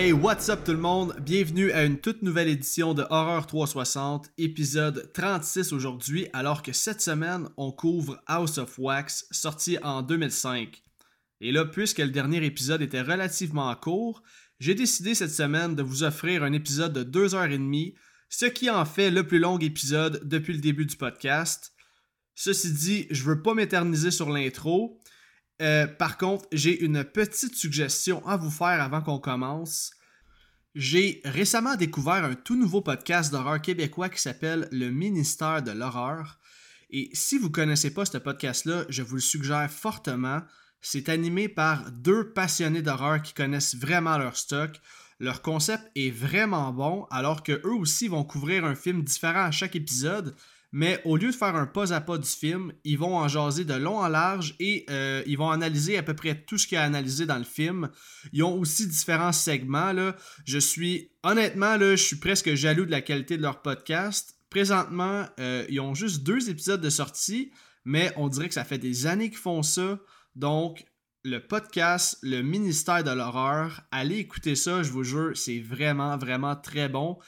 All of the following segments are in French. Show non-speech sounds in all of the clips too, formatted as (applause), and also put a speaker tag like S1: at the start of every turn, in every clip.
S1: Hey, what's up tout le monde? Bienvenue à une toute nouvelle édition de Horror 360, épisode 36 aujourd'hui, alors que cette semaine, on couvre House of Wax, sorti en 2005. Et là, puisque le dernier épisode était relativement court, j'ai décidé cette semaine de vous offrir un épisode de 2h30, ce qui en fait le plus long épisode depuis le début du podcast. Ceci dit, je veux pas m'éterniser sur l'intro, euh, par contre, j'ai une petite suggestion à vous faire avant qu'on commence. J'ai récemment découvert un tout nouveau podcast d'horreur québécois qui s'appelle Le Ministère de l'horreur. Et si vous ne connaissez pas ce podcast-là, je vous le suggère fortement. C'est animé par deux passionnés d'horreur qui connaissent vraiment leur stock. Leur concept est vraiment bon, alors que eux aussi vont couvrir un film différent à chaque épisode mais au lieu de faire un pas à pas du film, ils vont en jaser de long en large et euh, ils vont analyser à peu près tout ce qu'il y a analysé dans le film. Ils ont aussi différents segments. Je suis, honnêtement, je suis presque jaloux de la qualité de leur podcast. Présentement, euh, ils ont juste deux épisodes de sortie, mais on dirait que ça fait des années qu'ils font ça. Donc, le podcast, le ministère de l'horreur, allez écouter ça, je vous jure, c'est vraiment, vraiment très bon.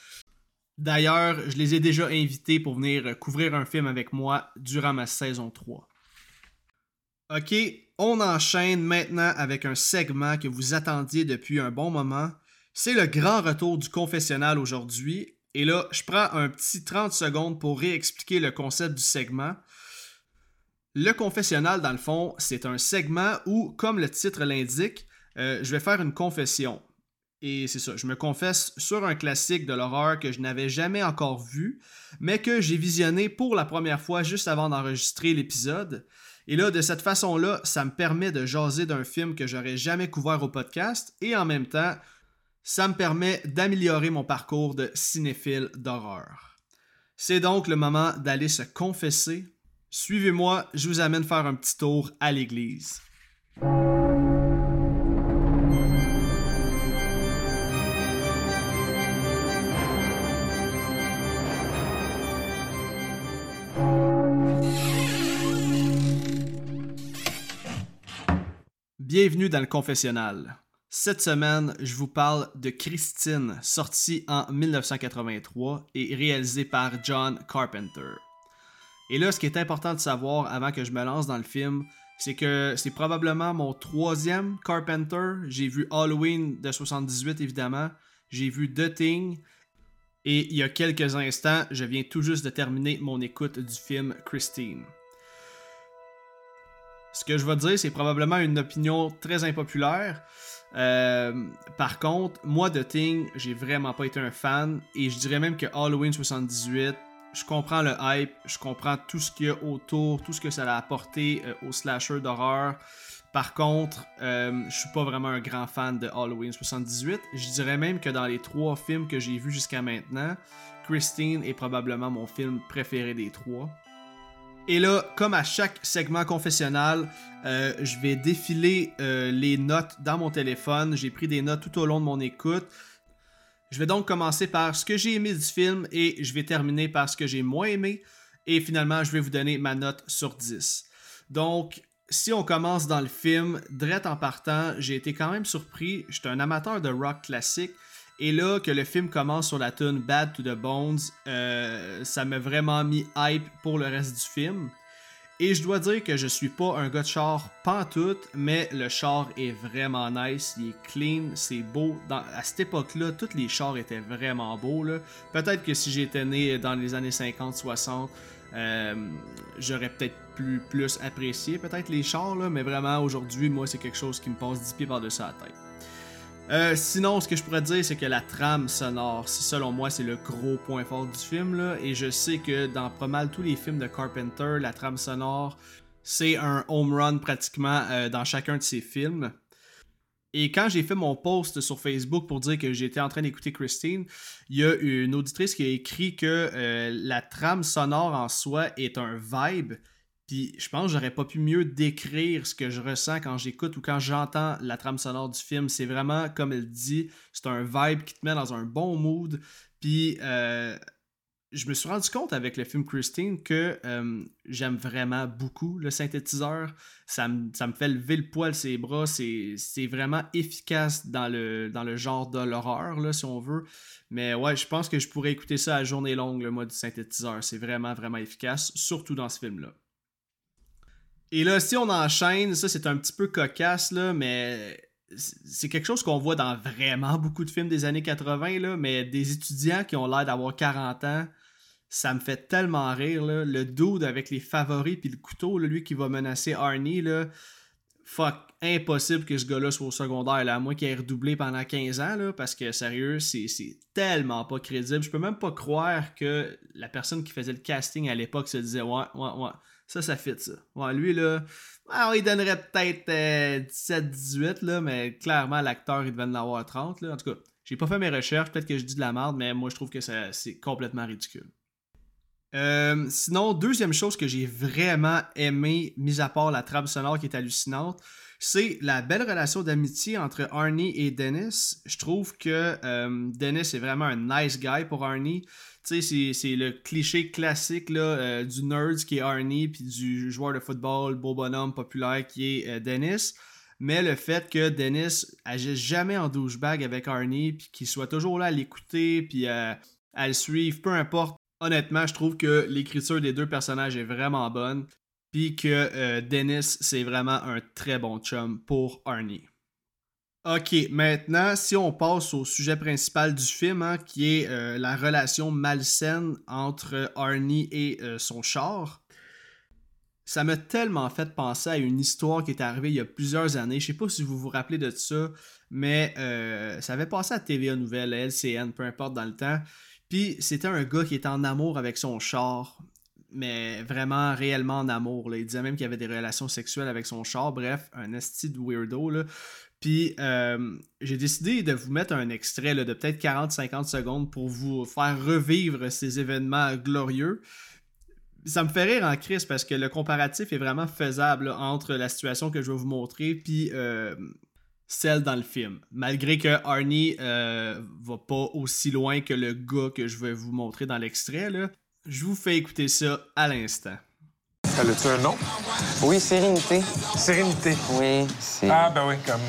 S1: D'ailleurs, je les ai déjà invités pour venir couvrir un film avec moi durant ma saison 3. Ok, on enchaîne maintenant avec un segment que vous attendiez depuis un bon moment. C'est le grand retour du confessionnal aujourd'hui. Et là, je prends un petit 30 secondes pour réexpliquer le concept du segment. Le confessionnal, dans le fond, c'est un segment où, comme le titre l'indique, euh, je vais faire une confession. Et c'est ça, je me confesse sur un classique de l'horreur que je n'avais jamais encore vu, mais que j'ai visionné pour la première fois juste avant d'enregistrer l'épisode. Et là, de cette façon-là, ça me permet de jaser d'un film que j'aurais jamais couvert au podcast, et en même temps, ça me permet d'améliorer mon parcours de cinéphile d'horreur. C'est donc le moment d'aller se confesser. Suivez-moi, je vous amène faire un petit tour à l'église. Bienvenue dans le confessionnal. Cette semaine, je vous parle de Christine, sortie en 1983 et réalisée par John Carpenter. Et là, ce qui est important de savoir avant que je me lance dans le film, c'est que c'est probablement mon troisième Carpenter. J'ai vu Halloween de 78 évidemment, j'ai vu The Thing, et il y a quelques instants, je viens tout juste de terminer mon écoute du film Christine. Ce que je vais dire, c'est probablement une opinion très impopulaire. Euh, par contre, moi de Thing, j'ai vraiment pas été un fan. Et je dirais même que Halloween 78, je comprends le hype, je comprends tout ce qu'il y a autour, tout ce que ça a apporté euh, au slasher d'horreur. Par contre, euh, je suis pas vraiment un grand fan de Halloween 78. Je dirais même que dans les trois films que j'ai vus jusqu'à maintenant, Christine est probablement mon film préféré des trois. Et là, comme à chaque segment confessionnal, euh, je vais défiler euh, les notes dans mon téléphone. J'ai pris des notes tout au long de mon écoute. Je vais donc commencer par ce que j'ai aimé du film et je vais terminer par ce que j'ai moins aimé. Et finalement, je vais vous donner ma note sur 10. Donc, si on commence dans le film, direct en partant, j'ai été quand même surpris. J'étais un amateur de rock classique. Et là, que le film commence sur la tune Bad to the Bones, euh, ça m'a vraiment mis hype pour le reste du film. Et je dois dire que je suis pas un gars de char pantoute, mais le char est vraiment nice, il est clean, c'est beau. à cette époque-là, tous les chars étaient vraiment beaux. Peut-être que si j'étais né dans les années 50-60, euh, j'aurais peut-être plus, apprécié peut-être les chars, mais vraiment aujourd'hui, moi, c'est quelque chose qui me passe 10 pieds par-dessus la tête. Euh, sinon, ce que je pourrais dire, c'est que la trame sonore, selon moi, c'est le gros point fort du film. Et je sais que dans pas mal tous les films de Carpenter, la trame sonore, c'est un home run pratiquement euh, dans chacun de ses films. Et quand j'ai fait mon post sur Facebook pour dire que j'étais en train d'écouter Christine, il y a une auditrice qui a écrit que euh, la trame sonore en soi est un vibe puis je pense que j'aurais pas pu mieux décrire ce que je ressens quand j'écoute ou quand j'entends la trame sonore du film. C'est vraiment, comme elle dit, c'est un vibe qui te met dans un bon mood. Puis euh, je me suis rendu compte avec le film Christine que euh, j'aime vraiment beaucoup le synthétiseur. Ça me, fait lever le poil ses bras. C'est vraiment efficace dans le, genre de l'horreur, si on veut. Mais ouais, je pense que je pourrais écouter ça à journée longue, le mode synthétiseur. C'est vraiment, vraiment efficace, surtout dans ce film-là. Et là, si on enchaîne, ça c'est un petit peu cocasse, là, mais c'est quelque chose qu'on voit dans vraiment (laughs) beaucoup de films des années 80, là, mais des étudiants qui ont l'air d'avoir 40 ans ça me fait tellement rire, là. Le dude avec les favoris puis le couteau, lui qui va menacer Arnie, là. Fuck, impossible que ce gars-là soit au secondaire, là, à moins qu'il ait redoublé pendant 15 ans, là, parce que sérieux, c'est tellement pas crédible. Je peux même pas croire que la personne qui faisait le casting à l'époque se disait Ouais, ouais, ouais, ça, ça fit ça. Lui, là, il donnerait peut-être 17-18, euh, là, mais clairement, l'acteur, il devait en avoir 30, là. En tout cas, j'ai pas fait mes recherches, peut-être que je dis de la merde, mais moi, je trouve que c'est complètement ridicule. Euh, sinon, deuxième chose que j'ai vraiment aimé, mis à part la trame sonore qui est hallucinante, c'est la belle relation d'amitié entre Arnie et Dennis. Je trouve que euh, Dennis est vraiment un nice guy pour Arnie. Tu sais, c'est le cliché classique euh, du nerd qui est Arnie, puis du joueur de football, beau bonhomme populaire qui est Dennis. Mais le fait que Dennis agisse jamais en douchebag avec Arnie, puis qu'il soit toujours là à l'écouter, puis à le suivre, peu importe honnêtement, je trouve que l'écriture des deux personnages est vraiment bonne. Puis que euh, Dennis, c'est vraiment un très bon chum pour Arnie. Ok, maintenant, si on passe au sujet principal du film, hein, qui est euh, la relation malsaine entre Arnie et euh, son char, ça m'a tellement fait penser à une histoire qui est arrivée il y a plusieurs années. Je sais pas si vous vous rappelez de ça, mais ça avait passé à TVA Nouvelle, à LCN, peu importe dans le temps. Puis c'était un gars qui était en amour avec son char, mais vraiment réellement en amour. Il disait même qu'il avait des relations sexuelles avec son char. Bref, un esti de weirdo. Là. Puis euh, j'ai décidé de vous mettre un extrait de peut-être 40-50 secondes pour vous faire revivre ces événements glorieux. Ça me fait rire en crise parce que le comparatif est vraiment faisable entre la situation que je vais vous montrer puis euh, celle dans le film. Malgré que Arnie euh, va pas aussi loin que le gars que je vais vous montrer dans l'extrait, je vous fais écouter ça à l'instant.
S2: Elle a-tu un nom?
S3: Oui, Sérénité.
S2: Sérénité?
S3: Oui,
S2: c'est... Ah, ben oui, comme,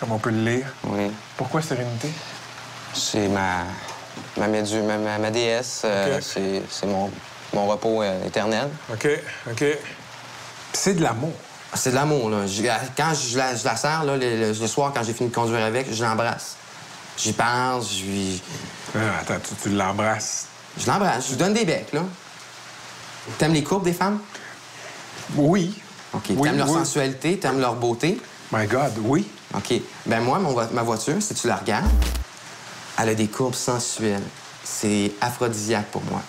S2: comme on peut le lire.
S3: Oui.
S2: Pourquoi Sérénité?
S3: C'est ma... Ma, ma, ma, déesse. Euh, c'est mon, mon repos euh, éternel.
S2: OK, OK. c'est de l'amour.
S3: C'est de l'amour, là. quand je la, je la sers, là, le, soir, quand j'ai fini de conduire avec, je l'embrasse. J'y parle, je lui...
S2: Ah, attends, tu, l'embrasses?
S3: Je l'embrasse, je lui donne des becs, là. T'aimes les courbes des femmes?
S2: Oui.
S3: OK. T'aimes leur sensualité, t'aimes leur beauté?
S2: My God, oui.
S3: OK. Ben moi, ma voiture, si tu la regardes, elle a des courbes sensuelles. C'est aphrodisiaque pour moi.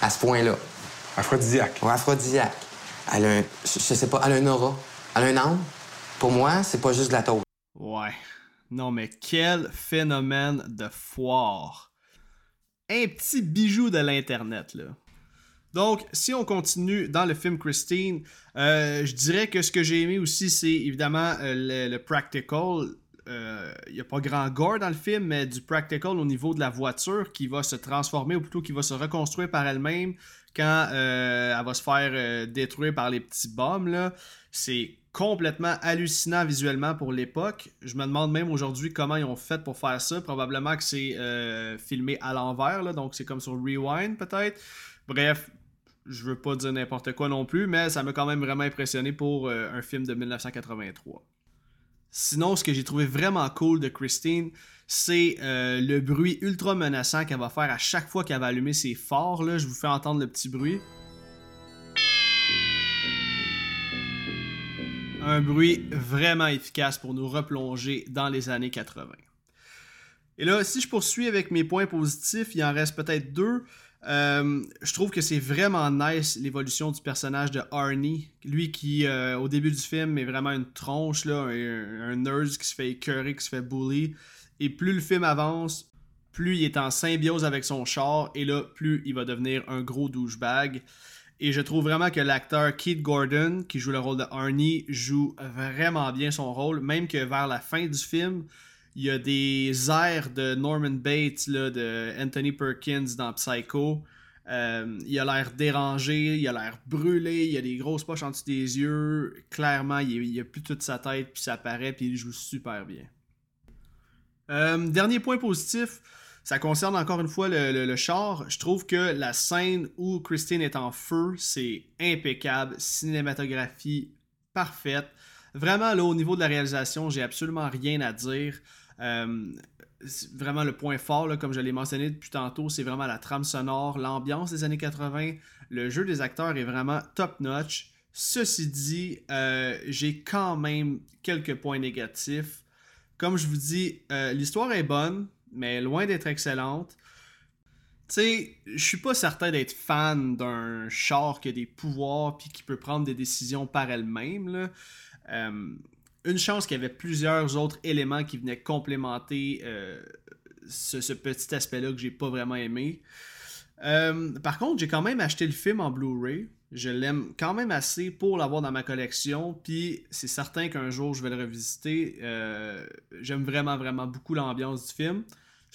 S3: À ce point-là.
S2: Aphrodisiaque?
S3: Ouais, aphrodisiaque. Elle a un, je sais pas, elle a un aura. Elle a un âme. Pour moi, c'est pas juste de la taupe.
S1: Ouais. Non, mais quel phénomène de foire. Un petit bijou de l'Internet, là. Donc, si on continue dans le film Christine, euh, je dirais que ce que j'ai aimé aussi, c'est évidemment euh, le, practical. Il euh, n'y a pas grand gore dans le film, mais du practical au niveau de la voiture qui va se transformer, ou plutôt qui va se reconstruire par elle-même quand elle va se faire détruire par les petits bombes. C'est complètement hallucinant visuellement pour l'époque. Je me demande même aujourd'hui comment ils ont fait pour faire ça. Probablement que c'est filmé à l'envers, donc c'est comme sur Rewind peut-être. Bref, je veux pas dire n'importe quoi non plus, mais ça m'a quand même vraiment impressionné pour un film de 1983. Sinon, ce que j'ai trouvé vraiment cool de Christine, c'est euh, le bruit ultra menaçant qu'elle va faire à chaque fois qu'elle va allumer ses phares. Là. Je vous fais entendre le petit bruit. Un bruit vraiment efficace pour nous replonger dans les années 80. Et là, si je poursuis avec mes points positifs, il en reste peut-être deux. Euh, je trouve que c'est vraiment nice l'évolution du personnage de Arnie. Lui qui, euh, au début du film, est vraiment une tronche, là, un, nerd qui se fait écœurer, qui se fait bully. Et plus le film avance, plus il est en symbiose avec son char, et là, plus il va devenir un gros douchebag. Et je trouve vraiment que l'acteur Keith Gordon, qui joue le rôle de Arnie, joue vraiment bien son rôle, même que vers la fin du film, Il y a des airs de Norman Bates, là, de Anthony Perkins dans Psycho. Euh, il a l'air dérangé, il a l'air brûlé, il a des grosses poches en dessous des yeux. Clairement, il, a plus toute sa tête, puis ça paraît, puis il joue super bien. Euh, dernier point positif, ça concerne encore une fois le, char. Je trouve que la scène où Christine est en feu, c'est impeccable. Cinématographie parfaite. Vraiment, là, au niveau de la réalisation, j'ai absolument rien à dire. Euh, vraiment le point fort, comme je l'ai mentionné depuis tantôt, c'est vraiment la trame sonore, l'ambiance des années 80. Le jeu des acteurs est vraiment top-notch. Ceci dit, euh, j'ai quand même quelques points négatifs. Comme je vous dis, euh, l'histoire est bonne, mais loin d'être excellente. Tu sais, je suis pas certain d'être fan d'un char qui a des pouvoirs puis qui peut prendre des décisions par elle-même. Euh, une chance qu'il y avait plusieurs autres éléments qui venaient complémenter euh, ce, petit aspect-là que j'ai pas vraiment aimé. Euh, par contre, j'ai quand même acheté le film en Blu-ray. Je l'aime quand même assez pour l'avoir dans ma collection. Puis c'est certain qu'un jour je vais le revisiter. J'aime vraiment, vraiment beaucoup l'ambiance du film.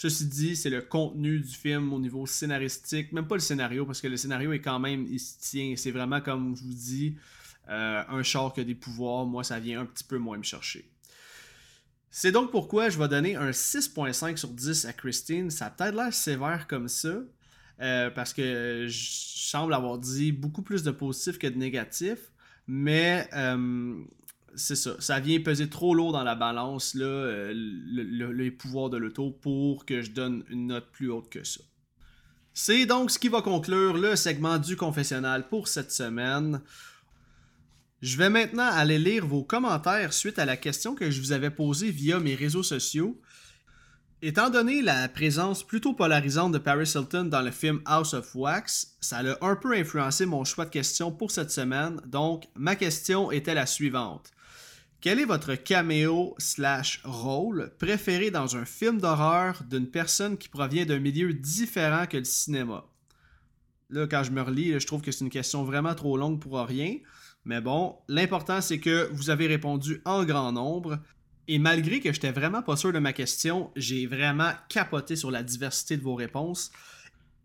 S1: Ceci dit, c'est le contenu du film au niveau scénaristique, même pas le scénario, parce que le scénario est quand même, il se. C'est vraiment comme je vous dis, euh, un char qui a des pouvoirs, moi, ça vient un petit peu moins me chercher. C'est donc pourquoi je vais donner un 6.5 sur 10 à Christine. Ça a peut-être l'air sévère comme ça, euh, parce que je semble avoir dit beaucoup plus de positifs que de négatifs, mais euh, c'est ça. Ça vient peser trop lourd dans la balance, là, les pouvoirs de l'auto, pour que je donne une note plus haute que ça. C'est donc ce qui va conclure le segment du confessionnal pour cette semaine. Je vais maintenant aller lire vos commentaires suite à la question que je vous avais posée via mes réseaux sociaux. Étant donné la présence plutôt polarisante de Paris Hilton dans le film House of Wax, ça a un peu influencé mon choix de questions pour cette semaine, donc ma question était la suivante. Quel est votre caméo slash rôle préféré dans un film d'horreur d'une personne qui provient d'un milieu différent que le cinéma? Là, quand je me relis, je trouve que c'est une question vraiment trop longue pour rien. Mais bon, l'important c'est que vous avez répondu en grand nombre. Et malgré que j'étais vraiment pas sûr de ma question, j'ai vraiment capoté sur la diversité de vos réponses.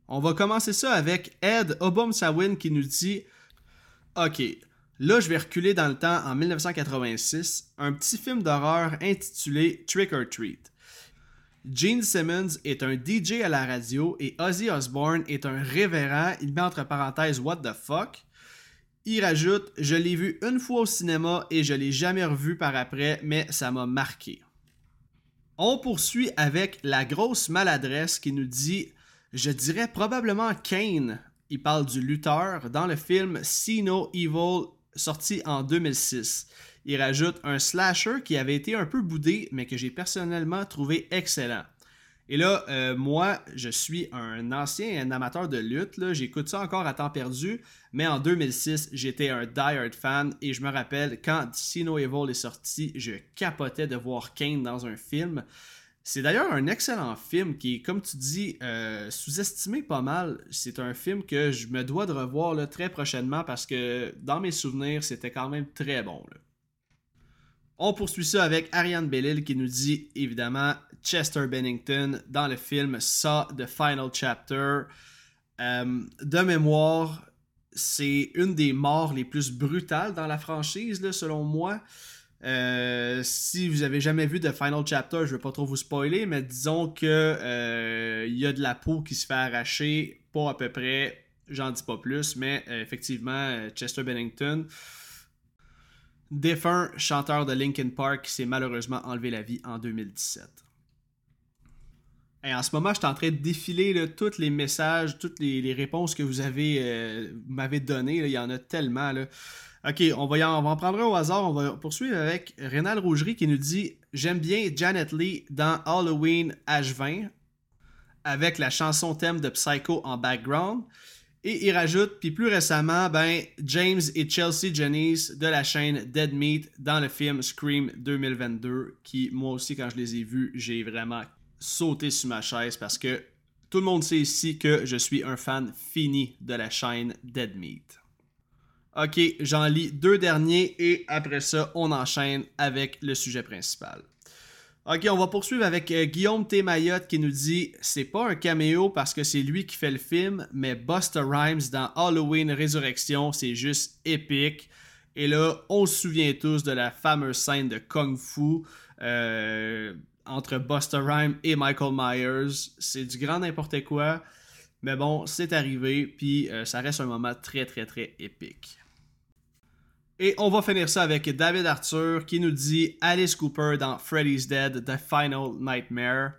S1: On va commencer ça avec Ed Obom-Sawin qui nous dit Ok, là je vais reculer dans le temps en 1986, un petit film d'horreur intitulé Trick or Treat. Gene Simmons est un DJ à la radio et Ozzy Osbourne est un révérend, il met entre parenthèses What the fuck. Il rajoute Je l'ai vu une fois au cinéma et je l'ai jamais revu par après, mais ça m'a marqué. On poursuit avec la grosse maladresse qui nous dit Je dirais probablement Kane. Il parle du lutteur dans le film See No Evil sorti en 2006. Il rajoute un slasher qui avait été un peu boudé mais que j'ai personnellement trouvé excellent. Et là, euh, moi, je suis un ancien un amateur de lutte. J'écoute ça encore à temps perdu. Mais en 2006, j'étais un die-hard fan. Et je me rappelle, quand Dino Evil est sorti, je capotais de voir Kane dans un film. C'est d'ailleurs un excellent film qui comme tu dis, euh, sous-estimé pas mal. C'est un film que je me dois de revoir très prochainement parce que dans mes souvenirs, c'était quand même très bon. On poursuit ça avec Ariane Bellil qui nous dit évidemment Chester Bennington dans le film Saw The Final Chapter. Euh, de mémoire, c'est une des morts les plus brutales dans la franchise, selon moi. Euh, si vous avez jamais vu The Final Chapter, je ne vais pas trop vous spoiler, mais disons que euh, il y a de la peau qui se fait arracher, pas à peu près, j'en dis pas plus, mais effectivement, Chester Bennington, défunt chanteur de Linkin Park qui s'est malheureusement enlevé la vie en 2017. Et en ce moment, je suis en train de défiler tous les messages, toutes les, réponses que vous avez euh, m'avez données. Il y en a tellement. Ok, on va, en, prendre un au hasard. On va poursuivre avec Rénal Rougerie qui nous dit J'aime bien Janet Lee dans Halloween H20 avec la chanson thème de Psycho en background. Et il rajoute, puis plus récemment, ben, James et Chelsea Jennings de la chaîne Dead Meat dans le film Scream 2022, qui moi aussi quand je les ai vus, j'ai vraiment sauté sur ma chaise parce que tout le monde sait ici que je suis un fan fini de la chaîne Dead Meat. Ok, j'en lis deux derniers et après ça, on enchaîne avec le sujet principal. Ok, on va poursuivre avec euh, Guillaume T. Mayotte qui nous dit c'est pas un caméo parce que c'est lui qui fait le film, mais Buster Rhymes dans Halloween Résurrection, c'est juste épique. Et là, on se souvient tous de la fameuse scène de Kung Fu euh, entre Buster Rhymes et Michael Myers. C'est du grand n'importe quoi. Mais bon, c'est arrivé, puis euh, ça reste un moment très très très épique. Et on va finir ça avec David Arthur qui nous dit Alice Cooper dans Freddy's Dead The Final Nightmare.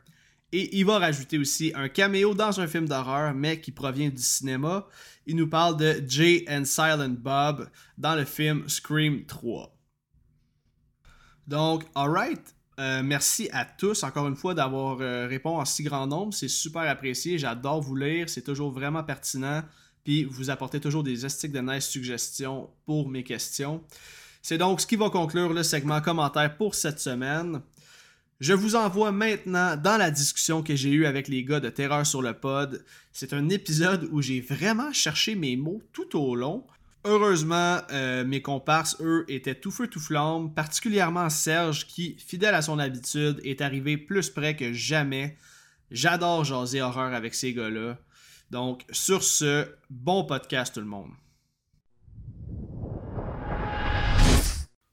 S1: Et il va rajouter aussi un caméo dans un film d'horreur, mais qui provient du cinéma. Il nous parle de Jay and Silent Bob dans le film Scream 3. Donc, alright. Euh, merci à tous encore une fois d'avoir euh, répondu en si grand nombre. C'est super apprécié. J'adore vous lire. C'est toujours vraiment pertinent. Puis vous apportez toujours des estiques de nice suggestions pour mes questions. C'est donc ce qui va conclure le segment commentaire pour cette semaine. Je vous envoie maintenant dans la discussion que j'ai eue avec les gars de Terreur sur le Pod. C'est un épisode où j'ai vraiment cherché mes mots tout au long. Heureusement, euh, mes comparses, eux, étaient tout feu tout flamme, particulièrement Serge qui, fidèle à son habitude, est arrivé plus près que jamais. J'adore jaser horreur avec ces gars-là. Donc, sur ce, bon podcast tout le monde.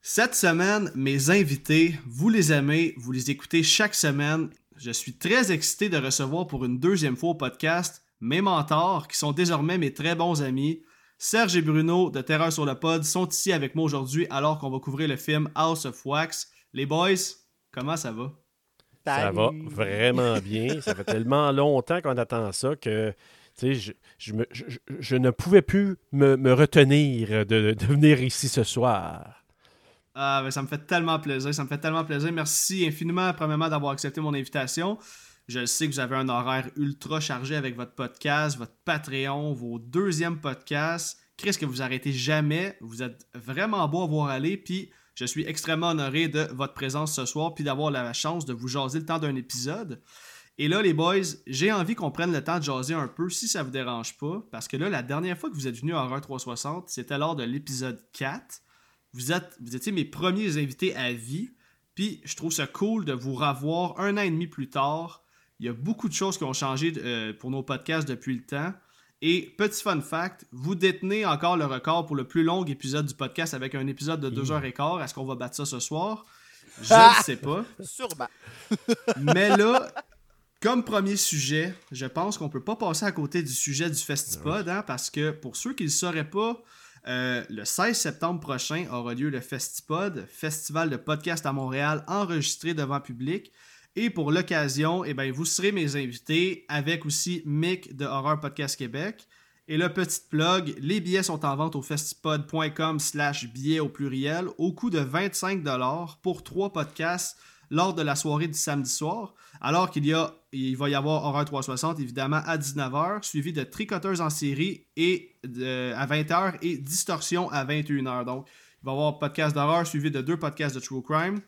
S1: Cette semaine, mes invités, vous les aimez, vous les écoutez chaque semaine. Je suis très excité de recevoir pour une deuxième fois au podcast mes mentors, qui sont désormais mes très bons amis. Serge et Bruno de Terreur sur le Pod sont ici avec moi aujourd'hui alors qu'on va couvrir le film House of Wax. Les boys, comment ça va?
S4: Ça va vraiment bien. Ça fait tellement longtemps qu'on attend ça que je, je, je, ne pouvais plus me, retenir de, venir ici ce soir.
S1: Ah, ben, ça me fait tellement plaisir, ça me fait tellement plaisir. Merci infiniment, premièrement, d'avoir accepté mon invitation. Je sais que vous avez un horaire ultra chargé avec votre podcast, votre Patreon, vos deuxièmes podcasts. Qu'est-ce que vous arrêtez jamais. Vous êtes vraiment beau à voir aller. Puis je suis extrêmement honoré de votre présence ce soir, puis d'avoir la chance de vous jaser le temps d'un épisode. Et là, les boys, j'ai envie qu'on prenne le temps de jaser un peu si ça vous dérange pas. Parce que là, la dernière fois que vous êtes venu à Horror 360, c'était lors de l'épisode 4. Vous, êtes, vous étiez mes premiers invités à vie. Puis je trouve ça cool de vous revoir un an et demi plus tard. Il y a beaucoup de choses qui ont changé euh, pour nos podcasts depuis le temps. Et petit fun fact, vous détenez encore le record pour le plus long épisode du podcast avec un épisode de 2h15. Est-ce qu'on va battre ça ce soir? Je ne sais pas.
S5: Sûrement.
S1: Mais là, comme premier sujet, je pense qu'on peut pas passer à côté du sujet du Festipod, hein, parce que pour ceux qui ne le sauraient pas, euh, le 16 septembre prochain aura lieu le Festipod, festival de podcast à Montréal enregistré devant public. Et pour l'occasion, eh ben, vous serez mes invités avec aussi Mick de Horror Podcast Québec. Et le petit plug, les billets sont en vente au festipod.com slash billets au pluriel au coût de 25$ pour trois podcasts lors de la soirée du samedi soir, alors qu'il y a, il va y avoir Horreur 360 évidemment à 19h, suivi de Tricoteurs en série et à 20h et Distorsion à 21h. Donc, il va y avoir podcast d'horreur suivi de deux podcasts de True Crime.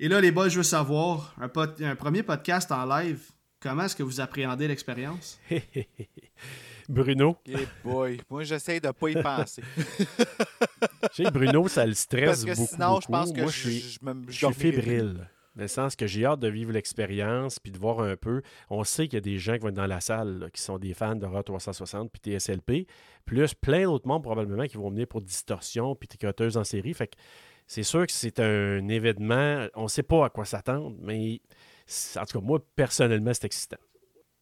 S1: Et là, les boys, je veux savoir, un, un premier podcast en live, comment est-ce que vous appréhendez l'expérience? (laughs)
S4: Bruno.
S5: Hey boy, moi j'essaie de pas y penser. (laughs)
S4: Chez Bruno, ça le stresse
S5: Parce
S4: que
S5: sinon,
S4: je
S5: pense que
S4: moi,
S5: je,
S4: suis,
S5: je, me,
S4: je suis fébrile. Dans le sens que j'ai hâte de vivre l'expérience puis de voir un peu. On sait qu'il y a des gens qui vont être dans la salle qui sont des fans de RA 360 puis TSLP, plus plein d'autres membres probablement qui vont venir pour Distorsion puis Tricoteuses en série. Fait que c'est sûr que c'est un événement. On ne sait pas à quoi s'attendre, mais en tout cas, moi, personnellement, c'est excitant.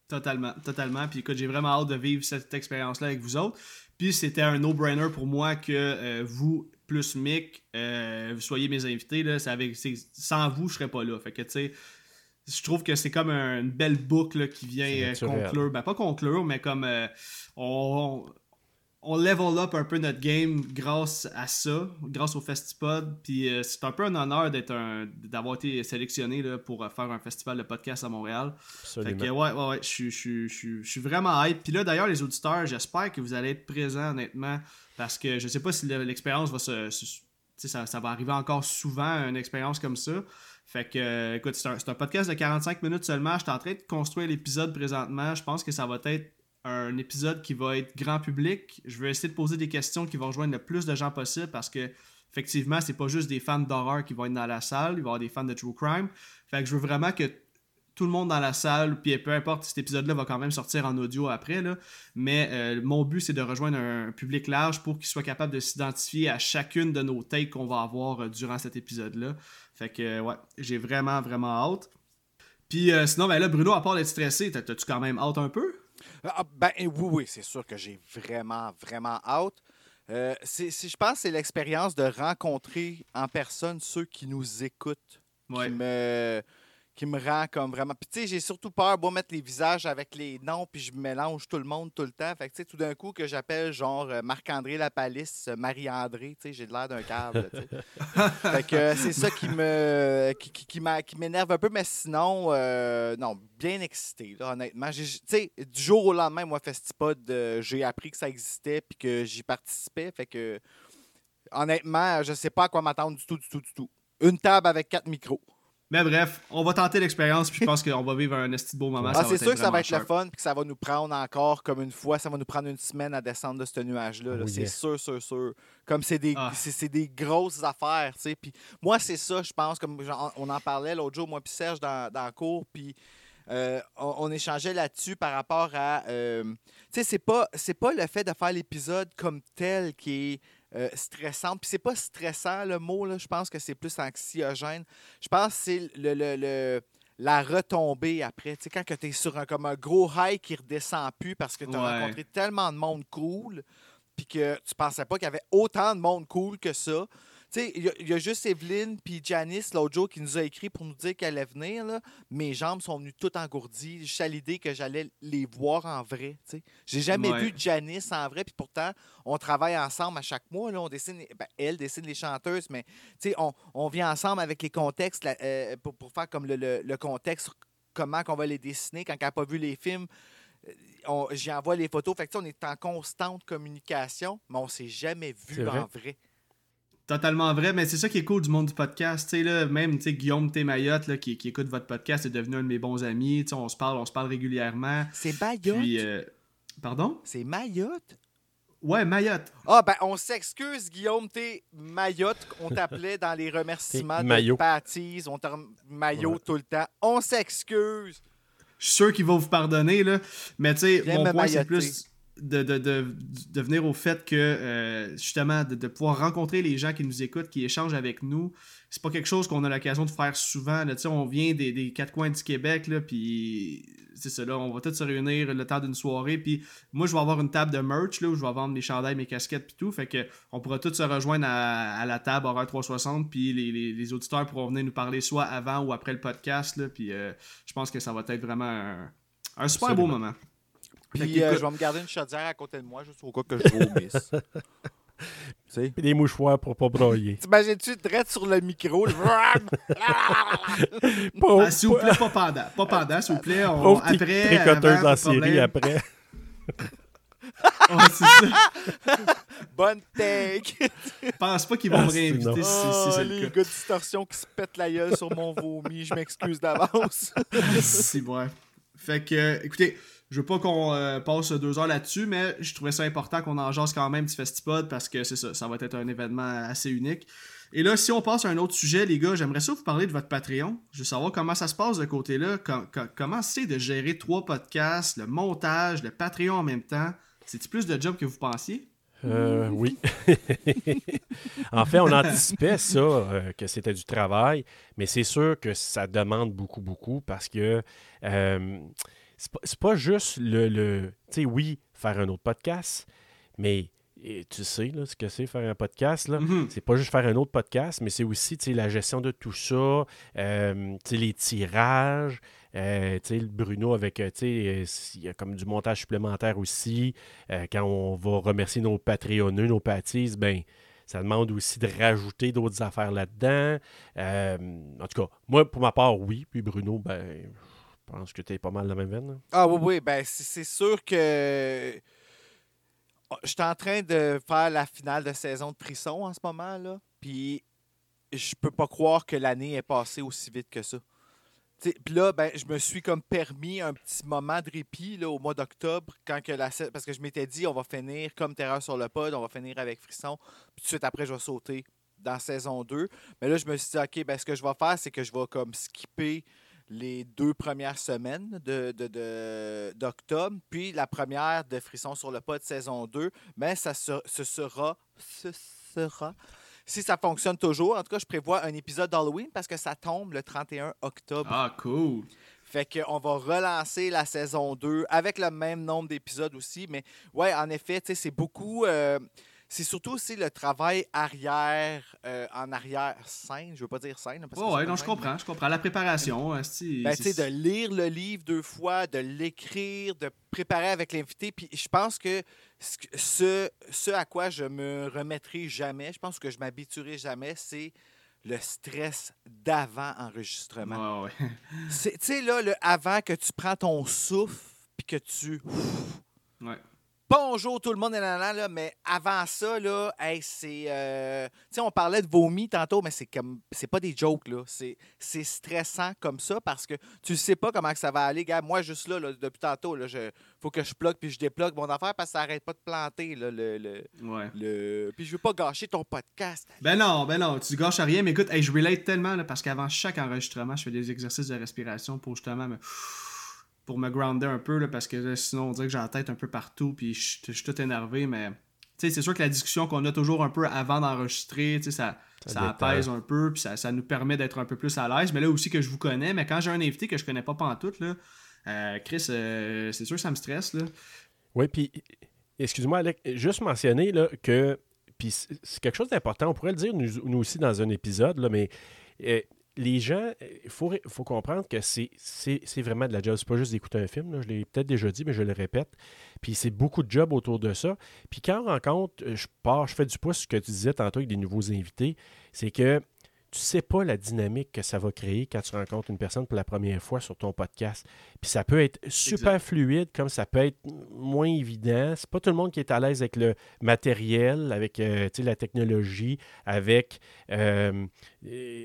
S1: Totalement, totalement. Puis écoute, j'ai vraiment hâte de vivre cette expérience-là avec vous autres. Puis c'était un no-brainer pour moi que euh, vous, plus Mick, euh, vous soyez mes invités. Là, avec, sans vous, je serais pas là. Fait que tu sais, je trouve que c'est comme une belle boucle qui vient euh, conclure. Ben pas conclure, mais comme on, on level up un peu notre game grâce à ça, grâce au Festipod. Puis euh, c'est un peu un honneur d'être d'avoir été sélectionné là, pour euh, faire un festival de podcast à Montréal.
S4: Absolument.
S1: Fait que ouais, ouais, ouais, je, je, je, je suis vraiment hype. Puis là, d'ailleurs, les auditeurs, j'espère que vous allez être présents, honnêtement, parce que je sais pas si l'expérience va se. ça, ça, va arriver encore souvent, une expérience comme ça. Fait que, euh, écoute, c'est un, un, podcast de 45 minutes seulement. Je suis en train de construire l'épisode présentement. Je pense que ça va être un épisode qui va être grand public. Je vais essayer de poser des questions qui vont rejoindre le plus de gens possible parce que effectivement, c'est pas juste des fans d'horreur qui vont être dans la salle, il va y avoir des fans de true crime. Fait que je veux vraiment que tout le monde dans la salle, puis peu importe, cet épisode-là va quand même sortir en audio après, là, mais euh, mon but c'est de rejoindre un public large pour qu'il soit capable de s'identifier à chacune de nos takes qu'on va avoir euh, durant cet épisode-là. Fait que, euh, ouais, j'ai vraiment, vraiment hâte. Puis sinon, ben là, Bruno, à part d'être stressé, t'as-tu quand même hâte un peu?
S5: Ah, ben oui, oui, c'est sûr que j'ai vraiment, vraiment hâte. si je pense que c'est l'expérience de rencontrer en personne ceux qui nous écoutent qui me qui me rend comme vraiment. Puis tu sais, j'ai surtout peur, de mettre les visages avec les noms, puis je mélange tout le monde tout le temps. Fait que tu sais, tout d'un coup que j'appelle genre euh, Marc-André Lapalisse, euh, Marie-André, tu sais, j'ai l'air d'un câble. (laughs) fait que euh, c'est ça qui me qui, qui, m'énerve un peu, mais sinon, non, bien excité, là, honnêtement. Tu sais, du jour au lendemain, moi, Festipod, j'ai appris que ça existait, puis que j'y participais. Fait que, honnêtement, je sais pas à quoi m'attendre du tout, du tout, du tout. Une table avec quatre micros.
S1: Mais bref, on va tenter l'expérience, puis je pense qu'on va vivre un esti beau moment.
S5: Ah, c'est sûr que ça va être le fun, puis que ça va nous prendre encore comme une fois, ça va nous prendre une semaine à descendre de ce nuage-là. Oh, c'est sûr, sûr, sûr. Comme c'est des, ah. c'est, des grosses affaires, tu sais. Puis moi, c'est ça, je pense, comme on en parlait l'autre jour, moi puis Serge, dans, dans le cours, puis euh, on, échangeait là-dessus par rapport à. Euh, tu sais, c'est pas, c'est pas le fait de faire l'épisode comme tel qui est euh, stressante. Puis c'est pas stressant le mot, là, je pense que c'est plus anxiogène. Je pense que c'est le, le, la retombée après. Tu sais, quand tu es sur un, comme un gros high qui redescend plus parce que tu as rencontré tellement de monde cool, puis que tu pensais pas qu'il y avait autant de monde cool que ça. Sais, il y, a juste Evelyne puis Janice l'autre jour qui nous a écrit pour nous dire qu'elle allait venir. Là. Mes jambes sont venues toutes engourdies. Juste à l'idée que j'allais les voir en vrai. Tu sais. J'ai jamais vu Janice en vrai. Puis pourtant, on travaille ensemble à chaque mois. Là. On dessine, ben, elle dessine les chanteuses, mais tu sais, on, on vient ensemble avec les contextes euh, pour, pour, faire comme le, le, contexte, comment qu'on va les dessiner quand elle n'a pas vu les films euh, j'y envoie les photos. Fait que, on est en constante communication, mais on s'est jamais vu en vrai
S1: totalement vrai, mais c'est ça qui est cool du monde du podcast. sais là, même Guillaume Témayotte là, qui, qui, écoute votre podcast est devenu un de mes bons amis. on se parle, on se parle régulièrement.
S5: C'est Mayotte?
S1: Euh, pardon?
S5: C'est Mayotte?
S1: Ouais, Mayotte.
S5: Ah, ben, on s'excuse, Guillaume T. Mayotte. On t'appelait dans les remerciements de Patties. On t'a Maillot tout le temps. On s'excuse.
S1: Je suis sûr qu'ils vont vous pardonner, là. Mais tu sais, mon point, c'est plus de, de, de, venir au fait que, euh, justement, de, pouvoir rencontrer les gens qui nous écoutent, qui échangent avec nous, c'est pas quelque chose qu'on a l'occasion de faire souvent. Là. On vient des, des, quatre coins du Québec, là, puis c'est ça, là, on va tous se réunir le temps d'une soirée, puis moi, je vais avoir une table de merch, là, où je vais vendre mes chandails, mes casquettes, puis tout, fait que on pourra tous se rejoindre à, la table horaire 360, puis les, les, auditeurs pourront venir nous parler soit avant ou après le podcast, là, puis euh, je pense que ça va être vraiment un, un super beau moment.
S5: Puis euh, je vais me garder une chaudière à côté de moi, juste au cas que je vomisse. (laughs)
S4: Puis des mouchoirs pour pas broyer. (laughs)
S5: T'imagines-tu direct sur le micro? (laughs)
S1: ah, s'il vous plaît, pas pendant. Pas pendant, s'il vous plaît. On, après.
S4: Tricoteuse en série après.
S1: oh, c'est ça.
S5: Bonne take.
S1: Je pense pas qu'ils vont me ah, réinviter si, si, c'est
S5: le les gars de distorsion qui se pètent la gueule sur mon vomi, je m'excuse d'avance.
S1: si, ouais. Fait que, écoutez, je veux pas qu'on euh, passe deux heures là-dessus, mais je trouvais ça important qu'on en quand même du Festipod parce que c'est ça, ça va être un événement assez unique. Et là, si on passe à un autre sujet, les gars, j'aimerais ça vous parler de votre Patreon. Je veux savoir comment ça se passe de côté-là. comment c'est de gérer trois podcasts, le montage, le Patreon en même temps. C'est-tu plus de job que vous pensiez?
S4: Euh, oui. (laughs) en fait, on anticipait ça, euh, que c'était du travail, mais c'est sûr que ça demande beaucoup, beaucoup parce que euh, c'est pas, juste le. le tu sais, oui, faire un autre podcast, mais tu sais là, ce que c'est faire un podcast. là. Mm-hmm. C'est pas juste faire un autre podcast, mais c'est aussi la gestion de tout ça, euh, les tirages. Euh, Bruno avec, euh, il y a comme du montage supplémentaire aussi. quand on va remercier nos Patreonneux, nos pâtisses, ben ça demande aussi de rajouter d'autres affaires là-dedans. en tout cas, moi, pour ma part, oui. Puis Bruno, ben, je pense que tu es pas mal la même veine.
S5: Ah oui, oui. Ben, c'est sûr que. Oh, je suis en train de faire la finale de saison de Frisson en ce moment. là. Puis je peux pas croire que l'année est passée aussi vite que ça. Puis là, ben, je me suis comme permis un petit moment de répit là, au mois d'octobre, quand que la parce que je m'étais dit on va finir comme Terreur sur le pod, on va finir avec Frisson, puis tout de suite après je vais sauter dans saison 2. Mais là, je me suis dit, OK, ben, ce que je vais faire, c'est que je vais comme skipper les deux premières semaines d'octobre, de, puis la première de Frisson sur le pas de saison 2. Mais ça se, sera, ce sera si ça fonctionne toujours. En tout cas, je prévois un épisode d'Halloween parce que ça tombe le 31 octobre.
S1: Ah, cool.
S5: Fait qu'on va relancer la saison 2 avec le même nombre d'épisodes aussi. Mais ouais, en effet, c'est beaucoup. Euh, c'est surtout aussi le travail arrière, euh, en arrière-scène. Je veux pas dire scène.
S1: Parce ouais, non, je comprends, je comprends. La préparation,
S5: ben, de lire le livre deux fois, de l'écrire, de préparer avec l'invité. Puis je pense que ce, ce à quoi je me remettrai jamais, je pense que je m'habituerai jamais, c'est le stress d'avant enregistrement.
S1: Ouais,
S5: Tu sais, là, le avant que tu prends ton souffle, puis que tu.
S1: Ouais
S5: bonjour tout le monde, là, là, mais avant ça, là, c'est. Euh, on parlait de vomi tantôt, mais c'est comme. C'est pas des jokes, là. C'est, stressant comme ça parce que tu sais pas comment que ça va aller. Gars, moi, juste là, depuis tantôt, là, je, faut que je bloque puis je débloque mon affaire parce que ça arrête pas de planter, là, le. le,
S1: ouais.
S5: Puis je veux pas gâcher ton podcast.
S1: Ben non, ben non, tu gâches rien, mais écoute, je relate tellement, parce qu'avant chaque enregistrement, je fais des exercices de respiration pour justement me pour me grounder un peu, là, parce que sinon, on dirait que j'ai la tête un peu partout, puis je, suis tout énervé, mais c'est sûr que la discussion qu'on a toujours un peu avant d'enregistrer, ça, ça, apaise un peu, puis ça, nous permet d'être un peu plus à l'aise. Mais là aussi que je vous connais, mais quand j'ai un invité que je connais pas pantoute, là, euh, Chris, euh, c'est sûr que ça me stresse. Là.
S4: Oui, puis, excuse-moi, Alec, juste mentionner là, que, puis c'est quelque chose d'important, on pourrait le dire nous, aussi dans un épisode, là, mais euh, les gens, il faut, comprendre que c'est vraiment de la job. C'est pas juste d'écouter un film, je l'ai peut-être déjà dit, mais je le répète. Puis c'est beaucoup de job autour de ça. Puis quand on rencontre, je pars, je fais du pouce ce que tu disais tantôt avec des nouveaux invités, c'est que tu sais pas la dynamique que ça va créer quand tu rencontres une personne pour la première fois sur ton podcast. Puis ça peut être super fluide, comme ça peut être moins évident. C'est pas tout le monde qui est à l'aise avec le matériel, avec euh, la technologie, avec euh,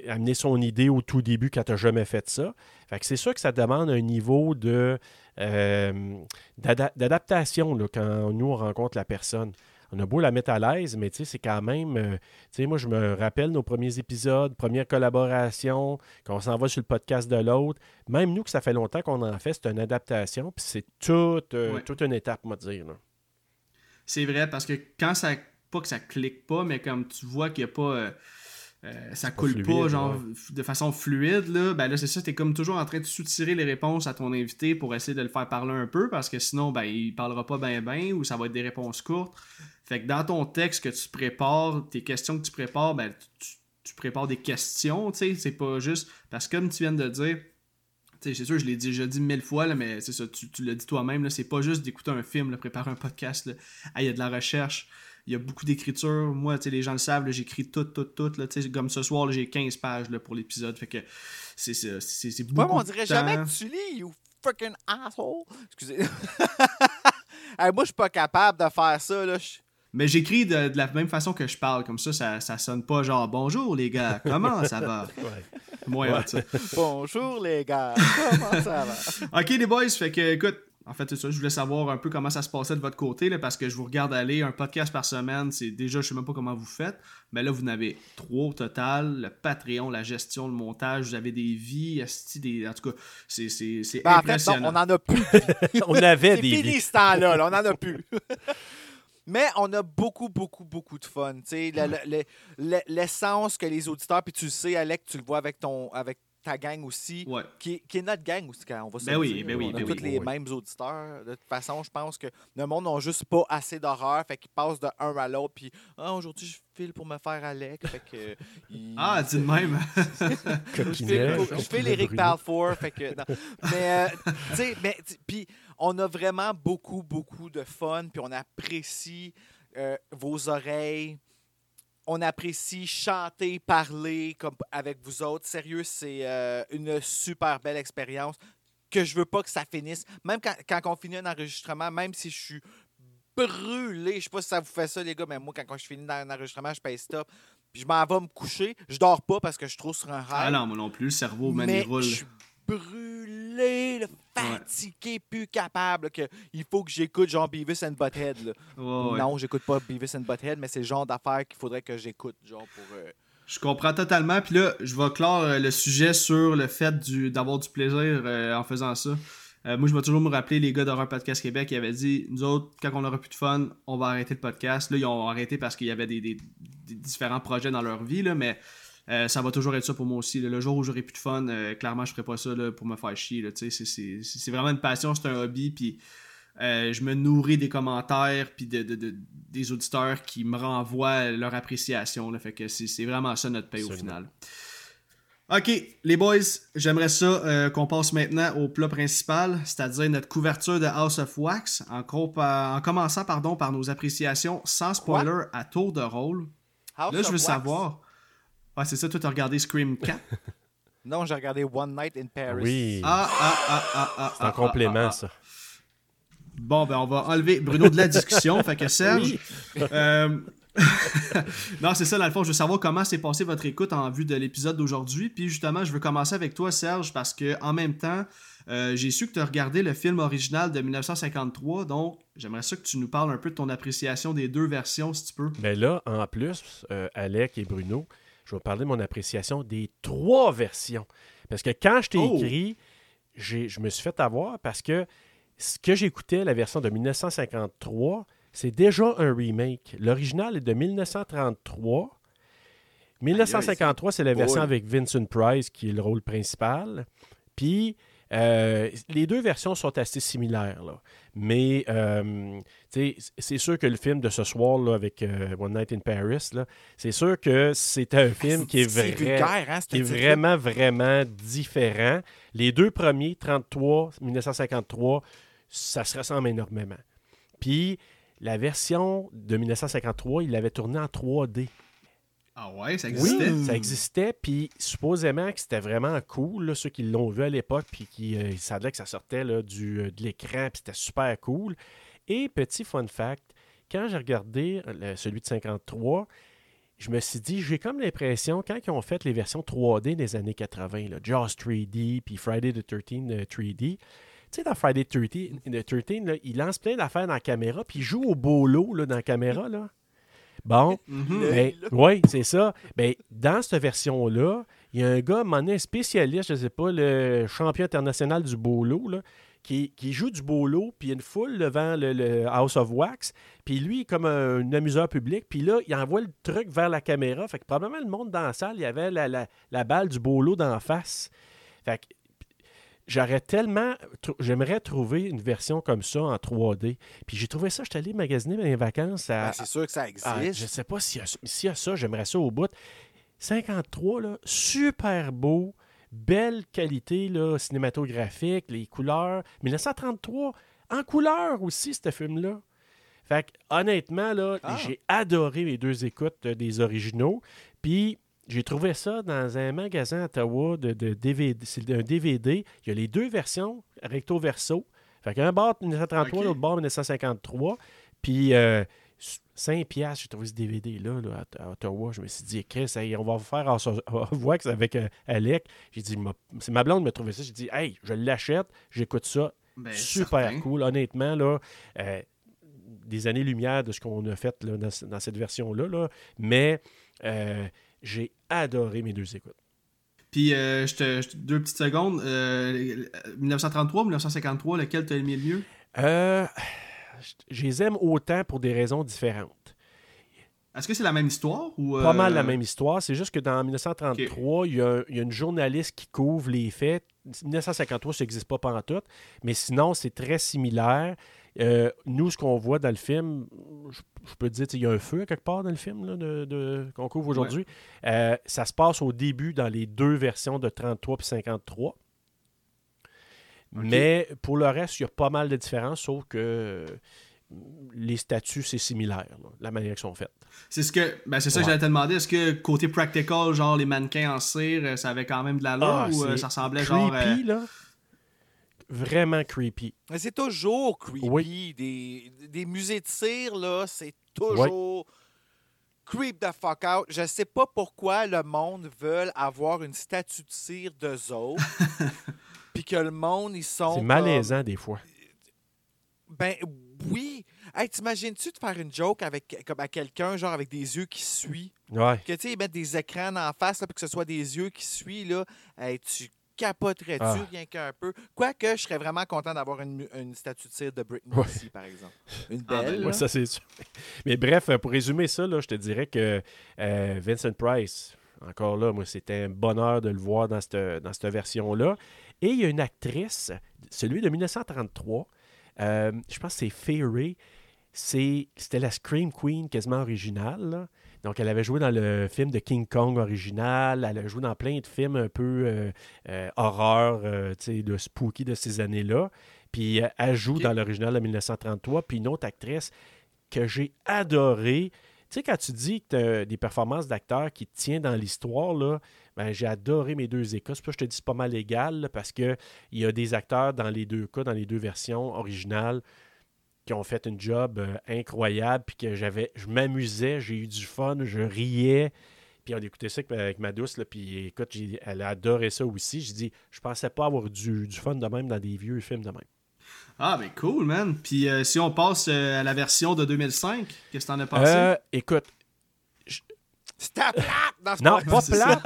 S4: amener son idée au tout début quand tu n'as jamais fait ça. Fait que c'est sûr que ça demande un niveau de euh, d'adaptation quand nous on rencontre la personne on a beau la mettre à l'aise, mais c'est quand même. Euh, sais, moi, je me rappelle nos premiers épisodes, première collaboration, quand on s'en va sur le podcast de l'autre. Même nous, que ça fait longtemps qu'on en fait, c'est une adaptation, puis c'est toute, euh, toute une étape, moi, dire.
S1: C'est vrai, parce que quand ça. Pas que ça clique pas, mais comme tu vois qu'il n'y a pas. Euh, ça coule pas, genre de façon fluide, là, ben là, c'est ça, t'es comme toujours en train de soutirer les réponses à ton invité pour essayer de le faire parler un peu, parce que sinon, ben, il parlera pas bien bien ou ça va être des réponses courtes. Fait que dans ton texte que tu prépares, tes questions que tu prépares, ben, tu, prépares des questions, tu sais, c'est pas juste, parce que comme tu viens de dire, c'est sûr, je l'ai déjà dit mille fois, là, mais c'est ça, tu, tu l'as dit toi-même, c'est pas juste d'écouter un film, préparer un podcast, il y a de la recherche il y a beaucoup d'écriture. Moi, les gens le savent, j'écris tout, tout, tout. Là, comme ce soir, j'ai 15 pages là, pour l'épisode. Fait que c'est, c'est, c'est, beaucoup.
S5: Moi, on dirait jamais que tu lis, you fucking asshole. Excusez. (laughs) moi, je suis pas capable de faire ça. Là.
S1: Mais j'écris de, la même façon que je parle, comme ça, ça, ça sonne pas genre bonjour les gars, comment ça va? (laughs)
S5: Moi, Bonjour les gars, comment ça va? (laughs)
S1: ok les boys, fait que écoute, en fait, c'est ça. Je voulais savoir un peu comment ça se passait de votre côté, là, parce que je vous regarde aller un podcast par semaine. C'est déjà, je sais même pas comment vous faites, mais là, vous en avez trois au total. Le Patreon, la gestion, le montage, vous avez des vies, des... en tout cas, c'est, c'est, ben, impressionnant.
S5: on en a plus. (laughs)
S4: on avait des
S5: fini ce temps-là, on en a plus. (laughs) Mais on a beaucoup, beaucoup, beaucoup de fun. L'essence que les auditeurs, puis tu le sais, Alec, tu le vois avec ton, avec ta gang aussi, qui, qui, est notre gang aussi, quand on va se
S1: ben oui, ben oui,
S5: On
S1: a ben
S5: tous les mêmes auditeurs. De toute façon, je pense que le monde n'a juste pas assez d'horreur, fait qu'ils passent de un à l'autre, puis ah, aujourd'hui, je file pour me faire Alec. Fait que, (laughs)
S1: Ah, dis de même. (laughs)
S5: je file Eric Balfour, fait que. Mais, euh, tu sais, mais, puis on a vraiment beaucoup, beaucoup de fun, puis on apprécie euh, vos oreilles on apprécie chanter, parler comme avec vous autres. Sérieux, c'est euh, une super belle expérience que je veux pas que ça finisse. Même quand, quand on finit un enregistrement, même si je suis brûlé, je sais pas si ça vous fait ça, les gars, mais moi, quand, je finis un enregistrement, je paye stop. Puis je m'en vais me coucher. Je dors pas parce que je suis trop sur un rêve.
S1: Ah non, moi non plus, le cerveau, man,
S5: mais
S1: il roule.
S5: Je suis brûlé, fatigué, plus capable, que il faut que j'écoute genre Beavis and Butthead. Là. Non, j'écoute pas Beavis and Butthead, mais c'est le genre d'affaires qu'il faudrait que j'écoute, genre pour. Euh,
S1: je comprends totalement. Puis là, je vais clore euh, le sujet sur le fait d'avoir du plaisir euh, en faisant ça. moi, je vais toujours me rappeler les gars d'Horror Podcast Québec qui avaient dit Nous autres, quand on aura plus de fun, on va arrêter le podcast. Là, ils ont arrêté parce qu'il y avait des, différents projets dans leur vie, là, mais euh, ça va toujours être ça pour moi aussi. Le jour où j'aurai plus de fun, euh, clairement, je ferai pas ça pour me faire chier. C'est vraiment une passion, c'est un hobby. Puis euh, je me nourris des commentaires puis de, des auditeurs qui me renvoient leur appréciation. Là, fait que c'est vraiment ça notre paye au final. Ok, les boys, j'aimerais ça qu'on passe maintenant au plat principal, c'est-à-dire notre couverture de House of Wax, en, en commençant pardon, par nos appréciations sans spoiler à tour de rôle. Là, je veux savoir, ah, c'est ça, toi, t'as regardé Scream (laughs) 4?
S5: non, j'ai regardé One Night in Paris.
S4: Oui.
S1: Ah, ah, ah, ah, ah.
S4: C'est un complément, ça.
S1: Bon, ben, on va enlever Bruno de la discussion. fait que (laughs) Serge. Euh, (laughs) non, c'est ça, dans le fond, je veux savoir comment s'est passé votre écoute en vue de l'épisode d'aujourd'hui. Puis justement, je veux commencer avec toi, Serge, parce que en même temps, euh, j'ai su que tu as regardé le film original de 1953. Donc, j'aimerais ça que tu nous parles un peu de ton appréciation des deux versions, si tu peux.
S4: Ben là, en plus, euh, Alec et Bruno, je vais parler de mon appréciation des trois versions. Parce que quand je t'ai oh! écrit, je me suis fait avoir parce que ce que j'écoutais, la version de 1953, c'est déjà un remake. L'original est de 1933. 1953, c'est la version avec Vincent Price qui est le rôle principal. Puis euh, les deux versions sont assez similaires. Là. Mais euh, c'est sûr que le film de ce soir là, avec euh, One Night in Paris, c'est sûr que c'est un film qui est, vrai, hein, qui est vraiment, vraiment différent. Les deux premiers, 33, 1953, ça se ressemble énormément. Puis la version de 1953, il l'avait tourné en 3D.
S1: Ah ouais, ça existait?
S4: Oui, ça existait, puis supposément que c'était vraiment cool, ceux qui l'ont vu à l'époque, puis qui euh, savaient que ça sortait là, du, euh, de l'écran, puis c'était super cool. Et petit fun fact, quand j'ai regardé euh, celui de 53, je me suis dit, j'ai comme l'impression, quand ils ont fait les versions 3D des années 80, là, Jaws 3D, puis Friday the 13 3D, tu sais, dans Friday the 13, là, il lance plein d'affaires dans la caméra, puis il joue au bolo là, dans la caméra. Là. Bon, mhm. ben, oui, c'est ça. Ben, dans cette version-là, il y a un gars, un spécialiste, je ne sais pas, le champion international du bolo, là, qui, joue du bolo, puis il y a une foule devant le, House of Wax, puis lui, comme un, amuseur public, puis là, il envoie le truc vers la caméra. Fait que probablement le monde dans la salle, il y avait la, la balle du bolo d'en face. Fait que J'aurais tellement. J'aimerais trouver une version comme ça en 3D. Puis j'ai trouvé ça, je suis allé magasiner mes vacances.
S5: Ben, c'est sûr que ça existe.
S4: je sais pas s'il y, a ça, j'aimerais ça au bout. 53, là, super beau, belle qualité là, cinématographique, les couleurs. 1933, en couleur aussi, ce film-là. Fait que, honnêtement, là, ah. j'ai adoré les deux écoutes euh, des originaux. Puis j'ai trouvé ça dans un magasin à Ottawa de, DVD. C'est un DVD. Il y a les deux versions, recto verso. Fait qu'un bord 1933, l'autre bord 1953. Puis euh, 5 piastres, j'ai trouvé ce DVD-là à, Ottawa. Je me suis dit, Chris, on va faire en voix avec euh, Alec. J'ai dit, c'est ma blonde qui m'a trouvé ça. J'ai dit, hey, je l'achète, j'écoute ça. Ben, Super cool, honnêtement. Là, euh, des années-lumière de ce qu'on a fait là, dans, cette version-là. Là. Mais euh, j'ai adoré mes deux écoutes.
S1: Puis, euh, je te, deux petites secondes. 1933 ou 1953, lequel t'as aimé le mieux?
S4: Euh, je les aime autant pour des raisons différentes.
S1: Est-ce que c'est la même histoire? Ou
S4: Pas mal la euh, même histoire. C'est juste que dans 1933, il, y a, une journaliste qui couvre les faits. 1953, ça n'existe pas pendant tout. Mais sinon, c'est très similaire. Euh, nous, ce qu'on voit dans le film, je, peux te dire, il y a un feu quelque part dans le film de, qu'on couvre aujourd'hui. Euh, ça se passe au début dans les deux versions de 33 et 53. Mais pour le reste, il y a pas mal de différences, sauf que les statuts, c'est similaire, la manière qu'ils sont faites.
S1: C'est ce que ben c'est ça que j'allais te demander. Est-ce que côté practical, genre les mannequins en cire, euh, ça avait quand même de la ah, ou ça ressemblait
S4: genre. Là vraiment creepy.
S5: C'est toujours creepy. Des, des, musées de cire, là, c'est toujours creep the fuck out. Je sais pas pourquoi le monde veut avoir une statue de cire de autres. (laughs) puis que le monde, ils sont.
S4: C'est malaisant des fois.
S5: Ben oui. Hey, t'imagines-tu de faire une joke avec comme à quelqu'un, genre avec des yeux qui suivent?
S4: Ouais.
S5: Que tu sais, ils mettent des écrans en face, là, puis que ce soit des yeux qui suivent, là. Hey, tu capoterais-tu
S4: Ah.
S5: rien qu'un peu? Quoique, je serais vraiment content d'avoir une, une statue de cire de Britney
S4: Ouais.
S5: ici, par exemple. (laughs) Une
S1: Ah, ben,
S5: belle.
S4: Ouais, ça, c'est sûr. Mais bref, euh, pour résumer ça, là, je te dirais que euh, Vincent Price, encore là, moi, c'était un bonheur de le voir dans cette, dans cette version-là. Et il y a une actrice, celui de 1933, euh, je pense que c'est Fairy. C'est- C'était la Scream Queen quasiment originale. là. Donc, elle avait joué dans le film de King Kong original. Elle a joué dans plein de films un peu euh, euh, horreur, euh, de spooky de ces années-là. Puis, elle joue dans l'original de 1933. Puis, une autre actrice que j'ai adorée. Tu sais, quand tu dis que tu as des performances d'acteurs qui te tiennent dans l'histoire, là, ben, j'ai adoré mes deux écoutes. C'est pour ça que je te dis c'est pas mal égal, là, parce qu'il y a des acteurs dans les deux cas, dans les deux versions originales, qui ont fait une job euh, incroyable, puis que j'avais, je m'amusais, j'ai eu du fun, je riais. Puis on écoutait ça avec, avec ma douce, là, puis écoute, j'ai- elle a adoré ça aussi. J'ai dit, je pensais pas avoir du, du fun de même dans des vieux films de même.
S1: Ah, ben cool, man. Puis euh, si on passe euh, à la version de 2005, qu'est-ce que t'en as pensé?
S4: Euh, écoute,
S5: C'était plate dans ce
S4: Non, pas (laughs)
S1: c'est
S4: plat.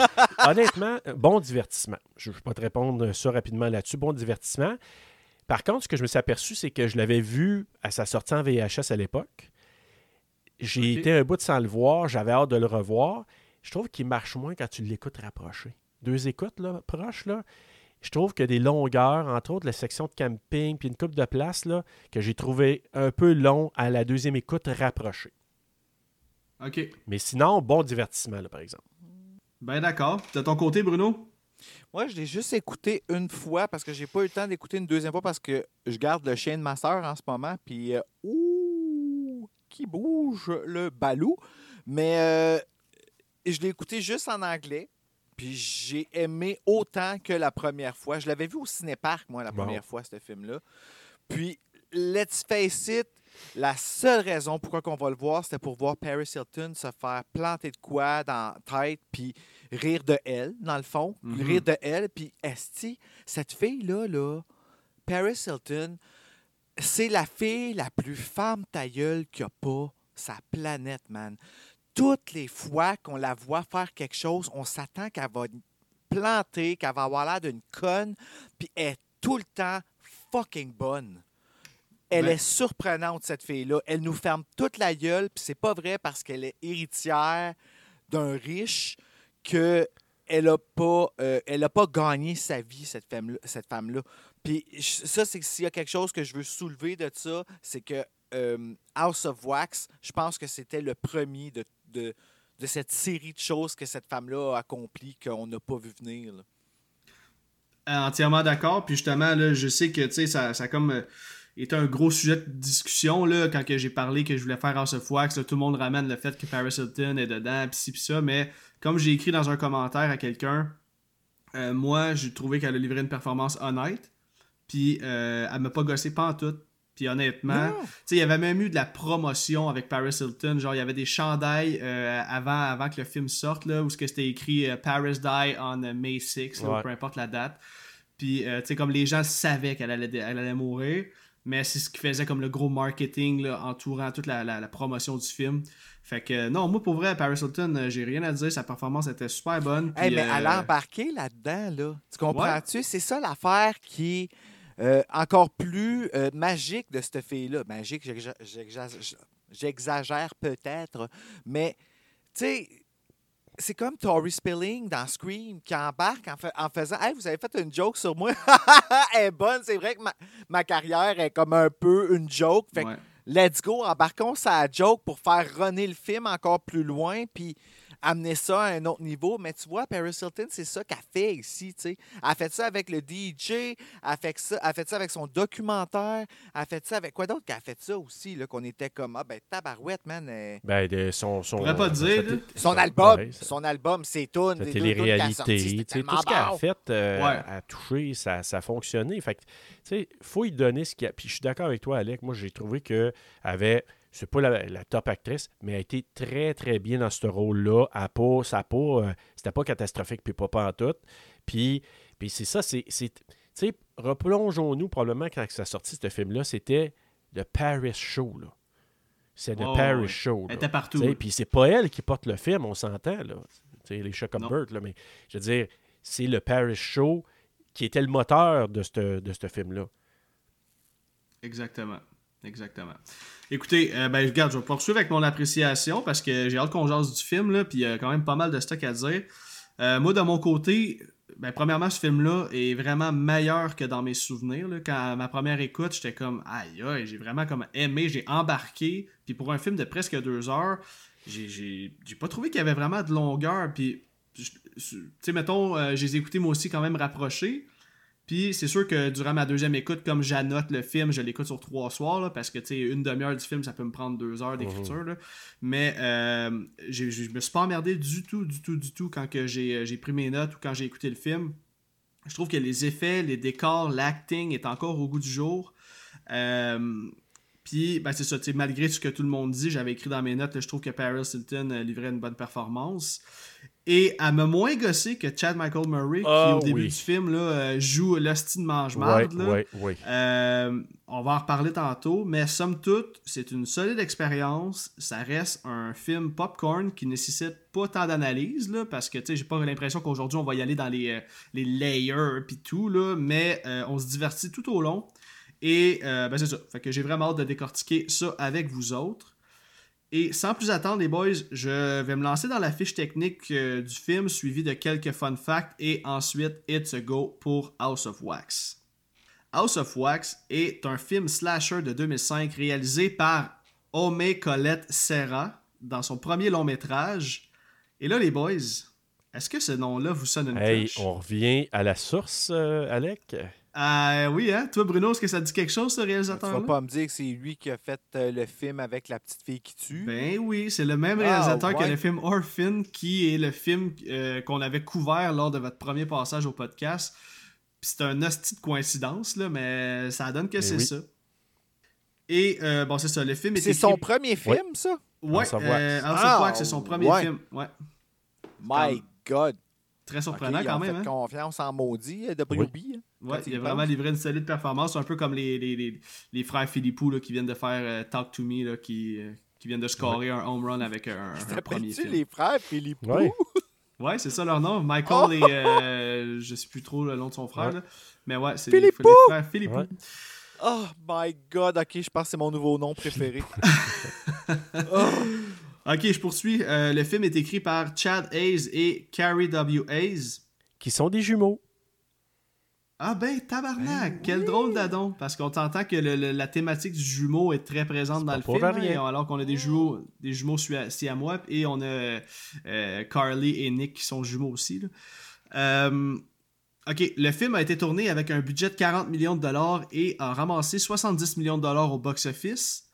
S4: Honnêtement, bon divertissement. Je ne vais pas te répondre ça rapidement là-dessus. Bon divertissement. Par contre, ce que je me suis aperçu, c'est que je l'avais vu à sa sortie en VHS à l'époque. J'ai été un bout de sans le voir. J'avais hâte de le revoir. Je trouve qu'il marche moins quand tu l'écoutes rapproché. Deux écoutes là, proches, là. Je trouve que des longueurs, entre autres la section de camping, puis une coupe de place, là, que j'ai trouvé un peu long à la deuxième écoute rapprochée.
S1: Ok.
S4: Mais sinon, bon divertissement, là, par exemple.
S1: Ben d'accord. De ton côté, Bruno?
S5: Moi, je l'ai juste écouté une fois parce que j'ai pas eu le temps d'écouter une deuxième fois parce que je garde le chien de ma soeur en ce moment. Puis, euh, ouh, qui bouge le balou. Mais euh, je l'ai écouté juste en anglais. Puis j'ai aimé autant que la première fois. Je l'avais vu au cinéparc, moi, la
S4: Wow.
S5: première fois, ce film-là. Puis, let's face it, la seule raison pourquoi on va le voir, c'était pour voir Paris Hilton se faire planter de quoi dans la tête, puis rire de elle, dans le fond.
S1: Mhm.
S5: Rire de elle, puis esti, cette fille-là, là, Paris Hilton, c'est la fille la plus femme tailleule qu'il n'y a pas sa planète, man. Toutes les fois qu'on la voit faire quelque chose, on s'attend qu'elle va planter, qu'elle va avoir l'air d'une conne, puis elle est tout le temps fucking bonne. Elle est surprenante, cette fille-là. Elle nous ferme toute la gueule, puis c'est pas vrai parce qu'elle est héritière d'un riche que elle a pas, euh, elle a pas gagné sa vie, cette femme-là. Cette femme-là. Puis ça, c'est s'il y a quelque chose que je veux soulever de ça, c'est que euh, House of Wax, je pense que c'était le premier de, de, de cette série de choses que cette femme-là a accompli qu'on n'a pas vu venir. là.
S1: Euh, Entièrement d'accord. Puis justement, là, je sais que tu sais, ça, ça a comme été un gros sujet de discussion là, quand que j'ai parlé que je voulais faire House of Wax. là, tout le monde ramène le fait que Paris Hilton est dedans, pis ci, pis ça. Mais comme j'ai écrit dans un commentaire à quelqu'un, euh, moi, j'ai trouvé qu'elle a livré une performance honnête. Puis euh, elle m'a pas gossé pas en tout. Puis honnêtement, tu sais, il y avait même eu de la promotion avec Paris Hilton. Genre, il y avait des chandails euh, avant, avant que le film sorte, là, où ce que c'était écrit euh, Paris Die on May 6, là, ou
S4: Ouais.
S1: peu importe la date. Puis, tu sais, comme les gens savaient qu'elle allait, elle allait mourir, mais c'est ce qui faisait comme le gros marketing là, entourant toute la, la- la promotion du film. Fait que, euh, non, moi, pour vrai, Paris Hilton, euh, j'ai rien à dire. Sa performance était super bonne.
S5: Hey, mais
S1: euh,
S5: elle a embarqué là-dedans, là. Tu comprends-tu? C'est ça l'affaire qui est euh, encore plus euh, magique de cette fille-là. Magique, j'exa- j'exa- j'exagère peut-être, mais tu sais, c'est comme Tori Spilling dans Scream qui embarque en, fa- en faisant Hey, vous avez fait une joke sur moi. (laughs) Elle est bonne. C'est vrai que ma, ma carrière est comme un peu une joke. Fait que let's go, embarquons sa joke pour faire runner le film encore plus loin, puis amener ça à un autre niveau. Mais tu vois, Paris Hilton, c'est ça qu'elle fait ici, tu sais. Elle a fait ça avec le DJ, elle a fait ça, elle a fait ça avec son documentaire, elle a fait ça avec quoi d'autre qu'elle a fait ça aussi, là, qu'on était comme, ah ben tabarouette, man. euh,
S4: Ben, de son, son,
S1: pas te dire,
S4: sa-
S1: là.
S5: Son album,
S4: ouais,
S5: son album, c'est tout.
S4: sa télé-réalité, tu sais, tout ce qu'elle a fait euh,
S1: Ouais.
S4: a touché, ça, ça a fonctionné. Fait que, tu sais, faut lui donner ce qu'il y a. Puis je suis d'accord avec toi, Alec. Moi, j'ai trouvé qu'elle avait, c'est pas la, la top actrice, mais elle a été très, très bien dans ce rôle-là. Elle a pas, ça a pas, euh, c'était pas catastrophique, puis pas, pas en tout. Puis, puis c'est ça, c'est. Tu sais, replongeons-nous probablement quand ça sorti, ce film-là, c'était le Paris Show. Là. C'est le Paris Show.
S1: Elle était partout.
S4: Puis c'est pas elle qui porte le film, on s'entend. là. sais, les chats comme Burt, là, mais je veux dire, c'est le Paris Show qui était le moteur de ce de film-là.
S1: Exactement. Exactement. Écoutez, euh, ben, regarde, je vais poursuivre avec mon appréciation parce que j'ai hâte qu'on jase du film, puis il y a quand même pas mal de stock à dire. Euh, moi, de mon côté, ben, premièrement, ce film-là est vraiment meilleur que dans mes souvenirs. Quand à ma première écoute, j'étais comme aïe aïe, j'ai vraiment comme aimé, j'ai embarqué. Puis pour un film de presque deux heures, j'ai pas trouvé qu'il y avait vraiment de longueur. Puis, tu sais, mettons, euh, j'ai écouté moi aussi quand même rapproché. Puis c'est sûr que durant ma deuxième écoute, comme j'annote le film, je l'écoute sur trois soirs, parce que tu sais, une demi-heure du film, ça peut me prendre deux heures d'écriture. Mhm. Mais euh, je me suis pas emmerdé du tout, du tout, du tout quand euh, j'ai pris mes notes ou quand j'ai écouté le film. Je trouve que les effets, les décors, l'acting est encore au goût du jour. Euh, puis, ben, c'est ça, malgré ce que tout le monde dit, j'avais écrit dans mes notes, je trouve que Paris Hilton livrait une bonne performance. Et elle m'a moins gossé que Chad Michael Murray, qui
S4: ah
S1: au début du film là, euh, joue l'hostie de mange euh, on va en reparler tantôt, mais somme toute, c'est une solide expérience. Ça reste un film popcorn qui nécessite pas tant d'analyse, parce que j'ai pas l'impression qu'aujourd'hui on va y aller dans les, euh, les layers et tout, là, mais on se divertit tout au long. Et ben c'est ça. Fait que j'ai vraiment hâte de décortiquer ça avec vous autres. Et sans plus attendre, les boys, je vais me lancer dans la fiche technique euh, du film, suivi de quelques fun facts, et ensuite, it's a go pour House of Wax. House of Wax est un film slasher de 2005 réalisé par Ome Colette Serra dans son premier long métrage. Et là, les boys, est-ce que ce nom-là vous sonne une
S4: hey, On revient à la source, euh, Alec?
S1: Euh, oui, hein? Toi, Bruno, est-ce que ça dit quelque chose, ce réalisateur-là?
S5: Tu vas pas me dire que c'est lui qui a fait euh, le film avec la petite fille qui tue?
S1: Ben oui, c'est le même réalisateur ah, que le film Orphan, qui est le film euh, qu'on avait couvert lors de votre premier passage au podcast. c'est un hostie de coïncidence, là, mais ça donne que ben c'est ça. Et euh, bon, c'est ça, le film est
S5: C'est son premier film, ça?
S1: Ouais, Wax, c'est son premier film. Ouais.
S5: My God!
S1: Très surprenant quand même. Fait
S5: hein? confiance en maudit, WB.
S1: Hein? Ouais, il a vraiment livré une solide performance, un peu comme les, les, les, frères Philippou là, qui viennent de faire euh, Talk to Me, là, qui, euh, qui viennent de scorer un home run avec un, un premier film.
S5: les frères Philippou?
S1: Ouais, (laughs) ouais c'est ça leur nom. Michael et euh, je sais plus trop le nom de son frère, là. mais ouais, c'est les, frères Philippou.
S5: Oh my god, ok, je pense que c'est mon nouveau nom préféré. (laughs)
S1: oh. Ok, je poursuis. le film est écrit par Chad Hayes et Carrie W. Hayes.
S4: Qui sont des jumeaux.
S1: Ah ben, tabarnak! Ben quel drôle d'adon! Parce qu'on t'entend que la thématique du jumeau est très présente dans le film. Hein, alors qu'on a des jumeaux, des jumeaux moi et on a euh, Carly et Nick qui sont jumeaux aussi. Euh, ok, le film a été tourné avec un budget de 40 millions de dollars et a ramassé 70 millions de dollars au box-office.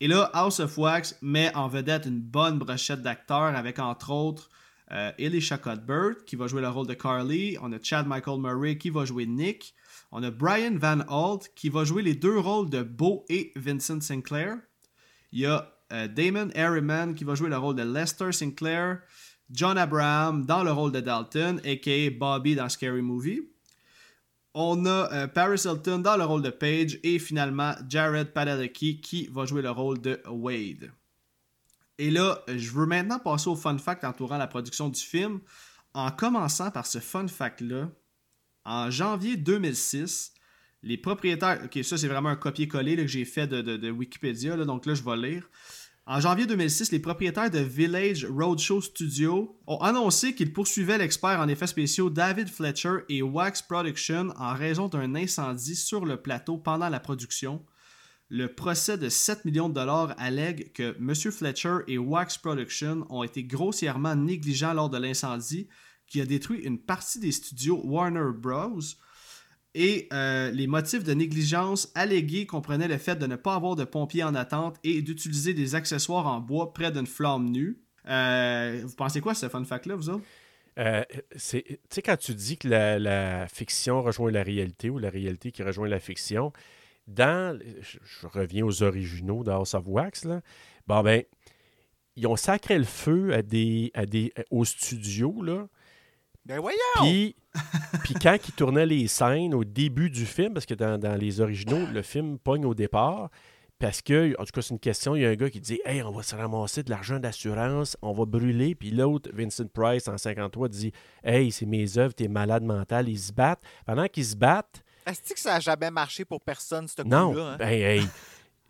S1: Et là, House of Wax met en vedette une bonne brochette d'acteurs avec entre autres euh, Elisha Cuthbert qui va jouer le rôle de Carly. On a Chad Michael Murray qui va jouer Nick. On a Brian Van Holt qui va jouer les deux rôles de Beau et Vincent Sinclair. Il y a euh, Damon Harriman qui va jouer le rôle de Lester Sinclair. John Abraham dans le rôle de Dalton, a.k.a. Bobby dans Scary Movie. On a euh, Paris Hilton dans le rôle de Paige et finalement Jared Padalecki qui va jouer le rôle de Wade. Et là, je veux maintenant passer au fun fact entourant la production du film, en commençant par ce fun fact-là. En janvier 2006, les propriétaires. Ok, ça c'est vraiment un copier-coller que j'ai fait de, Wikipédia, donc là je vais lire. En janvier 2006, les propriétaires de Village Roadshow Studio ont annoncé qu'ils poursuivaient l'expert en effets spéciaux David Fletcher et Wax Production en raison d'un incendie sur le plateau pendant la production. Le procès de 7 millions de dollars allègue que M. Fletcher et Wax Production ont été grossièrement négligents lors de l'incendie qui a détruit une partie des studios Warner Bros. Et euh, les motifs de négligence allégués comprenaient le fait de ne pas avoir de pompiers en attente et d'utiliser des accessoires en bois près d'une flamme nue. Euh, vous pensez quoi, ce fun fact-là, vous autres?
S4: Euh, tu sais, quand tu dis que la, la, fiction rejoint la réalité ou la réalité qui rejoint la fiction, dans, je, reviens aux originaux de House of Wax, là, bon ben, ils ont sacré le feu à des, à des, aux studios, là.
S5: Ben voyons!
S4: Puis, (laughs) Puis quand il tournait les scènes au début du film, parce que dans, dans les originaux, le film pogne au départ, parce que, en tout cas, c'est une question. Il y a un gars qui dit Hey, on va se ramasser de l'argent d'assurance, on va brûler. Puis l'autre, Vincent Price, en 53, dit Hey, c'est mes œuvres, t'es malade mental. Ils se battent. Pendant qu'ils se battent.
S5: Est-ce que ça n'a jamais marché pour personne, ce
S4: coup-là?
S5: Non.
S4: Hein? Ben, hey. (laughs)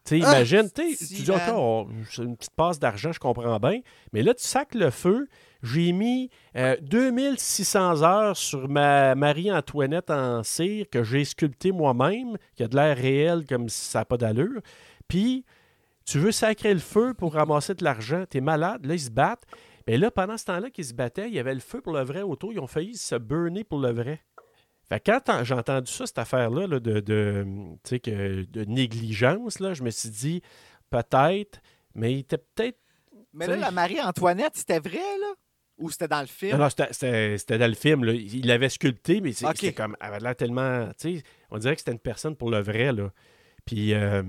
S4: Tu ah, imagine, tu dis, OK, c'est une petite passe d'argent, je comprends bien. Mais là, tu sacs le feu. J'ai mis 2600 euh, heures sur ma Marie-Antoinette en cire que j'ai sculptée moi-même, qui a de l'air réel comme si ça n'a pas d'allure. Puis, tu veux sacrer le feu pour ramasser de l'argent, t'es malade, là, ils se battent. Mais là, pendant ce temps-là qu'ils se battaient, il y avait le feu pour le vrai autour, ils ont failli se burner pour le vrai. Fait que quand j'ai entendu ça, cette affaire-là de, de, que, de négligence, là, je me suis dit, peut-être, mais il était peut-être.
S5: Mais là, la Marie-Antoinette, c'était vrai, là? Ou c'était dans le film?
S4: Non, c'était dans le film. Là. Il l'avait sculpté, mais c'était comme. Elle avait l'air tellement. On dirait que c'était une personne pour le vrai. Là. Puis, euh,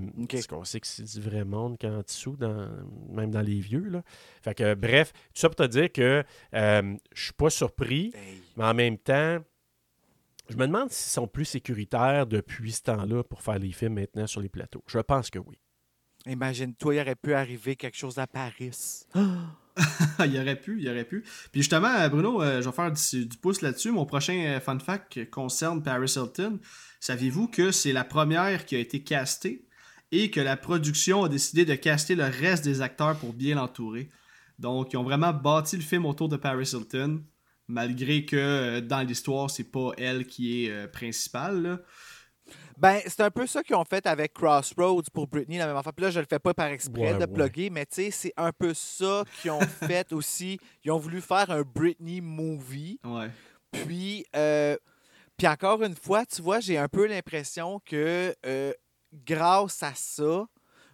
S4: qu'on sait que c'est du vrai monde quand en dessous, dans, même dans les vieux. Là. Fait que, bref, tout ça pour te dire que euh, je suis pas surpris, mais en même temps, je me demande s'ils sont plus sécuritaires depuis ce temps-là pour faire les films maintenant sur les plateaux. Je pense que oui.
S5: Imagine-toi, il aurait pu arriver quelque chose à Paris. (gasps) (laughs)
S1: il aurait pu, il aurait pu. Puis justement, Bruno, euh, je vais faire du, pouce là-dessus. Mon prochain euh, fun fact concerne Paris Hilton. Saviez-vous que c'est la première qui a été castée et que la production a décidé de caster le reste des acteurs pour bien l'entourer? Donc, ils ont vraiment bâti le film autour de Paris Hilton, malgré que euh, dans l'histoire, c'est pas elle qui est euh, principale.
S5: Ben, c'est un peu ça qu'ils ont fait avec Crossroads pour Britney, la même affaire. Puis là, je le fais pas par exprès de plugger, mais tu sais, c'est un peu ça qu'ils ont (laughs) fait aussi. Ils ont voulu faire un Britney movie.
S1: Ouais.
S5: Puis, euh, puis encore une fois, tu vois, j'ai un peu l'impression que euh, grâce à ça,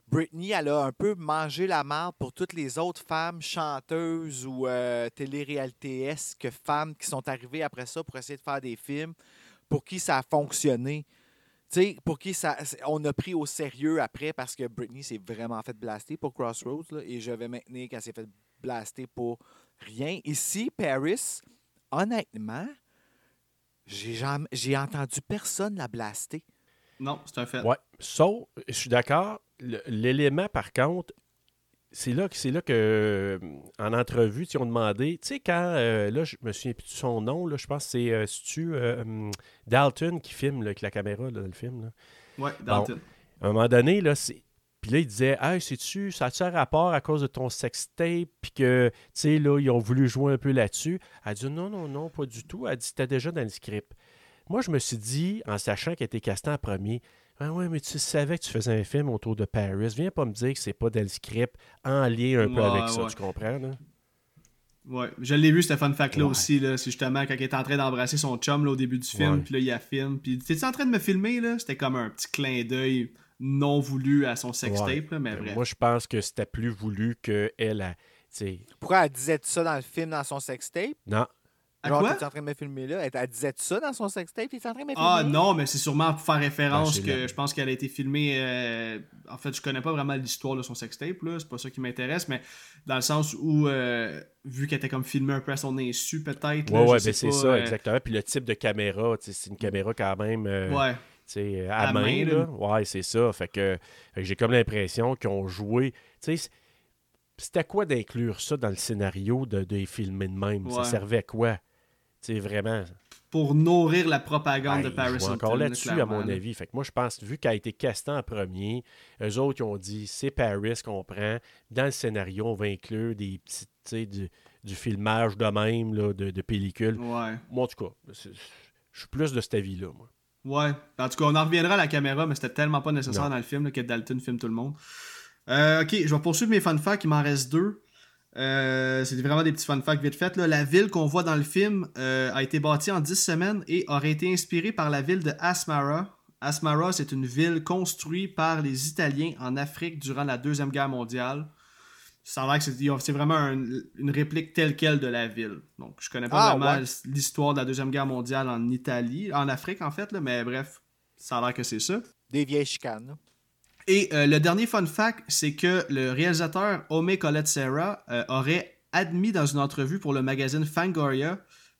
S5: Britney, elle a un peu mangé la marde pour toutes les autres femmes chanteuses ou euh, télé-réalité-esque femmes qui sont arrivées après ça pour essayer de faire des films, pour qui ça a fonctionné. Tu sais, pour qui ça, on a pris au sérieux après parce que Britney s'est vraiment fait blaster pour Crossroads et je vais maintenir qu'elle s'est fait blaster pour rien. Ici, Paris, honnêtement, j'ai entendu personne la blaster.
S1: Non, c'est un fait.
S4: Ouais. Sauf, je suis d'accord. L'élément, par contre, c'est là, là que, euh, en entrevue, ils ont demandé, tu sais, quand, euh, là, je me souviens plus de son nom, là, je pense que c'est euh, tu Dalton qui filme avec la caméra dans le film. Là?
S1: Ouais, Dalton.
S4: à un moment donné, là, c'est puis là, il disait Hey, sais-tu, ça a-tu un rapport à cause de ton sextape Puis que, tu sais, là, ils ont voulu jouer un peu là-dessus. Elle a dit Non, non, non, pas du tout. Elle a dit C'était déjà dans le script. Moi, je me suis dit, en sachant qu'elle était castée en premier, ah ouais, mais tu savais que tu faisais un film autour de Paris. Viens pas me dire que c'est pas dans le script en lien un peu avec ça, tu comprends, là?
S1: Ouais, je l'ai vu, ce fun fact-là aussi. Là. C'est justement quand il est en train d'embrasser son chum là, au début du film, puis là, il a film. Puis, t'es-tu en train de me filmer, là? C'était comme un petit clin d'œil non voulu à son sextape, mais
S4: ben,
S1: bref.
S4: Moi, je pense que c'était plus voulu qu'elle a.
S5: Pourquoi elle disait ça dans le film, dans son sextape?
S4: Non.
S5: Genre, t'es en train de me filmer là? Elle, disait ça dans son sextape? T'es en train de me
S1: ah, filmer? Ah non, mais c'est sûrement pour faire référence que je pense qu'elle a été filmée. Euh, en fait, je connais pas vraiment l'histoire de son sextape, là. C'est pas ça qui m'intéresse, mais dans le sens où, euh, vu qu'elle était comme filmée un peu à son insu, peut-être.
S4: Ouais, ouais, ben c'est ça, euh, exactement. Puis le type de caméra, c'est une caméra quand même.
S1: ouais
S4: sais, à, main. là. Ouais, c'est ça. Fait que, j'ai comme l'impression qu'ils ont joué. C'était quoi d'inclure ça dans le scénario de, de filmer de même? Ça servait à quoi? Sais, vraiment.
S1: Pour nourrir la propagande de Paris Hilton.
S4: encore là-dessus, à mon avis. Fait que moi, je pense, vu qu'elle a été castée en premier, eux autres, ils ont dit c'est Paris qu'on prend. Dans le scénario, on va inclure des petits, du, du filmage de même, là, de, de pellicule.
S1: Ouais.
S4: Moi, en tout cas, je suis plus de cet avis-là, moi.
S1: Ouais. En tout cas, on en reviendra à la caméra, mais c'était tellement pas nécessaire dans le film que Dalton filme tout le monde. Euh, ok, je vais poursuivre mes fun facts. Il m'en reste deux. Euh, c'est vraiment des petits fun facts vite fait. La ville qu'on voit dans le film euh, a été bâtie en 10 semaines et aurait été inspirée par la ville de Asmara. Asmara, c'est une ville construite par les Italiens en Afrique durant la Deuxième Guerre mondiale ça a l'air que c'est vraiment une réplique telle quelle de la ville. Donc, je connais pas ah, vraiment l'histoire de la Deuxième Guerre mondiale en Italie, en Afrique en fait, là, mais bref, ça a l'air que c'est ça.
S5: Des vieilles chicanes.
S1: Et euh, le dernier fun fact, c'est que le réalisateur Ome Colette Serra euh, aurait admis dans une entrevue pour le magazine Fangoria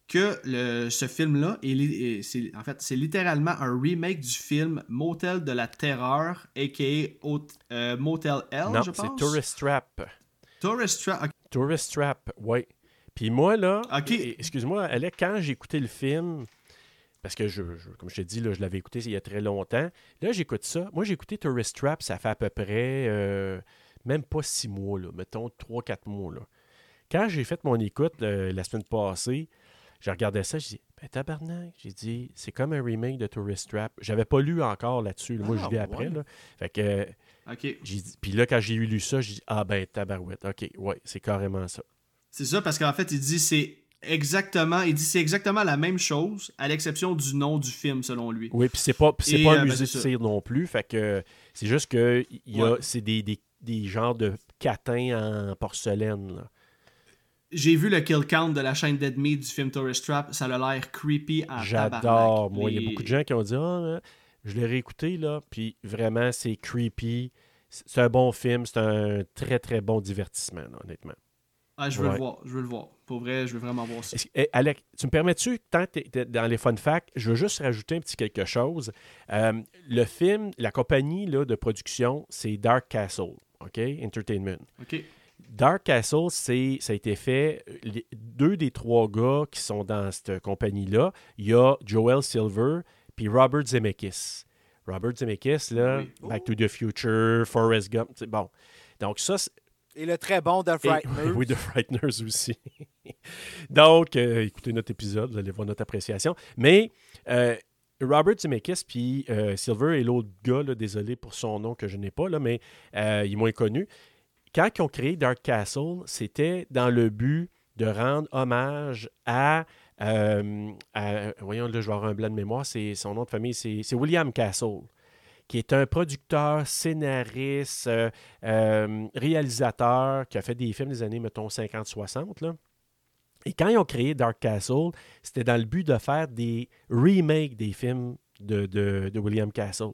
S1: que le, ce film-là, c'est, en fait, c'est littéralement un remake du film Motel de la Terreur, a.k.a. Euh, Motel L,
S4: non,
S1: je pense.
S4: c'est Tourist Trap.
S1: Tourist Trap,
S4: Tourist Trap, oui. Puis moi, là, excuse-moi, Alec, quand j'ai écouté le film, parce que, je, je- comme je te dis, là, je l'avais écouté il y a très longtemps. Là, j'écoute ça. Moi, j'ai écouté Tourist Trap, ça fait à peu près, euh, même pas six mois, là, mettons trois, quatre mois. Là. Quand j'ai fait mon écoute euh, la semaine passée, je regardais ça, je dis, ben tabarnak, j'ai dit, c'est comme un remake de Tourist Trap. J'avais pas lu encore là-dessus. là. Moi,
S5: Ah,
S4: je lis après.
S5: ouais.
S4: Là. Fait que, dit- puis là, quand j'ai lu ça, j'ai dit, ah ben tabarouette, ok, ouais, c'est carrément ça.
S1: C'est ça, parce qu'en fait, il dit c'est exactement, il dit c'est exactement la même chose, à l'exception du nom du film, selon lui.
S4: Oui, puis c'est pas, c'est pas
S1: euh,
S4: un
S1: ben,
S4: musée de cire non plus. Fait que c'est juste que il y a,
S1: Ouais.
S4: c'est des, des, des genres de catins en porcelaine. là.
S1: J'ai vu le kill count de la chaîne Dead Meat du film Tourist Trap, ça a l'air creepy à
S4: J'adore. Moi, il y a beaucoup de gens qui ont dit Ah, hein, je l'ai réécouté, là, puis vraiment, c'est creepy. C'est c'est un bon film, c'est un très, très bon divertissement, là, honnêtement.
S1: Ah, je veux
S4: Ouais.
S1: le voir, je veux le voir. Pour vrai, je veux vraiment voir ça.
S4: Est-ce- eh, Alec, tu me permets-tu, tant que tu es dans les fun facts, je veux juste rajouter un petit quelque chose. Euh, le film, la compagnie là, de production, c'est Dark Castle, OK? Entertainment.
S1: Ok.
S4: Dark Castle, c'est, ça a été fait. les- deux des trois gars qui sont dans cette compagnie-là, il y a Joel Silver puis Robert Zemeckis. Robert Zemeckis, là,
S1: Oui.
S4: Back to the Future, Forrest Gump, bon. Donc ça,
S5: Et le très bon
S4: et-
S5: Frighteners.
S4: oui, The Frighteners aussi. (laughs) Donc, euh, écoutez notre épisode, vous allez voir notre appréciation. Mais euh, Robert Zemeckis puis euh, Silver et l'autre gars, là, désolé pour son nom que je n'ai pas, là, mais il est moins connu. Quand ils ont créé Dark Castle, c'était dans le but de rendre hommage à, euh, à- voyons là, je vais avoir un blanc de mémoire, c'est son nom de famille, c'est William Castle qui est un producteur, scénariste, euh, euh, réalisateur, qui a fait des films des années, mettons, 50-60. là. Et quand ils ont créé Dark Castle, c'était dans le but de faire des remakes des films de, de- de William Castle.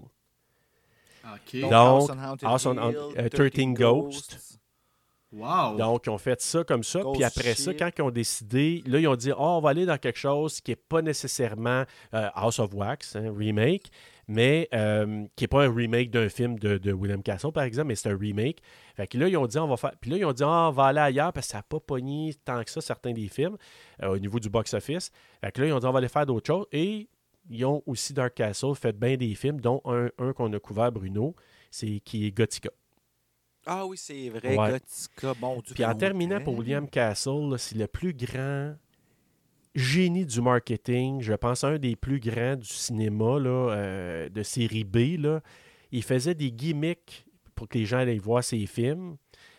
S1: Ok.
S4: Donc,
S5: House on Haunted
S4: House on
S5: Hill,
S4: euh, 13 Ghosts.
S1: Wow.
S4: Donc, ils ont fait ça comme ça.
S5: Ghost
S4: Puis après ça, quand ils ont décidé, là, ils ont dit, oh, on va aller dans quelque chose qui n'est pas nécessairement euh, House of Wax, hein, remake, mais euh, qui n'est pas un remake d'un film de, de William Castle, par exemple, mais c'est un remake. Fait que là, ils ont dit, on va faire. Puis là, ils ont dit, Ah, on va aller ailleurs parce que ça n'a pas pogné tant que ça, certains des films, euh, au niveau du box-office. Fait que là, ils ont dit, on va aller faire d'autres choses. Et ils ont aussi Dark Castle fait bien des films, dont un, un qu'on a couvert, Bruno, c'est qui est Gothica.
S5: Ah oui, c'est vrai,
S4: Ouais.
S5: Gothica, Dieu.
S4: Puis en terminant pour? William Castle, c'est le plus grand génie du marketing. Je pense un des plus grands du cinéma là, euh, de série B. Il faisait des gimmicks pour que les gens aillent voir ses films.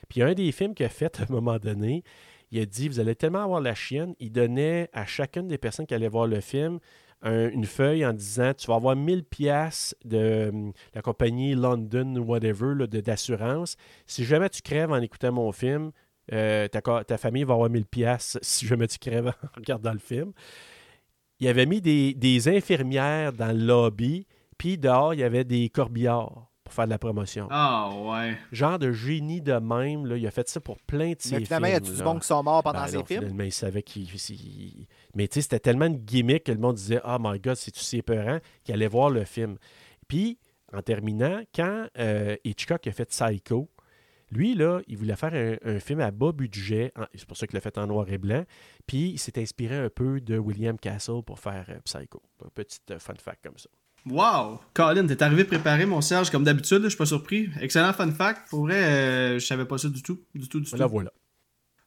S4: Puis un des films qu'il a fait (laughs) à un moment donné, il a dit Vous allez tellement avoir la chienne. Il donnait à chacune des personnes qui allaient voir le film un- une feuille en disant Tu vas avoir 1000 pièces de hum, la compagnie London, whatever, d'assurance. Si jamais tu crèves en écoutant mon film, euh, ta, ta famille va avoir 1000 pièces (laughs) si jamais tu crèves en regardant le film. Il avait mis des, des infirmières dans le lobby, puis dehors, il y avait des corbillards pour faire de la promotion.
S1: Ah ouais.
S4: Genre de génie de même, là, il a fait ça pour plein de ses
S5: Mais finalement, il y a
S4: films,
S5: du monde qui sont morts pendant
S4: Ben
S5: ces
S4: non,
S5: films.
S4: finalement, il savait qu'il. il- Mais tu sais, c'était tellement une gimmick que le monde disait Oh my god, c'est-tu si épeurant qu'il allait voir le film. Puis, en terminant, quand euh, Hitchcock a fait Psycho, lui, là, il voulait faire un, un film à bas budget. C'est pour ça qu'il l'a fait en noir et blanc. Puis, il s'est inspiré un peu de William Castle pour faire euh, Psycho. Un petit euh, fun fact comme ça.
S1: Wow! Colin, t'es arrivé préparé, mon Serge, comme d'habitude, je suis pas surpris. Excellent fun fact. Pour vrai, euh, je savais pas ça du tout. Du tout, du tout.
S4: Là, voilà.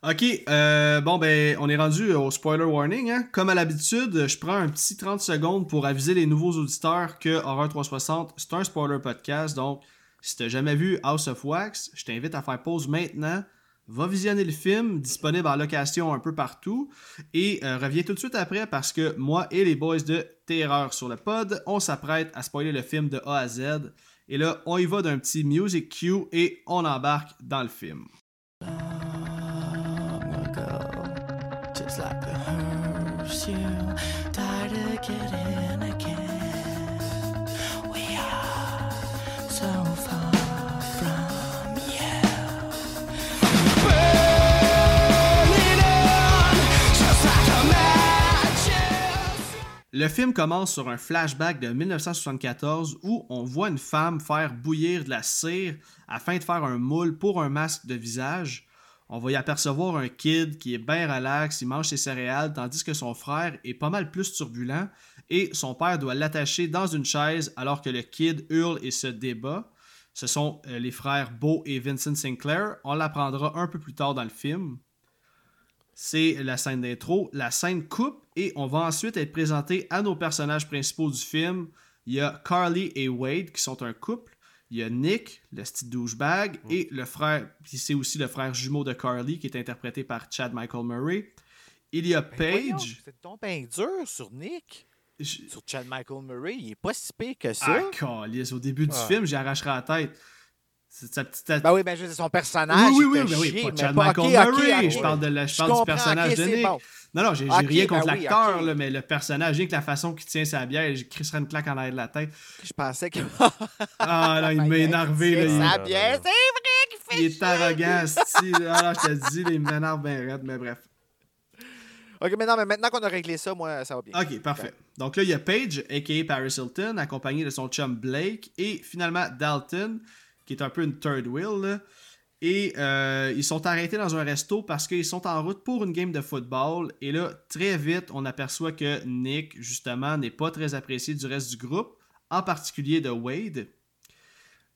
S1: Ok, euh, bon ben, on est rendu au spoiler warning. Hein? Comme à l'habitude, je prends un petit 30 secondes pour aviser les nouveaux auditeurs que Horror 360, c'est un spoiler podcast. Donc, si t'as jamais vu House of Wax, je t'invite à faire pause maintenant. Va visionner le film, disponible en location un peu partout. Et euh, reviens tout de suite après parce que moi et les boys de Terreur sur le pod, on s'apprête à spoiler le film de A à Z. Et là, on y va d'un petit music cue et on embarque dans le film.
S6: just like a
S1: Le film commence sur un flashback de 1974 où on voit une femme faire bouillir de la cire afin de faire un moule pour un masque de visage. On va y apercevoir un kid qui est bien relax, il mange ses céréales, tandis que son frère est pas mal plus turbulent et son père doit l'attacher dans une chaise alors que le kid hurle et se débat. Ce sont euh, les frères Beau et Vincent Sinclair. On l'apprendra un peu plus tard dans le film. C'est la scène d'intro. La scène coupe et on va ensuite être présenté à nos personnages principaux du film. Il y a Carly et Wade qui sont un couple. Il y a Nick, le petit douchebag, et le frère, puis c'est aussi le frère jumeau de Carly qui est interprété par Chad Michael Murray. Il y a
S5: Ben
S1: Paige.
S5: C'est ton bien dur sur Nick.
S1: Je-
S5: Sur Chad Michael Murray, il est pas si pire que ça.
S1: Ah, au début du
S4: Ah.
S1: film, j'y arracherai la tête. C'est sa petite.
S5: Ben oui, ben je veux dire, son personnage.
S1: oui, oui, oui, ben oui,
S5: chier,
S1: pas Chad Michael. Je parle, de la- je
S5: Je
S1: parle du personnage de
S5: c'est
S1: Nick.
S5: bon.
S1: Non, non, j'ai rien contre
S5: ben oui,
S1: l'acteur, mais le personnage, rien que la façon qu'il tient sa bière, je crisserais une claque en arrière de la tête.
S5: Je pensais que.
S1: Ah, là, il (laughs) m'a énervé. Là,
S5: sa bière, c'est vrai qu'il fait
S1: Il est arrogant, (laughs) style. Ah, là, je te dis, il m'énerve bien raide, mais bref.
S5: Ok, mais non, mais maintenant qu'on a réglé ça, moi, ça va bien.
S1: Ok, parfait. Donc là, il y a Paige, a.k.a. Paris Hilton, accompagné de son chum Blake, et finalement Dalton, qui est un peu une third wheel, là. Et euh, ils sont arrêtés dans un resto parce qu'ils sont en route pour une game de football. Et là, très vite, on aperçoit que Nick, justement, n'est pas très apprécié du reste du groupe, en particulier de Wade.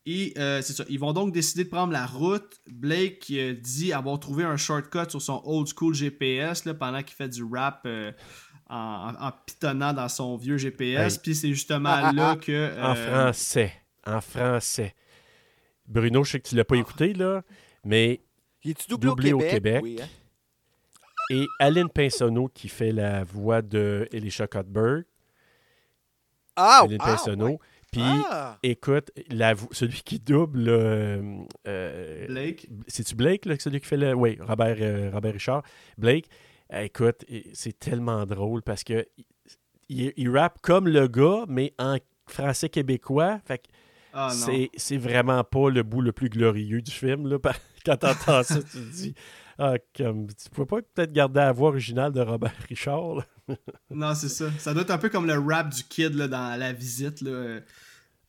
S1: Et euh, c'est ça. Ils vont donc décider de prendre la route. Blake euh, dit avoir trouvé un shortcut sur son old school GPS là, pendant qu'il fait du rap en, pitonnant dans son vieux GPS.
S4: Hey.
S1: Puis c'est justement là que.
S4: En français. En français. Bruno, je sais que tu l'as
S1: Ah.
S4: pas écouté, là, mais.
S5: Il est-tu doublé,
S4: Doublé
S5: au
S4: au
S5: Québec? Oui, hein?
S4: Et Aline Pinsonneau qui fait la voix de Elisha Cuthbert.
S5: Ah,
S4: Aline
S5: ah,
S4: Pinsonneau.
S5: ouais.
S4: Puis,
S5: Ah!
S4: écoute, la celui qui double. euh, euh,
S1: Blake.
S4: C'est-tu Blake, là, celui qui fait le. Oui, Robert, euh, Robert Richard. Blake, euh, écoute, c'est tellement drôle parce que il, il- il rappe comme le gars, mais en français québécois. Fait que
S1: Ah
S4: c'est, c'est vraiment pas le bout le plus glorieux du film. Là, (laughs) quand t'entends ça, tu te dis. Ah, comme, tu pouvais pas peut-être garder la voix originale de Robert (laughs) Richard. là?
S1: Non, c'est ça. Ça doit être un peu comme le rap du kid là, dans la visite. Là.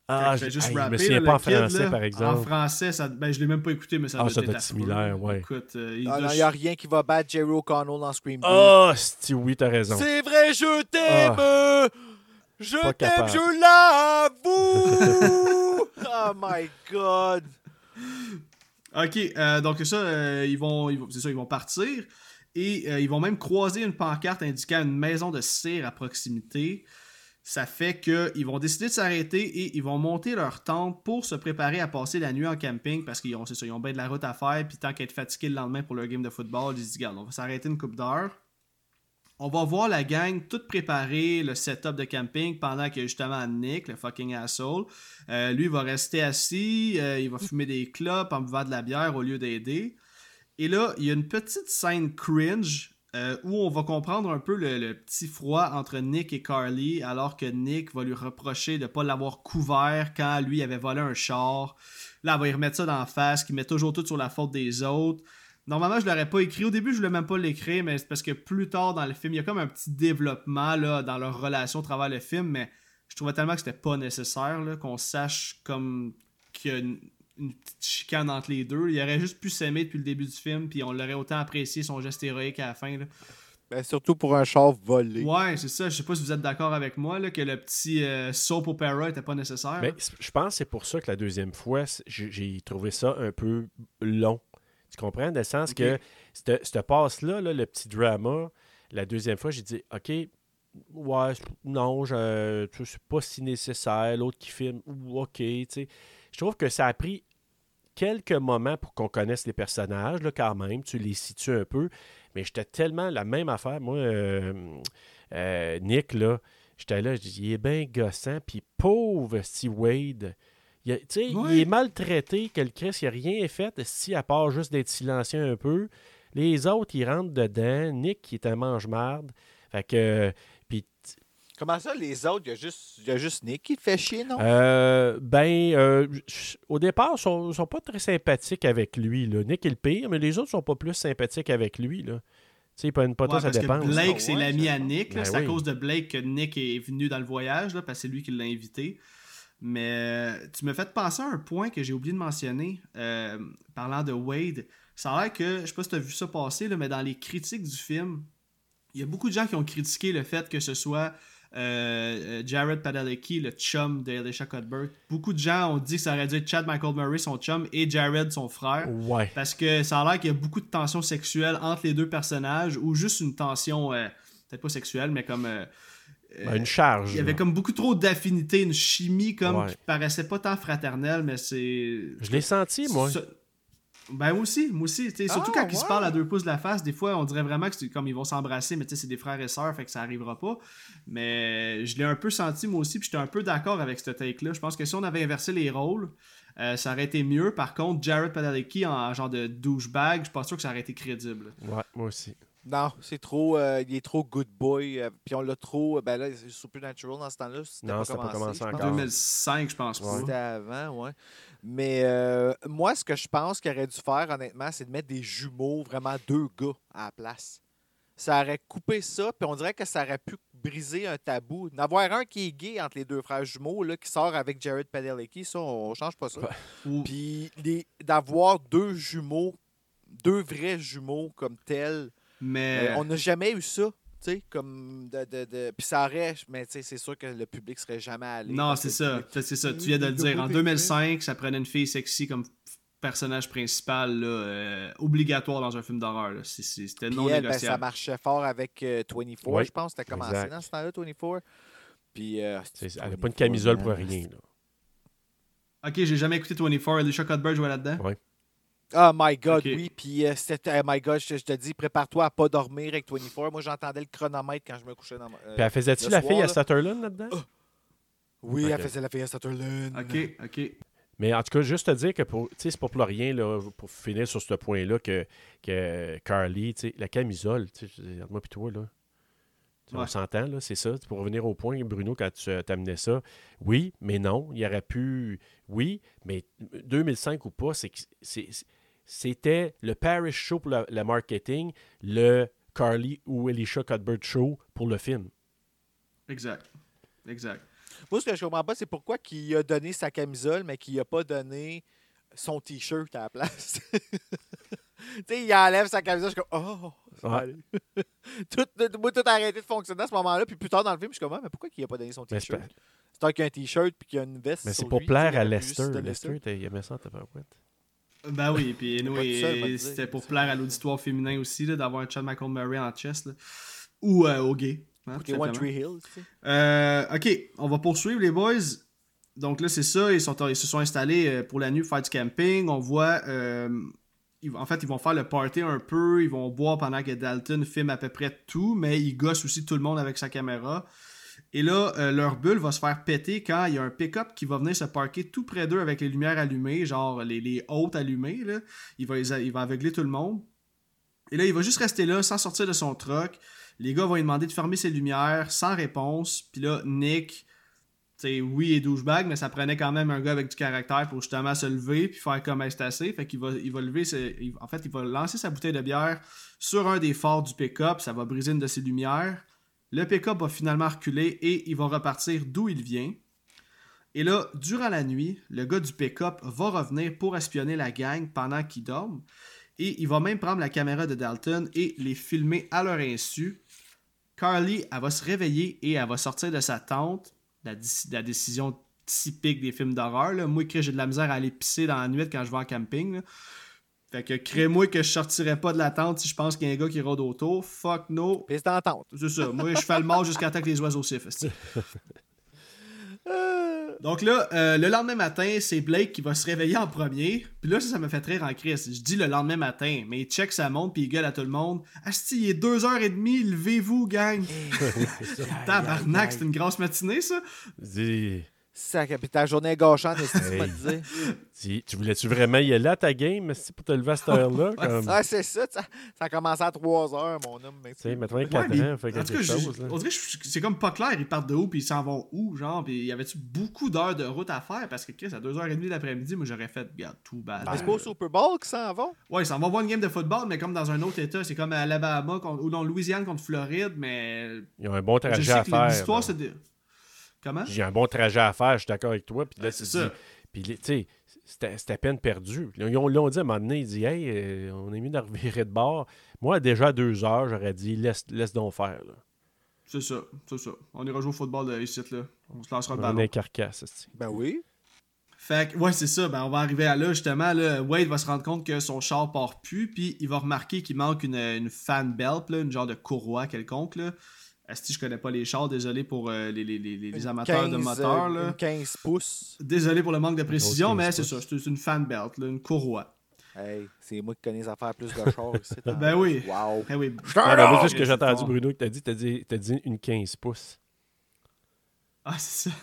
S4: Ah, je,
S1: juste
S4: hey, je
S1: rapper,
S4: me souviens
S1: là,
S4: pas en
S1: kid,
S4: français,
S1: là.
S4: par
S1: En
S4: exemple.
S1: français, ça... ben, je l'ai même pas écouté, mais ça
S4: Ah,
S1: doit
S4: ça
S1: être
S4: doit être similaire, ouais.
S1: Écoute, euh, il
S5: Ah,
S1: doit-
S5: n'y a rien qui va battre Jerry O'Connell dans Scream 2.
S4: Ah, si oui, t'as raison.
S5: C'est vrai, je t'aime! Je t'aime, je l'avoue! (laughs) oh my god!
S1: Ok, euh, donc c'est ça, euh, ils vont, ils vont- c'est ça, ils vont partir et euh, ils vont même croiser une pancarte indiquant une maison de cire à proximité. Ça fait qu'ils vont décider de s'arrêter et ils vont monter leur tente pour se préparer à passer la nuit en camping parce qu'ils ont, c'est ça, ils ont bien de la route à faire. Puis tant qu'être fatigués le lendemain pour leur game de football, ils se disent, regarde, on va s'arrêter une coupe d'heure. On va voir la gang toute préparer le setup de camping pendant que justement Nick, le fucking asshole, euh, lui va rester assis, euh, il va fumer des clopes en buvant de la bière au lieu d'aider. Et là, il y a une petite scène cringe euh, où on va comprendre un peu le, petit froid entre Nick et Carly, alors que Nick va lui reprocher de ne pas l'avoir couvert quand lui avait volé un char. Là, elle va y remettre ça dans face, qui met toujours tout sur la faute des autres. Normalement, je l'aurais pas écrit. Au début, je voulais même pas l'écrire, mais c'est parce que plus tard dans le film, il y a comme un petit développement là, dans leur relation à travers le film, mais je trouvais tellement que c'était pas nécessaire qu'on sache comme qu'il y a une, une petite chicane entre les deux. Il aurait juste pu s'aimer depuis le début du film, puis on l'aurait autant apprécié son geste héroïque à la fin. Là.
S5: Ben, surtout pour un char volé.
S1: Ouais, c'est ça. Je sais pas si vous êtes d'accord avec moi là, que le petit euh, soap opera était pas nécessaire.
S4: Mais je pense que c'est pour ça que la deuxième fois, j'ai trouvé ça un peu long. Tu comprends? Dans le sens que cette, passe-là, là, le petit drama, la deuxième fois, j'ai dit, OK, ouais, non, je, c'est pas si nécessaire. L'autre qui filme, ou OK, tu sais. Je trouve que ça a pris quelques moments pour qu'on connaisse les personnages, là, quand même. Tu les situes un peu. Mais j'étais tellement la même affaire. Moi, euh, euh, Nick, là, j'étais là, je dis, il est bien gossant. Puis pauvre Steve Wade. Il, a- tu sais,
S1: Ouais.
S4: il est maltraité, que le Chris, il n'a rien fait, si à part juste d'être silencieux un peu. Les autres, ils rentrent dedans. Nick, qui est un mange-marde. Fait que. Puis,
S5: Comment ça, les autres, il y a juste, il y a juste Nick qui te fait chier, non?
S4: euh, ben, euh, au départ, ils sont, sont pas très sympathiques avec lui. Là. Nick est le pire, mais les autres sont pas plus sympathiques avec lui. Là. sais, ils prennent pas
S1: Ouais,
S4: à
S1: parce que
S4: dépense.
S1: Blake,
S5: Ah
S1: c'est
S5: ouais,
S1: l'ami à
S5: sais pas.
S1: Nick.
S4: Ben
S1: c'est à cause de Blake que Nick est venu dans le voyage, là, parce que c'est lui qui l'a invité. Mais euh, tu me fais penser à un point que j'ai oublié de mentionner, euh, parlant de Wade. Ça a l'air que, je sais pas si tu as vu ça passer, là, mais dans les critiques du film, il y a beaucoup de gens qui ont critiqué le fait que ce soit euh, euh, Jared Padalecki, le chum d'Elisha Cuthbert. Beaucoup de gens ont dit que ça aurait dû être Chad Michael Murray, son chum, et Jared, son frère.
S4: Ouais.
S1: Parce que ça a l'air qu'il y a beaucoup de tensions sexuelles entre les deux personnages, ou juste une tension, euh, peut-être pas sexuelle, mais comme. Euh,
S4: Ben, une charge.
S1: il y avait comme beaucoup trop d'affinité, une chimie comme
S4: Ouais.
S1: qui paraissait pas tant fraternelle, mais c'est.
S4: Je l'ai senti, moi.
S1: Ben moi aussi, moi aussi. Surtout
S5: Ah,
S1: quand ils se parlent à deux pouces de la face, des fois on dirait vraiment que c'est comme ils vont s'embrasser, mais tu sais, c'est des frères et sœurs, fait que ça arrivera pas. Mais je l'ai un peu senti moi aussi, puis j'étais un peu d'accord avec ce take-là. Je pense que si on avait inversé les rôles, euh, ça aurait été mieux. Par contre, Jared Padalecki en genre de douchebag, je suis pas sûr que ça aurait été crédible.
S4: Ouais, moi aussi.
S5: Non, c'est trop. euh, il est trop good boy. euh, puis on l'a trop. ben là, c'est Supernatural dans ce temps-là.
S4: Non,
S5: pas
S4: c'était pas
S5: commencé.
S4: commencé
S5: je pense.
S4: encore.
S1: 2005, je pense pas.
S5: C'était avant, ouais. Mais euh, moi, ce que je pense qu'il aurait dû faire, honnêtement, c'est de mettre des jumeaux, vraiment deux gars à la place. Ça aurait coupé ça, puis on dirait que ça aurait pu briser un tabou. D'avoir un qui est gay entre les deux frères jumeaux, là, qui sort avec Jared Padalecki, ça, on change pas ça.
S1: Ou-
S5: Puis d'avoir deux jumeaux, deux vrais jumeaux comme tels,
S1: Mais
S5: euh, on n'a jamais eu ça. tu sais, comme de, de, de- Puis ça aurait, mais tu sais, c'est sûr que le public serait jamais allé.
S1: Non, c'est ça. C'est ça. Tu viens de le dire. En 2005, ça prenait une fille sexy comme personnage principal là, euh, obligatoire dans un film d'horreur. C'était non
S5: elle, ben, ça
S1: négociable.
S5: marchait fort avec euh, 24,
S4: Oui,
S5: je pense. C'était commencé
S4: exact.
S5: dans ce temps-là, 24. Puis, euh,
S4: Elle n'a
S5: 24,
S4: pas une camisole pour rien. Là.
S1: Ok, j'ai jamais écouté 24. Alicia Cuthbert jouait là-dedans?
S5: Oh my God, oui. Puis euh, c'était, oh my God, je, je te dis, prépare-toi à pas dormir avec 24. Moi, j'entendais le chronomètre quand je me couchais dans ma. euh,
S4: Puis elle faisait-tu la
S5: soir,
S4: fille à. Sutherland là-dedans?
S5: Oui,
S4: Ok.
S5: elle faisait la fille à Sutherland.
S1: Ok, ok.
S4: Mais en tout cas, juste te dire que pour, tu sais, c'est pas pour rien, là, pour finir sur ce point-là, que, que Carly, tu sais, la camisole, moi et toi, là.
S1: Ouais.
S4: On s'entend, là, c'est ça. Pour revenir au point, Bruno, quand tu t'amenais ça, oui, mais non, il aurait pu. Oui, mais 2005 ou pas, c'est que c'est- c'était le Parish Show pour le, le marketing, le Carly ou Elisha Cuthbert Show pour le film.
S1: Exact. Exact.
S5: Moi, ce que je comprends pas, c'est pourquoi il a donné sa camisole, mais qu'il a pas donné son t-shirt à la place. (laughs) tu sais, il enlève sa camisole, je suis comme, oh,
S4: Ouais.
S5: aller. (laughs) tout, tout- moi, tout a arrêté de fonctionner à ce moment-là. Puis plus tard dans le film, je suis comme, Ah, mais pourquoi il a pas donné son t-shirt? C'est tant qu'il y a un t-shirt puis qu'il y a une veste.
S4: Mais c'est pour
S5: lui,
S4: plaire à Lester. Lester,
S5: ça.
S4: t'as- il aimait ça, t'as pas
S1: Ben oui, puis anyway,
S5: dire,
S1: c'était pour plaire à l'auditoire féminin aussi, d'avoir un Chad Michael Murray en chest. là. Ou euh, au gay. hein,
S5: One. Tree Hill.
S1: Euh, ok, on va poursuivre les boys. Donc là, c'est ça, ils, sont, ils se sont installés euh, pour la nuit faire du camping. On voit, euh, ils- en fait, ils vont faire le party un peu, ils vont boire pendant que Dalton filme à peu près tout, mais ils gossent aussi tout le monde avec sa caméra. Et là, euh, leur bulle va se faire péter quand il y a un pick-up qui va venir se parker tout près d'eux avec les lumières allumées, genre les, les hautes allumées. Là. Il, va, aveugler tout le monde. Et là, il va juste rester là sans sortir de son truck. Les gars vont lui demander de fermer ses lumières sans réponse. Puis là, Nick, tu oui, il est douchebag, mais ça prenait quand même un gars avec du caractère pour justement se lever puis faire comme c'est assez. Fait qu'il va, il va lever, ses- en fait, il va lancer sa bouteille de bière sur un des phares du pick-up. Ça va briser une de ses lumières. Le pick-up va finalement reculer et il va repartir d'où il vient. Et là, durant la nuit, le gars du pick-up va revenir pour espionner la gang pendant qu'ils dorment. Et il va même prendre la caméra de Dalton et les filmer à leur insu. Carly, elle va se réveiller et elle va sortir de sa tente. La, déci- la décision typique des films d'horreur. Moi, j'ai de la misère à aller pisser dans la nuit quand je vais en camping. Fait que crée-moi que je sortirais pas de la tente si je pense qu'il y a un gars qui rôde autour. Fuck no.
S5: Puis c'est en tente.
S1: C'est ça. Moi, je fais le mort jusqu'à temps que les oiseaux sifflent. (laughs) Donc là, euh, le lendemain matin, c'est Blake qui va se réveiller en premier. Puis là, ça, ça me fait très rire en crise. Je dis le lendemain matin, mais il check sa montre puis il gueule à tout le monde. Asti, il est 2h30, levez-vous, gang. (laughs) Tabarnak, c'est une grosse matinée, ça.
S4: Dis-
S5: ta journée gâchante, est-ce que tu dire?
S4: Tu, tu voulais-tu vraiment y aller à ta game esti, pour te lever à cette (laughs) heure-là? Comme,
S5: Ah, c'est ça, ça, ça a commencé à 3 heures, mon homme. mais
S4: tu sais, maintenant
S1: Ouais,
S4: 4
S1: mais-
S4: ans, fait
S1: en tout
S4: quelque
S1: cas, je-
S4: chose. là.
S1: on dirait que c'est comme pas clair, ils partent de où puis ils s'en vont où, genre, puis y avait-tu beaucoup d'heures de route à faire? Parce que Chris, à 2h30 l'après-midi, moi j'aurais fait, regarde, tout bad.
S5: Mais c'est pas au Super Bowl qu'ils s'en vont?
S1: Ouais, ils s'en vont voir une game de football, mais comme dans un autre état, c'est comme à Alabama contre- ou dans Louisiane contre Floride, mais
S4: Ils ont un bon
S1: je
S4: trajet
S1: sais
S4: à
S1: que
S4: faire.
S1: l'histoire c'est de... Comment?
S4: J'ai un bon trajet à faire, je suis d'accord avec toi. Puis là,
S1: c'est ça.
S4: Puis, tu sais, c'était c'était à peine perdu. Ils ont, l'ont dit à un moment donné, ils dit Hey, euh, on est mieux de revirer de bord. Moi, déjà à deux heures, j'aurais dit Laisse, laisse donc faire. Là.
S1: C'est ça, c'est ça. On ira jouer au football de ici, là. On se lancera le
S4: On
S1: ballon.
S4: est carcasse.
S5: Ben oui.
S1: Fait que, ouais, c'est ça. Ben, on va arriver à là, justement. Là, Wade va se rendre compte que son char part plus, puis il va remarquer qu'il manque une, une fan belt, là, une genre de courroie quelconque. Là. Asti, je connais pas les chars, désolé pour euh, les, les- les- amateurs de
S5: 15,
S1: moteurs. Là.
S5: une 15 pouces.
S1: Désolé pour le manque de précision, mais
S4: 15
S1: c'est ça, c'est une fan belt, là, une courroie.
S5: Hey, c'est moi qui connais les affaires plus de chars ici. (laughs)
S1: Ben oui.
S5: Wow.
S1: Eh oui.
S4: Ben, moi, tout ce que j'ai entendu. Bruno, que t'as dit, t'as dit, t'as dit une 15 pouces.
S1: Ah, c'est ça.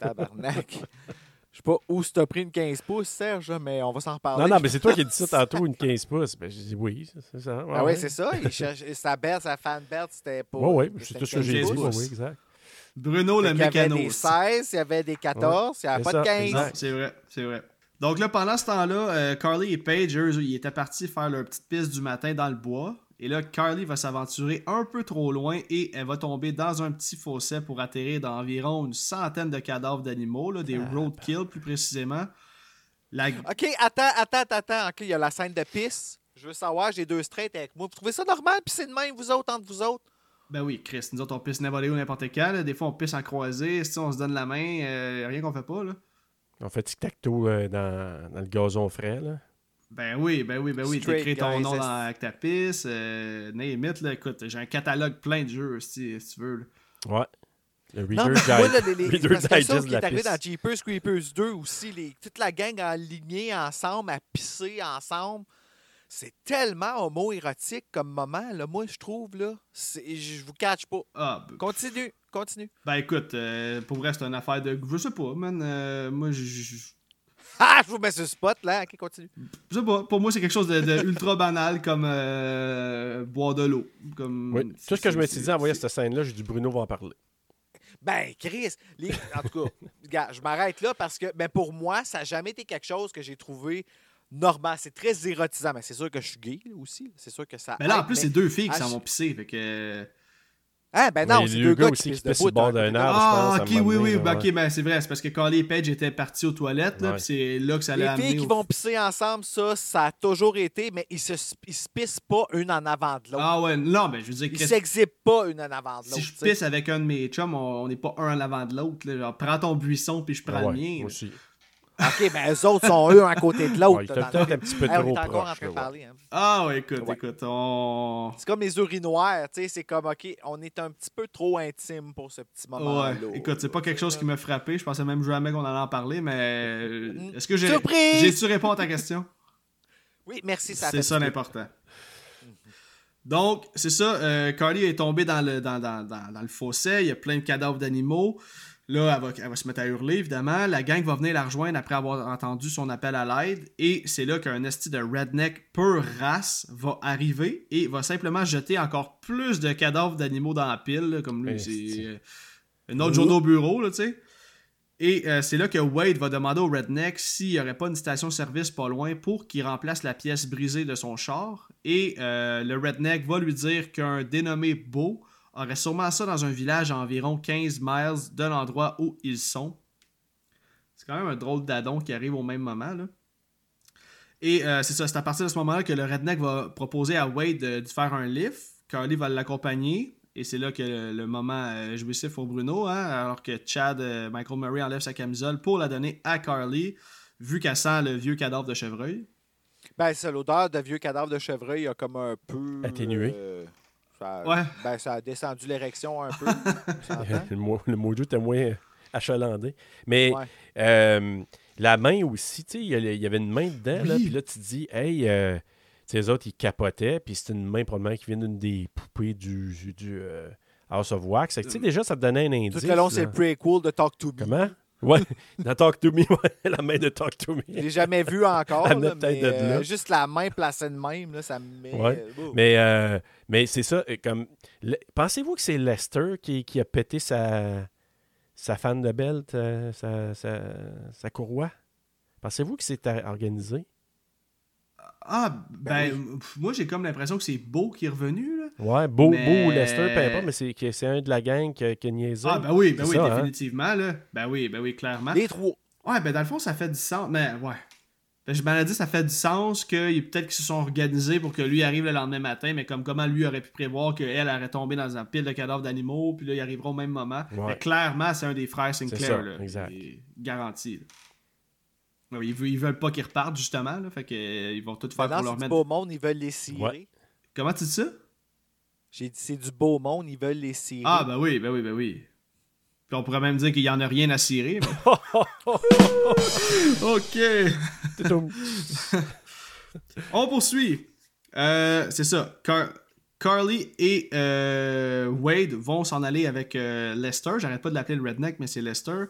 S5: Tabarnak. (laughs) Je sais pas où tu as pris une 15 pouces, Serge, mais on va s'en reparler.
S4: Non, non, mais c'est toi qui as dit ça tantôt, une 15 pouces. Ben, j'ai dit oui, c'est- ça.
S5: Ah oui, c'est ça. Il (laughs) cherche... Sa belt, sa fan c'était pas.
S4: Oui, oui, c'est tout ce que j'ai
S1: 15
S4: dit.
S1: pouces.
S4: Oui, exact.
S1: Bruno, le
S5: Il y avait
S1: mécano.
S5: des 16, il y avait des 14, il n'y avait pas de
S4: ça,
S5: 15.
S4: exact.
S1: Non, c'est vrai, c'est vrai. Donc là, pendant ce temps-là, euh, Carly et Paige, eux, ils étaient partis faire leur petite piste du matin dans le bois. Et là, Carly va s'aventurer un peu trop loin et elle va tomber dans un petit fossé pour atterrir dans environ une centaine de cadavres d'animaux, là, des roadkill plus précisément. La...
S5: OK, attends, attends, attends. OK, il y a la scène de pisse. Je veux savoir, j'ai deux straight avec moi. Vous trouvez ça normal? Puis c'est de même, vous autres, entre vous autres?
S1: Ben oui, Chris, nous autres on pisse n'importe où, n'importe quand. là. Des fois on pisse en croisée, si on se donne la main, euh, rien qu'on fait pas. là.
S4: On fait tic-tac-toe euh, dans, dans le gazon frais. Là.
S1: Ben oui, ben oui, ben oui.
S5: Straight
S1: T'écris ton nom dans, avec ta pisse. Euh, name it, là. Écoute, j'ai un catalogue plein de jeux, si, si tu veux. là.
S4: Ouais. Le
S5: Non,
S4: Reader
S5: mais moi, là,
S4: Digest-
S5: les, les, parce que ça
S4: Digest
S5: qui est arrivé dans Jeepers Creepers 2 aussi, les, toute la gang alignée ensemble, à pisser ensemble. C'est tellement homo-érotique comme moment, là. Moi, je trouve, là. c'est- Je vous catch pas.
S1: Ah, ben,
S5: Continue, continue.
S1: Ben écoute, euh, pour vrai, c'est une affaire de. Je sais pas, man. euh, moi, je. Je- (laughs)
S5: Ah, je vous mets le spot, là. OK, continue.
S1: je sais pas. Pour moi, c'est quelque chose de, de (laughs) ultra banal comme euh, boire de l'eau. Comme...
S4: Oui. Tout ce que je me suis dit en voyant cette scène-là, j'ai dit Bruno va en parler.
S5: Ben, Chris, les- en tout cas, (laughs) regarde, je m'arrête là parce que ben, pour moi, ça n'a jamais été quelque chose que j'ai trouvé normal. C'est très érotisant. Mais c'est sûr que je suis gay là, aussi. C'est sûr que ça.
S1: Mais là, en plus,
S5: mais-
S1: c'est deux filles qui
S5: Ah,
S1: s'en vont pisser. Fait que.
S5: Ah, ben non,
S4: Mais
S5: c'est
S4: les
S5: deux
S4: gars
S5: gars
S4: aussi
S5: qui
S4: qui
S5: pissent
S4: le bord
S5: d'un
S4: arbre.
S1: Ah,
S4: je pense,
S1: ok, oui, oui. ben, ok, ben c'est vrai. C'est parce que Carly et Paige étaient partis aux toilettes,
S4: Ouais.
S1: puis c'est là que ça allait
S5: Les filles qui
S1: au-
S5: vont pisser ensemble, ça, ça a toujours été, mais ils se, ils se pissent pas une en avant de l'autre.
S1: Ah ouais, non, ben je veux dire,
S5: ils s'exhibent pas une en avant de l'autre.
S1: si je pisse avec un de mes chums, on on n'est pas un en avant de l'autre. Genre, prends ton buisson, puis je prends
S4: Ah ouais,
S1: le mien.
S4: moi aussi.
S5: OK, ben eux autres sont eux à côté de l'autre.
S4: Ouais, peut-être un petit peu trop
S5: encore en
S4: proche.
S5: train de
S4: là, ouais.
S5: parler. hein.
S1: Ah ouais, écoute,
S5: Ouais.
S1: écoute, on.
S5: C'est comme les urinoirs, tu sais, c'est comme, OK, on est un petit peu trop intime pour ce petit moment-là.
S1: Ouais, écoute, c'est pas quelque chose qui m'a frappé. Je pensais même jamais qu'on allait en parler, mais euh, est-ce que j'ai
S5: Surprise!
S1: j'ai-tu répondu à ta question? (laughs)
S5: Oui, merci, ça
S1: C'est
S5: fait
S1: ça l'important. Donc, c'est ça, euh, Carly est tombée dans le, dans, dans- dans- dans le fossé, il y a plein de cadavres d'animaux. Là, elle va, elle va se mettre à hurler, évidemment. La gang va venir la rejoindre après avoir entendu son appel à l'aide. Et c'est là qu'un esti de redneck pure race va arriver et va simplement jeter encore plus de cadavres d'animaux dans la pile, là, comme lui.
S4: Esti.
S1: C'est euh, une autre journée au bureau, là, tu sais. Et euh, c'est là que Wade va demander au redneck s'il n'y aurait pas une station-service pas loin pour qu'il remplace la pièce brisée de son char. Et euh, le redneck va lui dire qu'un dénommé Beau aurait sûrement ça dans un village à environ 15 miles de l'endroit où ils sont. C'est quand même un drôle d'adon qui arrive au même moment. Là. Et euh, c'est ça, c'est à partir de ce moment-là que le redneck va proposer à Wade de, de faire un lift. Carly va l'accompagner. Et c'est là que le, le moment euh, jouissif pour Bruno, hein, alors que Chad, euh, Michael Murray enlève sa camisole pour la donner à Carly, vu qu'elle sent le vieux cadavre de chevreuil.
S5: Ben, c'est l'odeur de vieux cadavre de chevreuil a comme un peu.
S4: Atténué.
S5: Euh, ça,
S1: Ouais.
S5: Ben, ça a descendu l'érection un peu. (laughs)
S4: le, mot, le jeu était moins achalandé. Mais
S5: Ouais.
S4: euh, la main aussi, tu sais, il y avait une main dedans,
S1: Oui.
S4: puis là, tu te dis, hey, euh, tu sais, les autres, ils capotaient, puis c'était une main probablement qui vient d'une des poupées du, du euh, House of Wax. Que, sais, déjà, ça te donnait un indice.
S5: Tout le long, c'est le prequel de Talk to Me.
S4: Comment? Ouais, (laughs) dans Talk to Me, (laughs) ouais, la main de Talk to Me.
S5: Je l'ai jamais vu encore. (laughs) Là, mais,
S4: là.
S5: euh, juste la main placée de même, là, ça me met.
S4: Ouais.
S5: euh,
S4: Mais, euh, mais c'est ça, comme. le- Pensez-vous que c'est Lester qui, qui a pété sa, sa fan de belt, euh, sa, sa, sa courroie? Pensez-vous que c'est organisé?
S1: Ah, ben, pff, moi, j'ai comme l'impression que c'est Beau qui est revenu, là.
S4: Ouais, Beau,
S1: Mais-
S4: Beau ou Lester, peu importe, mais c'est que c'est un de la gang qui, qui a niaisé.
S1: Ah, ben oui, ben oui,
S4: ça, hein?
S1: définitivement, là. Ben oui, ben oui, clairement.
S5: Les trois.
S1: Ouais, ben dans le fond, ça fait du sens. Mais ouais. Ben, je m'en ai dit, ça fait du sens que peut-être qu'ils se sont organisés pour que lui arrive le lendemain matin, mais comme comment lui aurait pu prévoir qu'elle aurait tombé dans un pile de cadavres d'animaux, puis là, il arrivera au même moment.
S4: Ouais.
S1: Mais clairement, c'est un des frères Sinclair,
S4: ça,
S1: là.
S4: exact.
S1: Garanti. là. Ils, veulent, ils veulent pas qu'ils repartent, justement, là. Fait que, euh, ils vont tout faire
S5: Maintenant,
S1: pour leur
S5: c'est du
S1: mettre.
S5: beau monde, ils veulent les cirer.
S4: Ouais.
S1: Comment tu dis ça?
S5: J'ai dit, c'est du beau monde, ils veulent les cirer.
S1: Ah, ben oui, ben oui, ben oui. Puis on pourrait même dire qu'il y en a rien à cirer. mais- (laughs) ok. (laughs) On poursuit. Euh, c'est ça. Car- Carly et euh, Wade vont s'en aller avec euh, Lester. J'arrête pas de l'appeler le redneck, mais c'est Lester.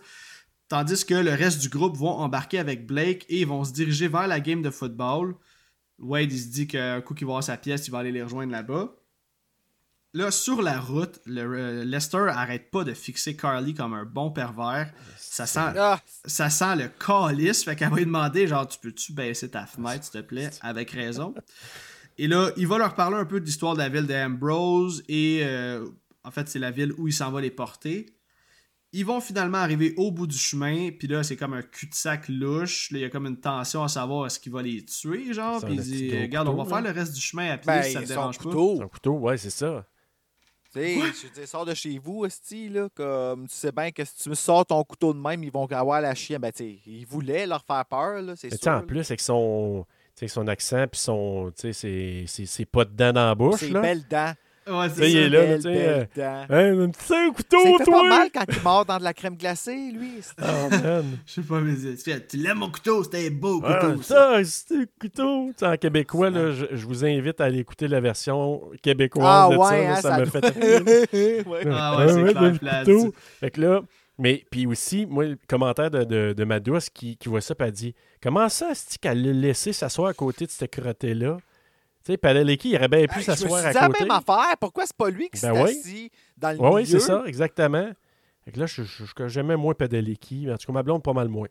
S1: Tandis que le reste du groupe vont embarquer avec Blake et ils vont se diriger vers la game de football. Wade, il se dit qu'un coup qu'il va avoir sa pièce, il va aller les rejoindre là-bas. Là, sur la route, le, euh, Lester arrête pas de fixer Carly comme un bon pervers. Ça sent,
S5: Ah,
S1: ça sent le calice. Fait qu'elle va lui demander, genre, tu peux-tu baisser ta fenêtre, s'il te plaît, avec raison. Et là, il va leur parler un peu de l'histoire de la ville d'Ambrose et euh, en fait, c'est la ville où il s'en va les porter. Ils vont finalement arriver au bout du chemin, puis là, c'est comme un cul-de-sac louche. Là, il y a comme une tension à savoir est-ce qu'il va les tuer, genre.
S4: C'est
S1: Puis il dit, regarde, on va faire
S4: là.
S1: le reste du chemin à pied
S5: ben,
S1: si ça te
S5: son
S1: dérange pas.
S5: couteau.
S4: C'est un couteau, ouais, c'est ça.
S5: Tu sais, je dire, sors de chez vous, Esti, là, comme tu sais bien que si tu me sors ton couteau de même, ils vont avoir la chienne. Ben, tu sais, ils voulaient leur faire peur, là, c'est
S4: Mais tu sais,
S5: sûr.
S4: en
S5: là.
S4: plus, avec son, son accent, puis son, tu sais, ses pas de dents dans la bouche,
S5: dents.
S1: Ouais, c'est
S4: il
S1: ça.
S4: est là, tu sais, un petit un couteau,
S5: C'est fait
S4: toi!
S5: pas mal quand il mord dans de la crème glacée, lui.
S4: Oh, man. (laughs)
S1: Je sais pas, mais tu tu l'aimes mon couteau, c'était un beau
S4: Ah,
S1: couteau. ça.
S4: ça, c'est un couteau. En québécois, là, je, je vous invite à aller écouter la version québécoise
S5: Ah
S4: de ça.
S5: hein,
S4: ça me fait rire. (laughs)
S5: Ouais.
S1: Ah ouais, c'est clair,
S4: Fait que là, mais puis aussi, moi, le commentaire de, de, de ma douce qui, qui voit ça, puis elle dit Comment ça, cest qu'elle l'a laissé s'asseoir à côté de ce crotté-là Tu sais, Padeleki, il aurait bien pu s'asseoir à
S5: dit la
S4: côté.
S5: même affaire. Pourquoi c'est pas lui qui
S4: Ben
S5: s'est
S4: oui.
S5: assis dans le
S4: Oui, oui, c'est ça, exactement. Fait que là, je, je, je- j'aimais moins Padeleki, mais en tout cas, ma blonde, pas mal moins.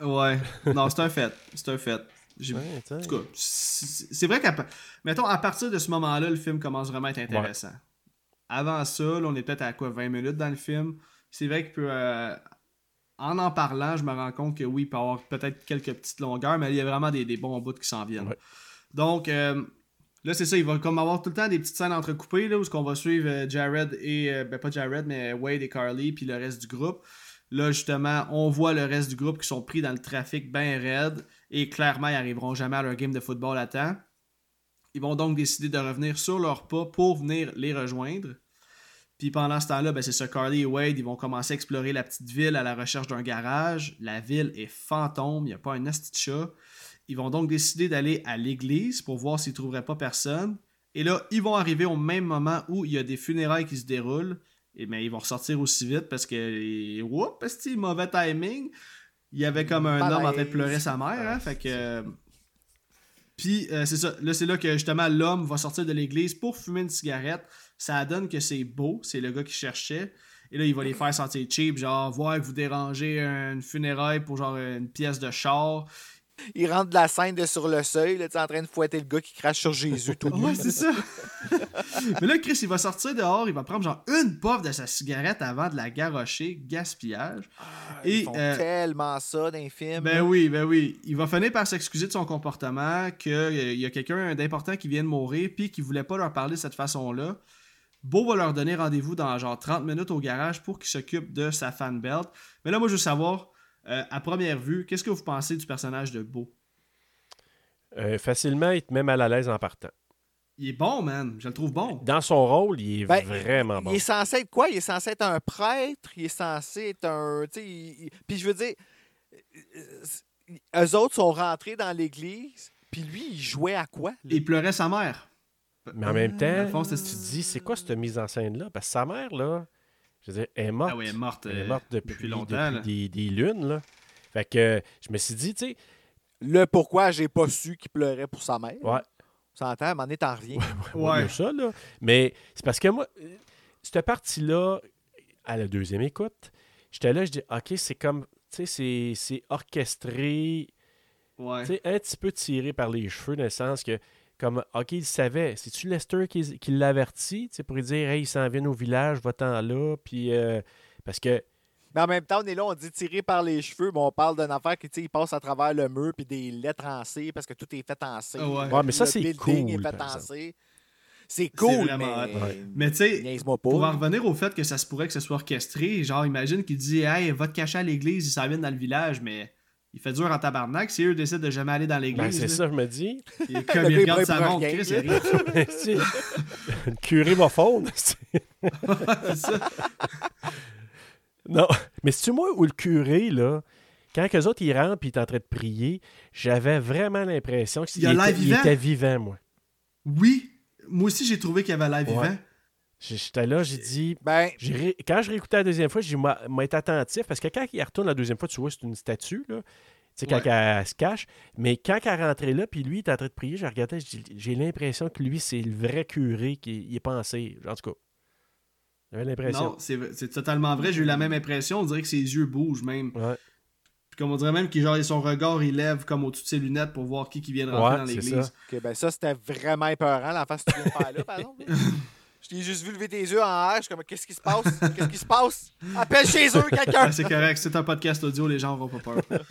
S1: Ouais. (laughs) Non, c'est un fait. C'est un fait. J'ai-
S4: Ouais.
S1: En tout cas, c'est c'est vrai qu'à mettons, à partir de ce moment-là, le film commence vraiment à être intéressant. Avant ça, là, on est peut-être à quoi 20 minutes dans le film. C'est vrai que peut, euh, en en parlant, je me rends compte que oui, il peut y avoir peut-être quelques petites longueurs, mais il y a vraiment des, des bons bouts qui s'en viennent.
S4: Ouais.
S1: Donc, euh, là, c'est ça, il va comme avoir tout le temps des petites scènes entrecoupées, là, où on va suivre euh, Jared et, euh, ben pas Jared, mais Wade et Carly, puis le reste du groupe. Là, justement, on voit le reste du groupe qui sont pris dans le trafic bien raide et clairement, ils n'arriveront jamais à leur game de football à temps. Ils vont donc décider de revenir sur leurs pas pour venir les rejoindre. Puis pendant ce temps-là, ben, c'est ça, Carly et Wade, ils vont commencer à explorer la petite ville à la recherche d'un garage. La ville est fantôme, il n'y a pas un asti de chat. Ils vont donc décider d'aller à l'église pour voir s'ils ne trouveraient pas personne. Et là, ils vont arriver au même moment où il y a des funérailles qui se déroulent. Et mais ils vont ressortir aussi vite parce que. Oups, esti, mauvais timing. Il y avait comme un homme en train de pleurer sa mère. hein, fait que. Puis euh, c'est ça. Là, c'est là que justement l'homme va sortir de l'église pour fumer une cigarette. Ça donne que c'est beau. C'est le gars qui cherchait. Et là, il va les faire sentir cheap, genre voir que vous dérangez une funéraille pour genre une pièce de char.
S5: Il rentre de la scène de sur le seuil, là, en train de fouetter le gars qui crache sur Jésus tout nu.
S1: Ouais, c'est ça. (laughs) Mais là, Chris, il va sortir dehors, il va prendre genre une puff de sa cigarette avant de la garrocher, gaspillage.
S5: Ils
S1: Et,
S5: font
S1: euh,
S5: tellement ça dans les films.
S1: Ben oui, ben oui. Il va finir par s'excuser de son comportement, qu'il y a quelqu'un d'important qui vient de mourir, puis qui voulait pas leur parler de cette façon-là. Beau va leur donner rendez-vous dans genre 30 minutes au garage pour qu'il s'occupe de sa fan belt. Mais là, moi, je veux savoir, euh, à première vue, qu'est-ce que vous pensez du personnage de Beau?
S4: Euh, facilement, il te met mal à l'aise en partant.
S1: Il est bon, man. Je le trouve bon.
S4: Dans son rôle, il est
S5: Ben,
S4: vraiment bon.
S5: Il est censé être quoi? Il est censé être un prêtre, il est censé être un. il- Puis je veux dire, eux autres sont rentrés dans l'église, puis lui, il jouait à quoi? là?
S1: Il pleurait sa mère.
S4: Mais en même temps,
S1: c'est-
S4: tu te dis, c'est quoi cette mise en scène-là? Parce que sa mère, là, Je veux dire, elle est morte.
S1: Ah oui, elle est morte,
S4: Elle est
S1: euh,
S4: morte depuis,
S1: depuis longtemps, là.
S4: depuis des, des lunes, là. Fait que je me suis dit, tu sais,
S5: Le pourquoi j'ai pas su qu'il pleurait pour sa mère.
S4: ouais,
S5: Ça entend, à un moment donné, t'en reviens.
S4: Ouais, ça, là. Mais c'est parce que moi, euh, cette partie-là, à la deuxième écoute, j'étais là, je dis, OK, c'est comme, tu sais, c'est- c'est orchestré,
S1: Ouais.
S4: tu sais, un petit peu tiré par les cheveux, dans le sens que, comme, OK, il savait, c'est-tu Lester qui, qui l'avertit, pour lui dire, hey, il s'en vient au village, va-t'en là, puis, euh, parce que,
S5: Mais en même temps, on est là, on dit tiré par les cheveux, mais on parle d'une affaire qui, tu sais, il passe à travers le mur puis des lettres en C parce que tout est fait en C.
S1: Ah ouais.
S4: Ouais, mais ça, c'est cool,
S5: est fait
S4: par
S5: en
S4: exemple.
S5: C. C'est cool,
S1: vraiment
S5: mais...
S4: Ouais.
S1: Mais tu sais, pour en revenir au fait que ça se pourrait que ce soit orchestré, genre, imagine qu'il dit, hey, va te cacher à l'église, ils s'en viennent dans le village, mais il fait dur en tabarnak. Si eux décident de jamais aller dans
S4: ben,
S1: l'église,
S4: c'est ça, je me dis, (laughs)
S1: et comme
S5: Le
S1: il regarde sa montre,
S5: rien,
S1: Chris, il arrive.
S4: le curé va fondre. c'est-
S1: C'est ça.
S4: Non, mais c'est-tu moi ou le curé, là, quand eux autres, ils rentrent et ils sont en train de prier, j'avais vraiment l'impression qu'il était, il
S1: vivant.
S4: était vivant, moi.
S1: Oui, moi aussi j'ai trouvé qu'il y avait l'air vivant.
S4: Ouais. J- J'étais là, j'ai dit...
S5: Ben,
S4: j'ai ré- Quand je réécoutais la deuxième fois, j'ai dit, m'a été attentif, parce que quand il retourne la deuxième fois, tu vois, c'est une statue, là. Tu sais, quand
S1: Ouais.
S4: elle se cache. Mais quand elle rentrait là, puis lui, il était en train de prier, je regardais, j'ai l'impression que lui, c'est le vrai curé qui il est pensé. En tout cas, j'avais l'impression.
S1: Non, c'est c'est totalement vrai. J'ai eu la même impression. On dirait que ses yeux bougent même.
S4: Ouais.
S1: Puis comme on dirait même que genre, son regard, il lève comme au-dessus de ses lunettes pour voir qui, qui vient de rentrer
S4: Ouais,
S1: dans l'église.
S4: ça.
S5: ok, ben ça, c'était vraiment épeurant, la face que tu viens de faire là, par exemple. (laughs) Je t'ai juste vu lever tes yeux en air. Je suis comme, qu'est-ce qui se passe? Qu'est-ce qui se passe? Appelle chez eux, (laughs) quelqu'un!
S1: C'est correct, c'est un podcast audio, les gens n'auront pas peur. (laughs)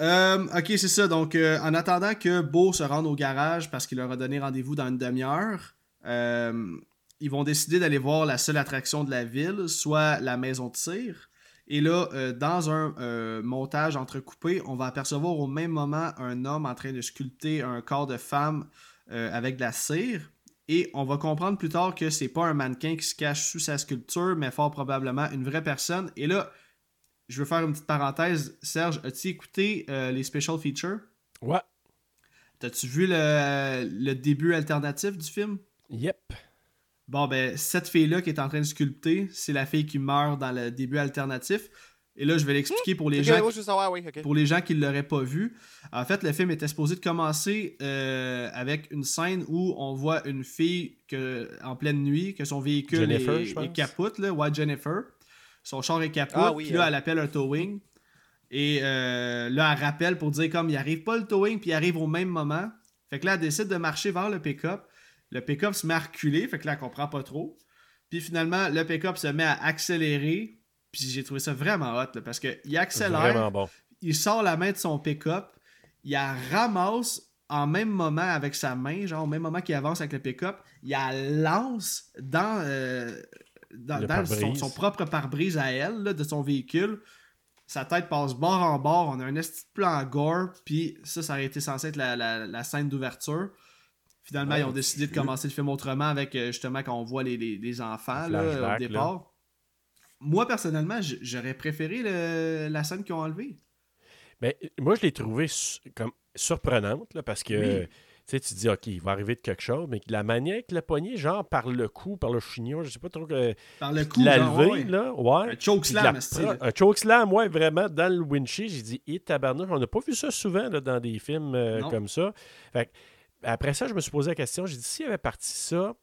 S1: Euh, ok, c'est ça. Donc, euh, en attendant que Beau se rende au garage parce qu'il leur a donné rendez-vous dans une demi-heure, euh, ils vont décider d'aller voir la seule attraction de la ville, soit la maison de cire. Et là, dans un montage entrecoupé, on va apercevoir au même moment un homme en train de sculpter un corps de femme avec de la cire. Et on va comprendre plus tard que c'est pas un mannequin qui se cache sous sa sculpture, mais fort probablement une vraie personne. Et là, je veux faire une petite parenthèse. Serge, as-tu écouté euh, les special features?
S4: Ouais.
S1: T'as-tu vu le, le début alternatif du film?
S4: Yep.
S1: Bon, ben, cette fille-là qui est en train de sculpter, c'est la fille qui meurt dans le début alternatif. Et là, je vais l'expliquer pour les gens
S5: savoir, oui, ok.
S1: pour les gens qui ne l'auraient pas vu, en fait, le film était supposé de commencer euh, avec une scène où on voit une fille que, en pleine nuit, que son véhicule
S4: Jennifer,
S1: est, est capote, là, ouais, Jennifer. Son char est capote,
S5: Ah oui,
S1: puis là,
S5: elle.
S1: elle appelle un towing. Et euh, là, elle rappelle pour dire comme il arrive pas le towing, puis il arrive au même moment. Fait que là, elle décide de marcher vers le pick-up. Le pick-up se met à reculer, fait que là, elle comprend pas trop. Puis finalement, le pick-up se met à accélérer. Puis j'ai trouvé ça vraiment hot, là, parce qu'il accélère
S4: bon.
S1: il sort la main de son pick-up, il la ramasse en même moment avec sa main, genre au même moment qu'il avance avec le pick-up, il la lance dans, euh, dans,
S4: Le
S1: dans son, propre pare-brise à elle, là, de son véhicule. Sa tête passe bord en bord, on a un de plan gore, puis ça, ça aurait été censé être la, la- la scène d'ouverture. Finalement,
S4: Ouais,
S1: ils ont décidé de commencer le film autrement avec euh, justement quand on voit les, les- les enfants là, au départ. Moi, personnellement, j'aurais préféré le- la scène qu'ils ont enlevée.
S4: Mais euh, moi, je l'ai trouvé su- comme surprenante, là, parce que
S1: Oui.
S4: tu dis, OK, il va arriver de quelque chose, mais la manière qu'il l'a pogné, genre par le cou, par le chignon, je sais pas trop, que,
S1: Par le
S4: qu'il l'a levé,
S1: ouais.
S4: là, ouais.
S1: Un choke
S4: Puis de
S1: slam,
S4: la
S1: esti,
S4: pro-
S1: là.
S4: Un chokeslam, ouais, vraiment, dans le windshield, j'ai dit, hé, tabarnouche, on n'a pas vu ça souvent là, dans des films euh, comme ça. Fait après ça, je me suis posé la question, j'ai dit, s'il avait parti ça,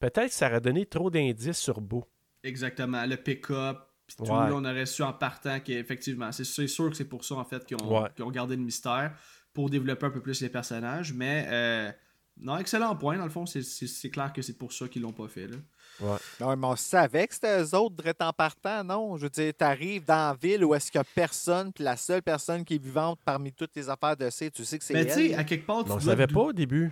S4: peut-être que ça aurait donné trop d'indices sur Beau.
S1: Exactement, le pick-up, puis tout,
S4: Ouais.
S1: on aurait su en partant qu'effectivement, c'est c'est sûr que c'est pour ça en fait qu'ils ont,
S4: Ouais.
S1: gardé le mystère, pour développer un peu plus les personnages, mais euh, non, excellent point, dans le fond, c'est- clair que c'est pour ça qu'ils l'ont pas fait. Là.
S5: Non, mais on savait que c'était eux autres, direct en partant, non? Je veux dire, t'arrives dans la ville où est-ce qu'il y a personne, puis la seule personne qui est vivante parmi toutes les affaires de C, tu sais que c'est
S1: Mais tu sais, à quelque part, tu
S4: Mais on ne savait pas au début.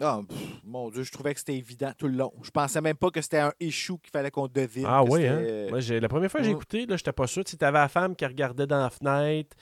S5: Ah, pff, mon Dieu, je trouvais que c'était évident tout le long. Je pensais même pas que c'était un issue qu'il fallait qu'on devine.
S4: Ah oui, hein? Moi, j'ai- la première fois que j'ai écouté, là, j'étais pas sûr. Tu avais la femme qui regardait dans la fenêtre,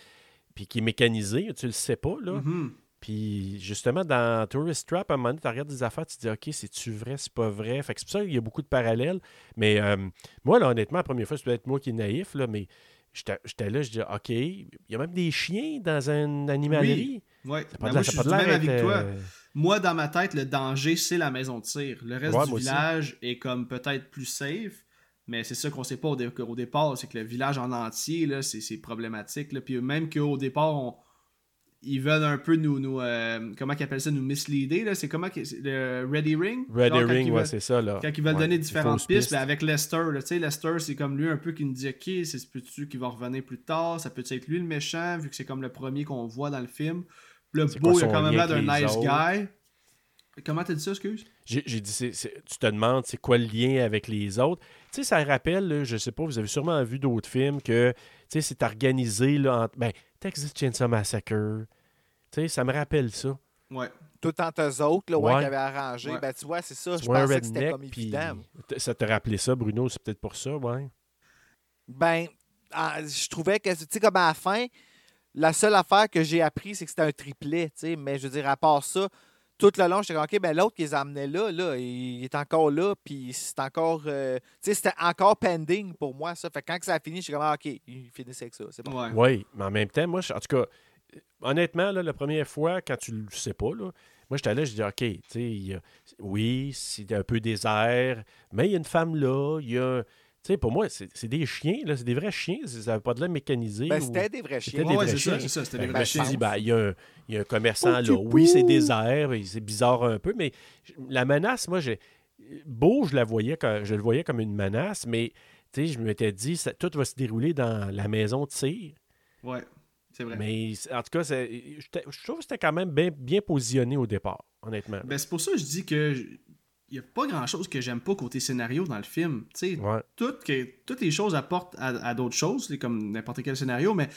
S4: puis qui est mécanisée, tu le sais pas, là.
S1: Mhm.
S4: Puis justement, dans Tourist Trap, à un moment donné, tu regardes des affaires, tu te dis, OK, c'est-tu vrai, c'est pas vrai? Fait que c'est pour ça qu'il y a beaucoup de parallèles. Mais euh, moi, là, honnêtement, la première fois, c'est peut-être moi qui est naïf, là, mais j'étais là, je dis, OK, il y a même des chiens dans une animalerie.
S1: Ouais.
S4: Ça pas
S1: Ben,
S4: de
S1: moi,
S4: l'air-
S1: je suis
S4: pas de
S1: même avec toi.
S4: euh,
S1: Moi, dans ma tête, le danger, c'est la maison de tir. Le reste
S4: Ouais,
S1: du
S4: aussi.
S1: village est comme peut-être plus safe, Mais c'est ça qu'on sait pas au, dé- au départ, c'est que le village en entier, c'est, problématique. Là. Puis même qu'au départ, on- ils veulent un peu nous. nous euh, comment ils appellent ça Nous misleader. C'est comment le Ready Ring? Genre, quand
S4: Ring, ouais, c'est ça. Là.
S1: Quand ils veulent
S4: Ouais,
S1: donner différentes
S4: fausses
S1: pistes, ben avec Lester, là, tu sais, Lester, c'est comme lui un peu qui nous dit Ok, c'est ce peux-tu qui va revenir plus tard, ça peut être lui le méchant, vu que c'est comme le premier qu'on voit dans le film? Le beau, il a quand même l'air d'un nice
S4: autres?
S1: guy. Comment t'as dit ça, excuse?
S4: J'ai dit, tu te demandes, c'est quoi le lien avec les autres? Tu sais, ça rappelle, là, je sais pas, vous avez sûrement vu d'autres films que, tu sais, c'est organisé, là, en, ben, Texas Chainsaw Massacre. Tu sais, ça me rappelle ça.
S1: Ouais.
S5: Tout entre eux autres, là, ouais,
S4: Ouais.
S5: qui avaient arrangé.
S1: Ouais.
S5: Ben, tu vois, c'est ça. Je pensais que c'était comme évident.
S4: ça te rappelait ça, Bruno, c'est peut-être pour ça, ouais.
S5: Ben, je trouvais que, tu sais, comme à la fin, la seule affaire que j'ai appris, c'est que c'était un triplet, tu sais. Mais je veux dire, à part ça, tout le long, j'étais comme, OK, ben l'autre qui les amenait là, là, il est encore là, puis c'est encore, euh, tu sais, c'était encore pending pour moi, ça. Fait que quand ça a fini, j'étais comme, ah, OK, il finissait avec ça, c'est bon.
S1: Ouais.
S4: Oui, mais en même temps, moi, en tout cas, honnêtement, là, la première fois, quand tu le sais pas, là, moi, j'étais là, je dis, OK, tu sais, oui, c'est un peu désert, mais il y a une femme là, il y a. Tu sais, pour moi, c'est des chiens, là, c'est des vrais chiens, ça n'a pas de l'air mécanisé.
S5: Ben,
S4: ou-
S5: c'était des vrais
S4: C'était
S5: chiens.
S1: Ouais,
S4: vrais
S1: c'est ça,
S4: chiens.
S1: c'est ça, c'était
S4: Fait
S1: des vrais
S4: je me suis
S1: chiens.
S4: dit, ben, il y, a un- il y a un commerçant là. Oui, c'est désert, c'est bizarre un peu, mais la menace, moi, j'ai. Beau, je la voyais, comme- je le voyais comme une menace, mais tu sais, je m'étais dit, ça- tout va se dérouler dans la maison de tir.
S1: Ouais, c'est vrai.
S4: Mais en tout cas, je trouve que c'était quand même bien, bien positionné au départ, honnêtement.
S1: Ben, c'est pour ça que je dis que il y a pas grand chose que j'aime pas côté scénario dans le film.
S4: Ouais.
S1: toutes, que- toutes les choses apportent à, à d'autres choses, comme n'importe quel scénario, mais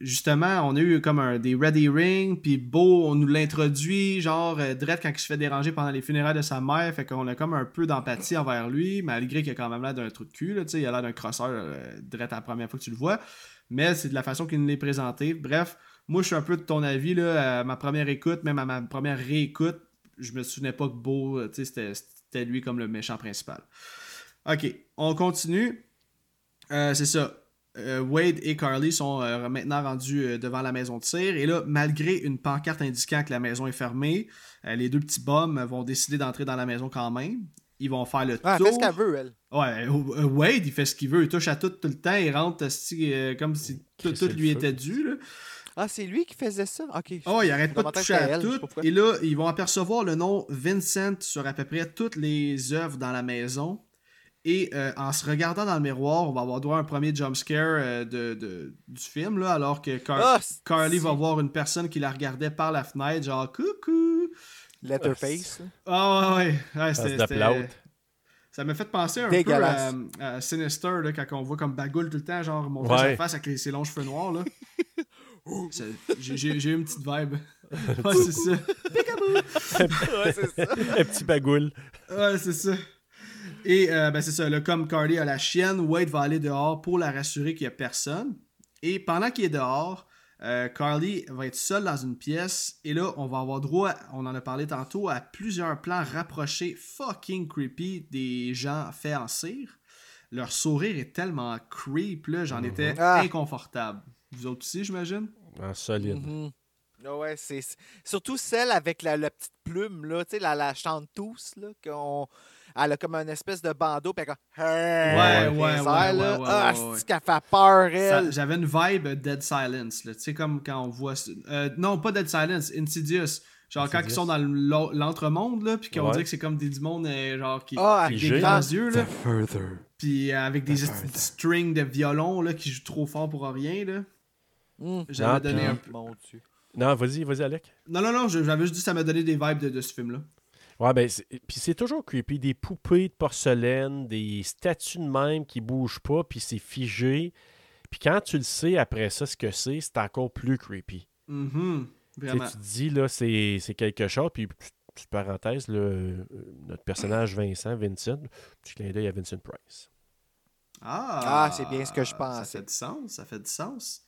S1: justement, on a eu comme un, des Ready Ring, puis Beau, on nous l'introduit, genre, euh, Dredd quand il se fait déranger pendant les funérailles de sa mère, fait qu'on a comme un peu d'empathie envers lui, malgré qu'il a quand même l'air d'un trou de cul, là, tu sais, il a l'air d'un crosseur, euh, Dredd à la première fois que tu le vois, mais c'est de la façon qu'il nous l'est présenté. Bref, moi, je suis un peu de ton avis, là, à ma première écoute, même à ma première réécoute, je me souvenais pas que Beau, euh, tu sais, c'était- c'était lui comme le méchant principal. Ok, on continue. Euh, c'est ça. Euh, Wade et Carly sont euh, maintenant rendus devant la maison de tir. Et là, malgré une pancarte indiquant que la maison est fermée, les deux petits bums vont décider d'entrer dans la maison quand même. Ils vont faire le
S5: Ah, elle
S1: tour.
S5: fait ce qu'elle veut, elle.
S1: Ouais, Wade, il fait ce qu'il veut. Il touche à tout tout le temps. Il rentre comme si tout,
S4: Crisser
S1: tout lui
S4: feu.
S1: était dû. Là.
S5: Ah, c'est lui qui faisait ça? OK.
S1: Oh, il arrête pas de toucher à
S5: elle,
S1: tout. Et là, ils vont apercevoir le nom Vincent sur à peu près toutes les œuvres dans la maison. Et euh, en se regardant dans le miroir, on va avoir droit à un premier jumpscare euh, de, de- du film, là, alors que Car-
S5: Ah,
S1: Carly va voir une personne qui la regardait par la fenêtre, genre coucou.
S5: Letterface.
S1: Ah ouais, ouais, ouais. c'était-. Ça m'a fait penser un
S5: Dégueulasse.
S1: peu à, à Sinister, là, quand on voit comme Bagoule tout le temps, genre montrer
S4: Ouais.
S1: sa face avec les- ses longs cheveux noirs. là. (laughs) J'ai eu une petite vibe. (laughs) ouais, c'est ça.
S5: ouais, c'est ça.
S4: Un petit bagoule.
S1: Ouais, c'est ça. Et euh, ben c'est ça, là, comme Carly a la chienne, Wade va aller dehors pour la rassurer qu'il n'y a personne. Et pendant qu'il est dehors, euh, Carly va être seule dans une pièce. Et là, on va avoir droit, on en a parlé tantôt, à plusieurs plans rapprochés fucking creepy des gens faits en cire. Leur sourire est tellement creep, là, j'en étais
S5: Ah.
S1: inconfortable. Vous autres aussi, j'imagine?
S4: En solide.
S5: Mhm. Ah Ouais, c'est c'est- surtout celle avec la, la petite plume, là, tu sais, la, la chanteuse, là, qu'on... Elle a comme une espèce de bandeau, puis elle comme...
S1: Ouais, ouais, ouais,
S5: là.
S1: ouais, ouais,
S5: ah,
S1: ouais, ouais.
S5: c'est qu'elle fait peur,
S1: Ça-
S5: elle?
S1: J'avais une vibe Dead Silence, là. Tu sais, comme quand on voit. euh, non, pas Dead Silence, Insidious. Genre quand ils sont dans l'en- l'entremonde, là, puis qu'on
S4: Ouais.
S1: dirait que c'est comme des démons, euh, genre, qui.
S5: Ah,
S1: avec des
S4: figé.
S1: grands yeux, là. Puis euh, avec des
S2: further.
S1: strings de violon, là, qui jouent trop fort pour rien, là.
S5: Hum.
S1: J'avais
S4: Ah,
S1: donné un peu.
S5: Mon Dieu.
S4: Non, vas-y, vas-y, Alec.
S1: Non, non, non, je- j'avais juste dit que ça m'a donné des vibes de, de ce film-là.
S4: Ouais, ben, c'est- puis c'est toujours creepy. Des poupées de porcelaine, des statues de même qui bougent pas, puis c'est figé. Puis quand tu le sais après ça, ce que c'est, c'est encore plus creepy.
S1: Mhm.
S4: Tu sais,
S1: Vraiment.
S4: Tu te dis, là, c'est c'est quelque chose. Puis, petite parenthèse, là, euh, notre personnage Vincent, Vincent, petit clin d'œil à Vincent Price.
S1: Ah,
S5: Ah, c'est bien ce que je
S1: Ça
S5: pensais.
S1: fait du sens, ça fait du sens.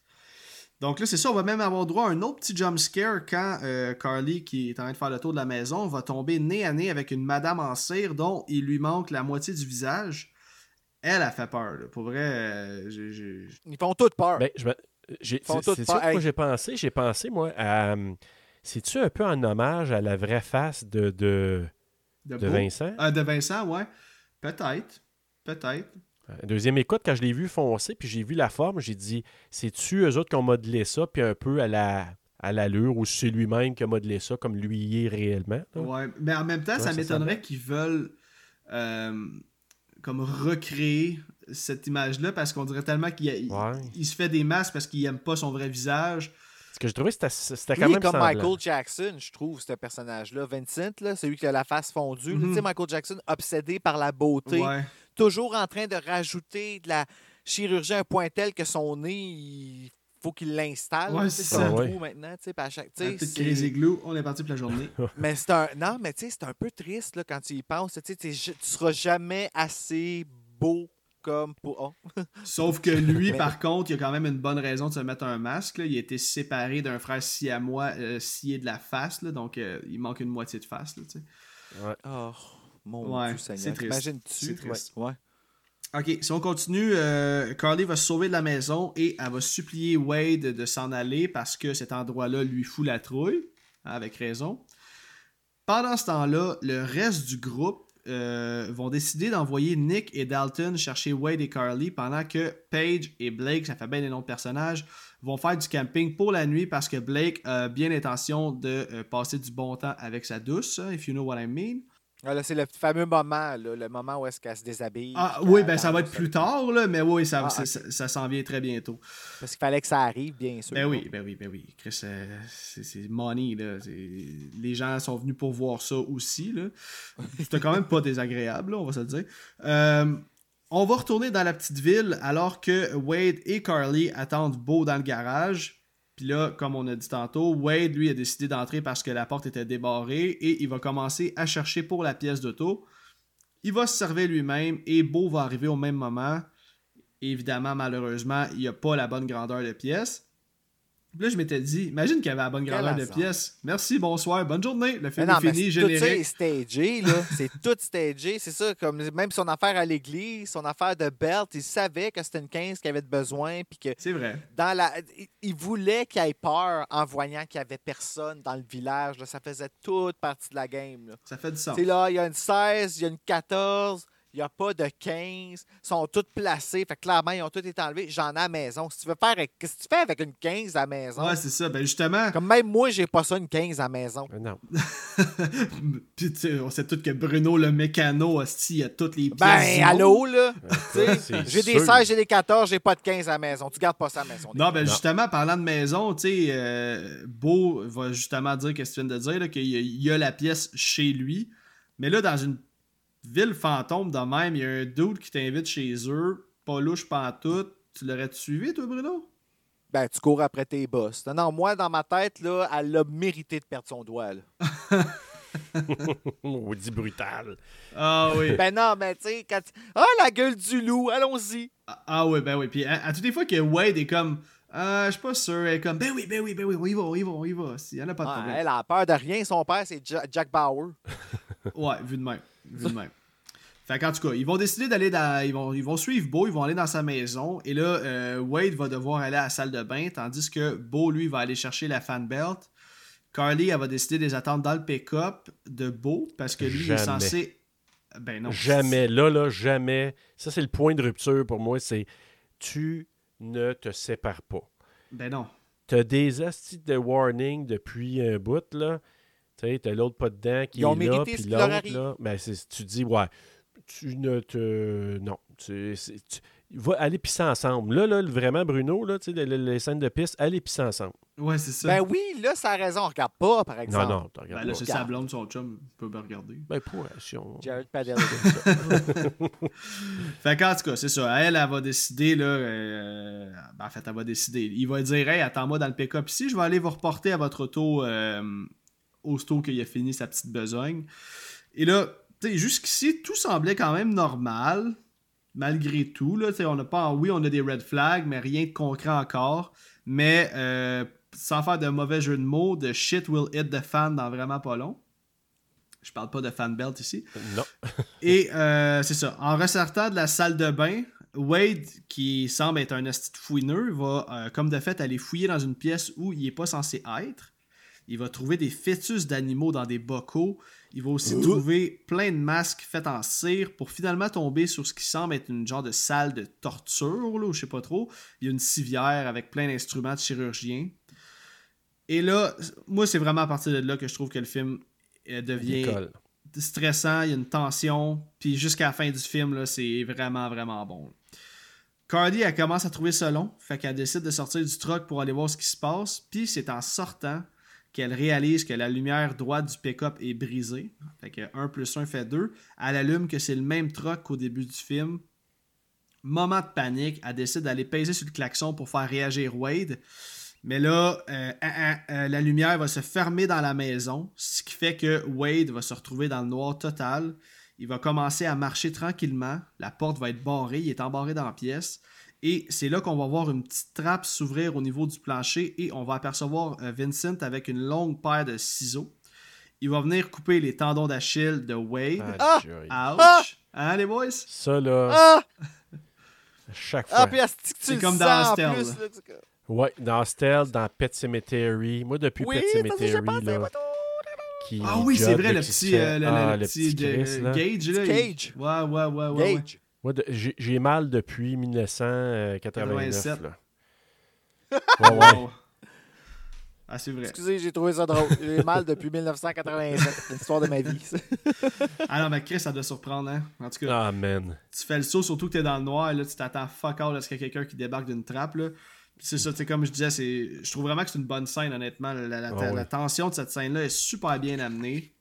S1: Donc là, c'est ça, on va même avoir droit à un autre petit jump scare quand euh, Carly, qui est en train de faire le tour de la maison, va tomber nez à nez avec une madame en cire dont il lui manque la moitié du visage. Elle a fait peur. là. Pour vrai, euh, j'ai- j'ai-
S5: Ils font toutes peur.
S4: Ben, je me- j'ai-
S5: Font
S4: c'est
S5: toutes
S4: c'est
S5: peur.
S4: ça que moi
S5: Hey.
S4: j'ai pensé. J'ai pensé, moi, à. hum, C'est-tu un peu en hommage à la vraie face de, de,
S1: de,
S4: de
S1: beau?
S4: Vincent?
S1: Ah, de Vincent, ouais. Peut-être. Peut-être.
S4: Euh, Deuxième écoute, quand je l'ai vu foncer, puis j'ai vu la forme, j'ai dit, c'est-tu eux autres qui ont modelé ça, puis un peu à la à l'allure, ou c'est lui-même qui a modelé ça comme lui y est réellement? là?
S1: Ouais, mais en même temps,
S4: Ouais,
S1: ça
S4: ça
S1: m'étonnerait qu'ils veulent euh, comme recréer cette image-là parce qu'on dirait tellement qu'il il-
S4: Ouais.
S1: il se fait des masques parce qu'il aime pas son vrai visage.
S4: Ce que je trouvais, c'était quand
S5: Lui,
S4: même
S5: comme
S4: semblant.
S5: Michael Jackson, je trouve, ce personnage-là. Vincent, là, celui qui a la face fondue.
S1: Mhm.
S5: Tu sais, Michael Jackson, obsédé par la beauté,
S1: Ouais.
S5: Toujours en train de rajouter de la chirurgie à un point tel que son nez, il faut qu'il l'installe.
S1: Ouais, c'est
S5: un
S4: ça.
S5: trou
S4: Ouais.
S5: maintenant. tu sais, à chaque- tu
S1: Un
S5: sais,
S1: petit
S5: c'est-
S1: crazy glue, on est parti pour la journée. (laughs) (laughs)
S5: Mais c'est un. Non, mais tu sais, c'est un peu triste là, quand tu y penses. Tu sais, tu seras jamais assez beau comme pour. oh. (laughs)
S1: Sauf que lui,
S5: Mais-
S1: par contre, il a quand même une bonne raison de se mettre un masque. là. Il a été séparé d'un frère siamois euh, scié de la face, là, donc euh, il manque une moitié de face. là, sais.
S5: Oh, mon
S1: Ouais,
S5: Dieu
S1: c'est
S5: Seigneur.
S1: triste.
S5: Ouais. ouais.
S1: Ok, si on continue, euh, Carly va se sauver de la maison et elle va supplier Wade de s'en aller parce que cet endroit-là lui fout la trouille, avec raison. Pendant ce temps-là, le reste du groupe euh, vont décider d'envoyer Nick et Dalton chercher Wade et Carly pendant que Paige et Blake, ça fait bien les noms de personnages, vont faire du camping pour la nuit parce que Blake a bien l'intention de euh, passer du bon temps avec sa douce, hein, if you know what I mean.
S5: Ah, c'est le fameux moment, là, le moment où est-ce qu'elle se déshabille.
S1: Ah oui, ben ça va être plus tard, là, mais oui, ça,
S5: Ah,
S1: ça, ça- ça s'en vient très bientôt.
S5: Parce qu'il fallait que ça arrive, bien sûr.
S1: Ben oui, ben oui, ben oui. Chris, euh, c'est money, là. Les gens sont venus pour voir ça aussi, là. (laughs) C'était quand même pas désagréable, là, on va se le dire. Euh, on va retourner dans la petite ville alors que Wade et Carly attendent Beau dans le garage. Puis là, comme on a dit tantôt, Wade, lui, a décidé d'entrer parce que la porte était débarrée et il va commencer à chercher pour la pièce d'auto. Il va se servir lui-même et Beau va arriver au même moment. Évidemment, malheureusement, il n'y a pas la bonne grandeur de pièce. Là, je m'étais dit, imagine qu'il y avait la bonne grandeur de pièce. Merci, bonsoir, bonne journée. Le film
S5: non,
S1: est fini,
S5: c'est- tout ça est
S1: générique.
S5: stagé, là. (laughs) C'est tout stagé. C'est ça, comme même son affaire à l'église, son affaire de belt, il savait que c'était une 15 qu'il avait de besoin, puis que
S1: C'est vrai.
S5: dans la. il- voulait qu'il ait peur en voyant qu'il n'y avait personne dans le village. là. Ça faisait toute partie de la game. Là.
S1: Ça fait du sens.
S5: Sais, là, il y a une 16, il y a une 14, il n'y a pas de 15. Ils sont toutes placées. Fait que clairement, ils ont toutes été enlevés. J'en ai à la maison. Si tu veux faire. avec- Qu'est-ce que tu fais avec une 15 à la maison?
S1: Ouais, c'est ça. Ben justement,
S5: Comme même moi, j'ai pas ça, une 15 à la maison.
S4: Euh, Non. (laughs)
S1: Puis, tu sais, on sait tous que Bruno le mécano, il a toutes les pièces.
S5: Ben,
S1: du
S5: allô,
S1: monde.
S5: là? (laughs) Tu sais,
S4: c'est
S5: j'ai des
S4: sûr.
S5: 16, j'ai des 14, j'ai pas de 15 à la maison. Tu gardes pas ça à la maison.
S1: Non, ben
S4: Non.
S1: justement, parlant de maison, tu sais, euh, Beau va justement dire qu'est-ce que tu viens de dire, là, qu'il y, y a la pièce chez lui. Mais là, dans une ville fantôme de même, il y a un dude qui t'invite chez eux, pas louche pantoute. Tu l'aurais suivi, toi, Bruno?
S5: Ben, tu cours après tes boss. Non, non, moi, dans ma tête, là, elle a mérité de perdre son doigt. là. (laughs)
S4: On dit brutal.
S1: Ah oui.
S5: Ben non, mais tu sais, quand. tu- Ah, la gueule du loup, allons-y.
S1: Ah, ah oui, ben oui. Puis à, à toutes les fois que Wade est comme, ah, je suis pas sûr, elle est comme, ben oui, ben oui, ben oui, on y va, on y va, on y va. En a pas de
S5: Ah,
S1: problème.
S5: elle a peur de rien. Son père, c'est Ja- Jack Bauer. (laughs)
S1: Ouais, vu de même. Même. Fait qu'en tout cas, ils vont décider d'aller dans. Ils vont, ils vont suivre Beau, ils vont aller dans sa maison. Et là, euh, Wade va devoir aller à la salle de bain, tandis que Beau, lui, va aller chercher la fan belt. Carly, elle va décider de les attendre dans le pick-up de Beau, parce que lui, il est censé. Ben non.
S4: Jamais. Là, là, jamais. Ça, c'est le point de rupture pour moi. C'est tu ne te sépares pas.
S1: Ben non.
S4: Tu as des astis de warning depuis un bout, là. Tu sais, t'as l'autre pas dedans qui
S5: Ils ont
S4: est là, puis l'autre, là. Ben, c'est- tu dis, ouais, tu ne te... Non. Tu, c'est- tu- va aller pisser ensemble. Là, là, vraiment, Bruno, là, tu sais, les, les- scènes de piste, allez pisser ensemble.
S1: Ouais, c'est ça.
S5: Ben oui, là, ça a raison. On regarde pas, par
S4: Non,
S5: exemple.
S4: non, tu
S1: Ben
S4: regardes
S1: là,
S4: pas.
S1: c'est sa blonde, son chum, peut me regarder.
S4: Ben, pour, si on...
S5: Jared Padel. (laughs)
S1: Fait qu'en tout cas, c'est ça. Elle, elle va décider, là. euh, ben, en fait, elle va décider. Il va dire, hey, attends-moi dans le pick-up ici, je vais aller vous reporter à votre auto euh, aussitôt qu'il a fini sa petite besogne. Et là, tu sais, jusqu'ici, tout semblait quand même normal, malgré tout. Là, on n'a pas, oui, on a des red flags, mais rien de concret encore. Mais euh, sans faire de mauvais jeu de mots, de shit will hit the fan dans vraiment pas long. Je parle pas de fan belt ici.
S4: Non. (laughs)
S1: Et euh, c'est ça. En ressortant de la salle de bain, Wade, qui semble être un esti de fouineux, va, euh, comme de fait, aller fouiller dans une pièce où il n'est pas censé être. Il va trouver des fœtus d'animaux dans des bocaux. Il va aussi trouver plein de masques faits en cire pour finalement tomber sur ce qui semble être une genre de salle de torture, là, ou je sais pas trop. Il y a une civière avec plein d'instruments de chirurgien. Et là, moi, c'est vraiment à partir de là que je trouve que le film euh, devient stressant, il y a une tension, puis jusqu'à la fin du film, là, c'est vraiment, vraiment bon. Cardi, elle commence à trouver ça long, fait qu'elle décide de sortir du truck pour aller voir ce qui se passe, puis c'est en sortant qu'elle réalise que la lumière droite du pick-up est brisée. Fait que 1 plus 1 fait 2. Elle allume que c'est le même truck qu'au début du film. Moment de panique, elle décide d'aller peser sur le klaxon pour faire réagir Wade. Mais là, euh, ah, ah, euh, la lumière va se fermer dans la maison, ce qui fait que Wade va se retrouver dans le noir total. Il va commencer à marcher tranquillement. La porte va être barrée. Il est embarré dans la pièce. Et c'est là qu'on va voir une petite trappe s'ouvrir au niveau du plancher et on va apercevoir euh, Vincent avec une longue paire de ciseaux. Il va venir couper les tendons d'Achille de Wade.
S4: Ah,
S1: Ouch!
S4: joy.
S1: Hein, les boys?
S4: Ça, là,
S5: Ah!
S4: à chaque
S5: Ah,
S4: fois.
S5: puis tu
S1: C'est
S5: le
S1: comme dans
S5: tu-
S4: Ouais, dans Stealth, dans Pet Cemetery. Moi, depuis
S5: Oui,
S4: Pet Cemetery, là, qui
S1: Ah oui, c'est vrai, le petit, euh, le,
S4: ah,
S1: le petit de-
S4: Chris, là.
S1: Gage. Là,
S5: Petit
S1: il-
S5: Cage.
S1: Ouais, ouais, ouais, ouais. ouais.
S4: Moi, de- j'ai j'ai mal depuis 1989.
S1: 87.
S4: Là. (laughs) Ouais, ouais.
S1: Wow. Ah, c'est vrai.
S5: Excusez, j'ai trouvé ça drôle. J'ai mal depuis 1987. C'est l'histoire de ma vie. (laughs)
S1: Ah non, mais Chris, ça doit surprendre, hein. En tout cas,
S4: Ah, man.
S1: tu fais le saut, surtout que t'es dans le noir, et là, tu t'attends fuck all à ce qu'il y a quelqu'un qui débarque d'une trappe, là. Puis c'est ça, tu sais, comme je disais, c'est... je trouve vraiment que c'est une bonne scène, honnêtement. La, la- la-
S4: Ah
S1: la tension de cette scène-là est super bien amenée.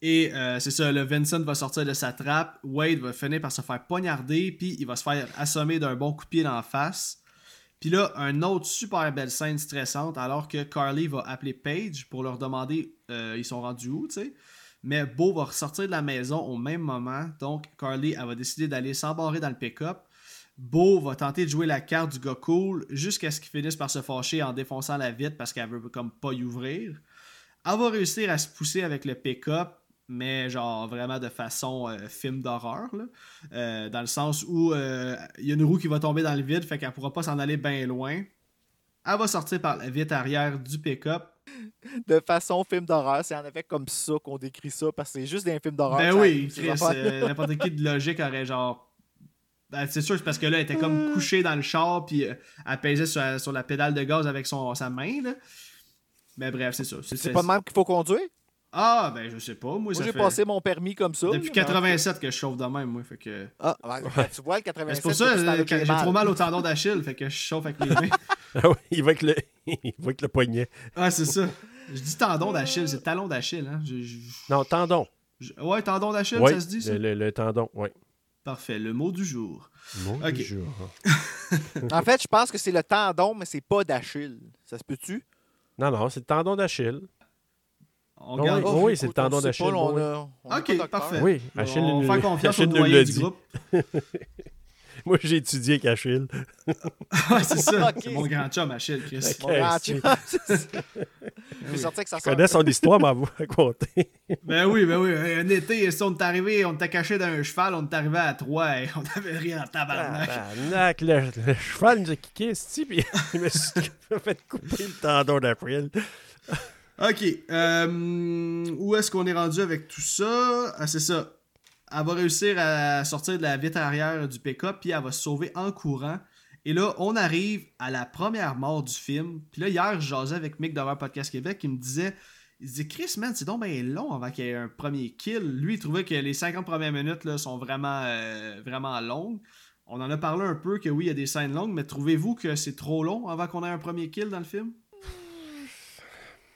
S1: Et euh, c'est ça, le Vincent va sortir de sa trappe, Wade va finir par se faire poignarder, puis il va se faire assommer d'un bon coup de pied dans la face. Puis là, une autre super belle scène stressante, alors que Carly va appeler Paige pour leur demander euh, ils sont rendus où, tu sais? Mais Beau va ressortir de la maison au même moment, donc Carly elle va décider d'aller s'embarrer dans le pick-up. Beau va tenter de jouer la carte du gars cool jusqu'à ce qu'il finisse par se fâcher en défonçant la vitre parce qu'elle veut comme pas y ouvrir. Elle va réussir à se pousser avec le pick-up, mais genre vraiment de façon euh, film d'horreur, là. Euh, dans le sens où euh, il y a une roue qui va tomber dans le vide, fait qu'elle pourra pas s'en aller bien loin. Elle va sortir par la vitre arrière du pick-up.
S5: De façon film d'horreur, c'est en effet comme ça qu'on décrit ça, parce que c'est juste des films d'horreur.
S1: Ben oui, n'importe qui de logique aurait genre. Ben, c'est sûr, c'est parce que là, elle était comme (laughs) couchée dans le char, puis elle pesait sur, la- sur la pédale de gaz avec son, sa main, là. Mais bref, c'est ça.
S5: C'est pas de même qu'il faut conduire?
S1: Ah, ben, je sais pas. Moi,
S5: j'ai
S1: fait...
S5: passé mon permis comme ça.
S1: Depuis
S5: là,
S1: 87 que je chauffe de même, moi. Fait que.
S5: Ah, ben, tu vois, le
S1: Ben,
S5: 87.
S1: c'est pour ça euh, que
S5: les
S1: j'ai trop mal au tendon d'Achille, fait que je chauffe avec les mains. (laughs)
S4: Ah oui, il va avec le, il va avec le poignet.
S1: Ah, c'est ça. Je dis tendon d'Achille, c'est talon d'Achille, hein. Je- je-
S4: Non, tendon.
S1: je- Ouais, tendon d'Achille,
S4: Oui,
S1: ça se dit, ça?
S4: le, le- le tendon, oui.
S1: Parfait, le mot du jour.
S4: Mon
S1: Ok.
S4: Dieu. (laughs)
S5: En fait, je pense que c'est le tendon, mais c'est pas d'Achille. Ça se peut-tu?
S4: Non, non, c'est le tendon d'Achille.
S1: On
S4: Ah
S1: garde...
S4: oui, oui, c'est le tendon d'Achille,
S5: Pas, là, on
S4: oui.
S1: Ok, parfait.
S4: Oui, Achille
S1: on faire confiance au
S4: Achille
S1: noyé du
S4: dit.
S1: groupe. (laughs)
S4: Moi, j'ai étudié avec Achille. (laughs)
S1: Ouais, c'est ça.
S5: Ok.
S1: C'est mon grand chum, Achille, Chris.
S5: Mon grand chum, ça. (laughs) Suis sorti avec sa
S4: Je connais son histoire, mais va raconter.
S1: Ben oui, ben oui. Un été, si on est arrivé, on était caché dans un cheval, on est arrivé à trois et on avait rien en tabarnak.
S4: Tabarnak, le, le cheval nous a kické, c'ti, puis je me suis fait couper le tendon d'April.
S1: Ok. euh, où est-ce qu'on est rendu avec tout ça? Ah, c'est ça. Elle va réussir à sortir de la vitre arrière du pick-up, puis elle va se sauver en courant. Et là, on arrive à la première mort du film. Puis là, hier, je jasais avec Mick d'Horror Podcast Québec, qui me disait il disait Chris, man, c'est donc bien long avant qu'il y ait un premier kill. Lui, il trouvait que les 50 premières minutes là, sont vraiment, euh, vraiment longues. On en a parlé un peu que oui, il y a des scènes longues, mais trouvez-vous que c'est trop long avant qu'on ait un premier kill dans le film?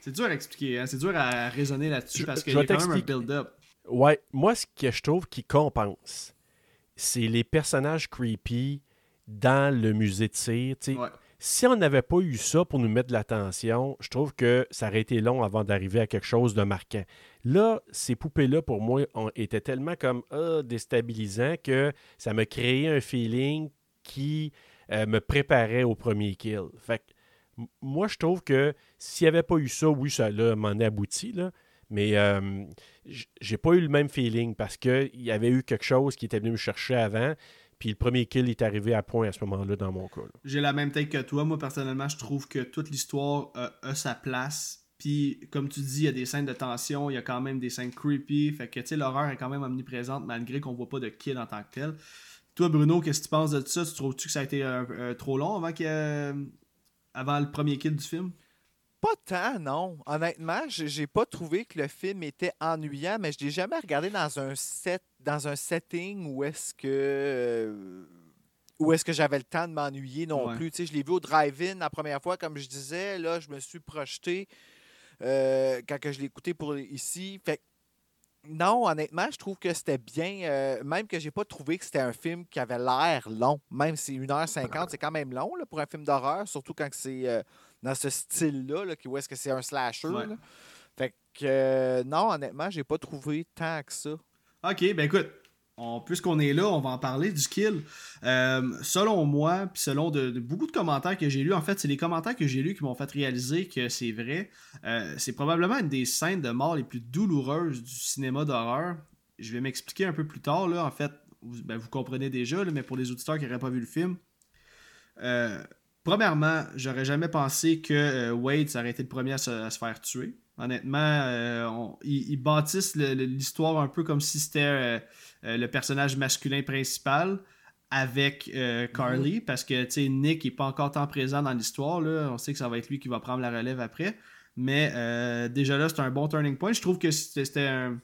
S1: C'est dur à expliquer, hein? c'est dur à raisonner là-dessus parce
S4: je
S1: qu'il y a quand même un
S4: t'expliquer.
S1: build-up.
S4: Ouais, moi, ce que je trouve qui compense, c'est les personnages creepy dans le musée de cire.
S1: Ouais.
S4: Si on n'avait pas eu ça pour nous mettre de l'attention, je trouve que ça aurait été long avant d'arriver à quelque chose de marquant. Là, ces poupées-là, pour moi, ont, étaient tellement comme ah, déstabilisants que ça m'a créé un feeling qui euh, me préparait au premier kill. Fait que, moi, je trouve que s'il n'y avait pas eu ça, oui, ça m'en abouti, là, mais euh, j'ai pas eu le même feeling parce qu'il y avait eu quelque chose qui était venu me chercher avant, puis le premier kill est arrivé à point à ce moment-là dans mon cas.
S1: J'ai la même take que toi. Moi, personnellement, je trouve que toute l'histoire a, sa place. Puis, comme tu dis, il y a des scènes de tension, il y a quand même des scènes creepy. Fait que, tu sais, l'horreur est quand même omniprésente malgré qu'on voit pas de kill en tant que tel. Toi, Bruno, qu'est-ce que tu penses de ça? Tu trouves-tu que ça a été euh, euh, trop long avant, que, avant le premier kill du film?
S5: Pas tant, non. Honnêtement, j'ai pas trouvé que le film était ennuyant, mais je l'ai jamais regardé dans un set, dans un setting où est-ce que où est-ce que j'avais le temps de m'ennuyer non
S1: Ouais.
S5: plus. Tu sais, je l'ai vu au drive-in la première fois, comme je disais. Là, je me suis projeté euh, quand que je l'ai écouté pour ici. Fait que, non, honnêtement, je trouve que c'était bien. euh, même que j'ai pas trouvé que c'était un film qui avait l'air long. Même si 1h50, c'est quand même long là, pour un film d'horreur, surtout quand c'est euh, dans ce style-là, là, où est-ce que c'est un slasher.
S1: Ouais.
S5: là. Fait que euh, non, honnêtement, j'ai pas trouvé tant que ça.
S1: Ok, ben écoute, puisqu'on est là, on va en parler du kill. Euh, selon moi, puis selon de, beaucoup de commentaires que j'ai lus, en fait, c'est les commentaires que j'ai lus qui m'ont fait réaliser que c'est vrai. Euh, c'est probablement une des scènes de mort les plus douloureuses du cinéma d'horreur. Je vais m'expliquer un peu plus tard, là. En fait, vous, ben, comprenez déjà, mais pour les auditeurs qui n'auraient pas vu le film. euh, Premièrement, j'aurais jamais pensé que Wade aurait été le premier à se, faire tuer. Honnêtement, on- ils, bâtissent l'histoire un peu comme si c'était euh, le personnage masculin principal avec euh, Carly, parce que Nick n'est pas encore tant présent dans l'histoire. On sait que ça va être lui qui va prendre la relève après. Mais euh, déjà là, c'est un bon turning point. Je trouve que c'était c'était un,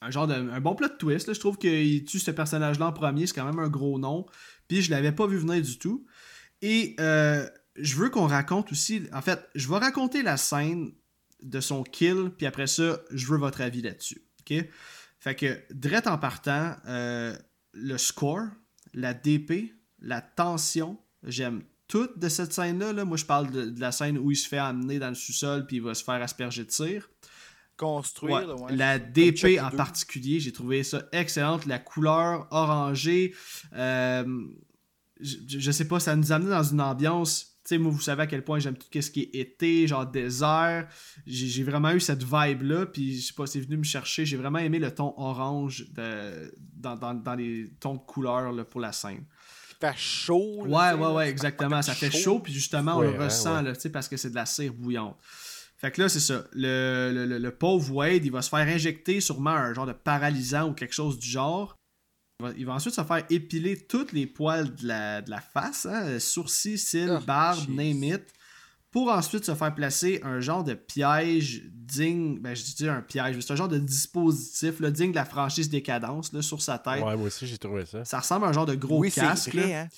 S1: un genre de un bon plot twist. là. Je trouve qu'il tue ce personnage-là en premier, c'est quand même un gros nom. Puis je l'avais pas vu venir du tout. Et euh, je veux qu'on raconte aussi. En fait, je vais raconter la scène de son kill, puis après ça, je veux votre avis là-dessus. OK? Fait que, direct en partant, euh, le score, la DP, la tension, j'aime tout de cette scène-là. là. Moi, je parle de, de la scène où il se fait amener dans le sous-sol, puis il va se faire asperger de cire.
S5: Construire,
S1: Ouais. La DP en
S5: 2.
S1: particulier, j'ai trouvé ça excellente. La couleur orangée, euh, je, je sais pas, ça nous amenait dans une ambiance. Tu sais, moi, vous savez à quel point j'aime tout ce qui est été, genre désert. J'ai vraiment eu cette vibe-là, puis je sais pas, c'est venu me chercher. J'ai vraiment aimé le ton orange de, dans, dans- dans les tons de couleur là, pour la scène.
S5: Fait chaud. là,
S1: Ouais, ouais, ouais, exactement. Ça fait chaud, puis justement, on
S4: Ouais,
S1: le ressent,
S4: ouais.
S1: là, parce que c'est de la cire bouillante. Fait que là, c'est ça. Le, le- le- le pauvre Wade, il va se faire injecter sûrement un genre de paralysant ou quelque chose du genre. Il va, il va ensuite se faire épiler toutes les poils de la, de la face, hein, sourcils, cils,
S5: Oh,
S1: barbe, name it, pour ensuite se faire placer un genre de piège digne, ben je dis un piège, mais c'est un genre de dispositif là, digne de la franchise Décadence là, sur sa tête.
S4: Ouais, moi aussi, j'ai trouvé ça.
S1: Ça ressemble à un genre de gros
S5: Oui,
S1: casque.
S5: vrai, hein.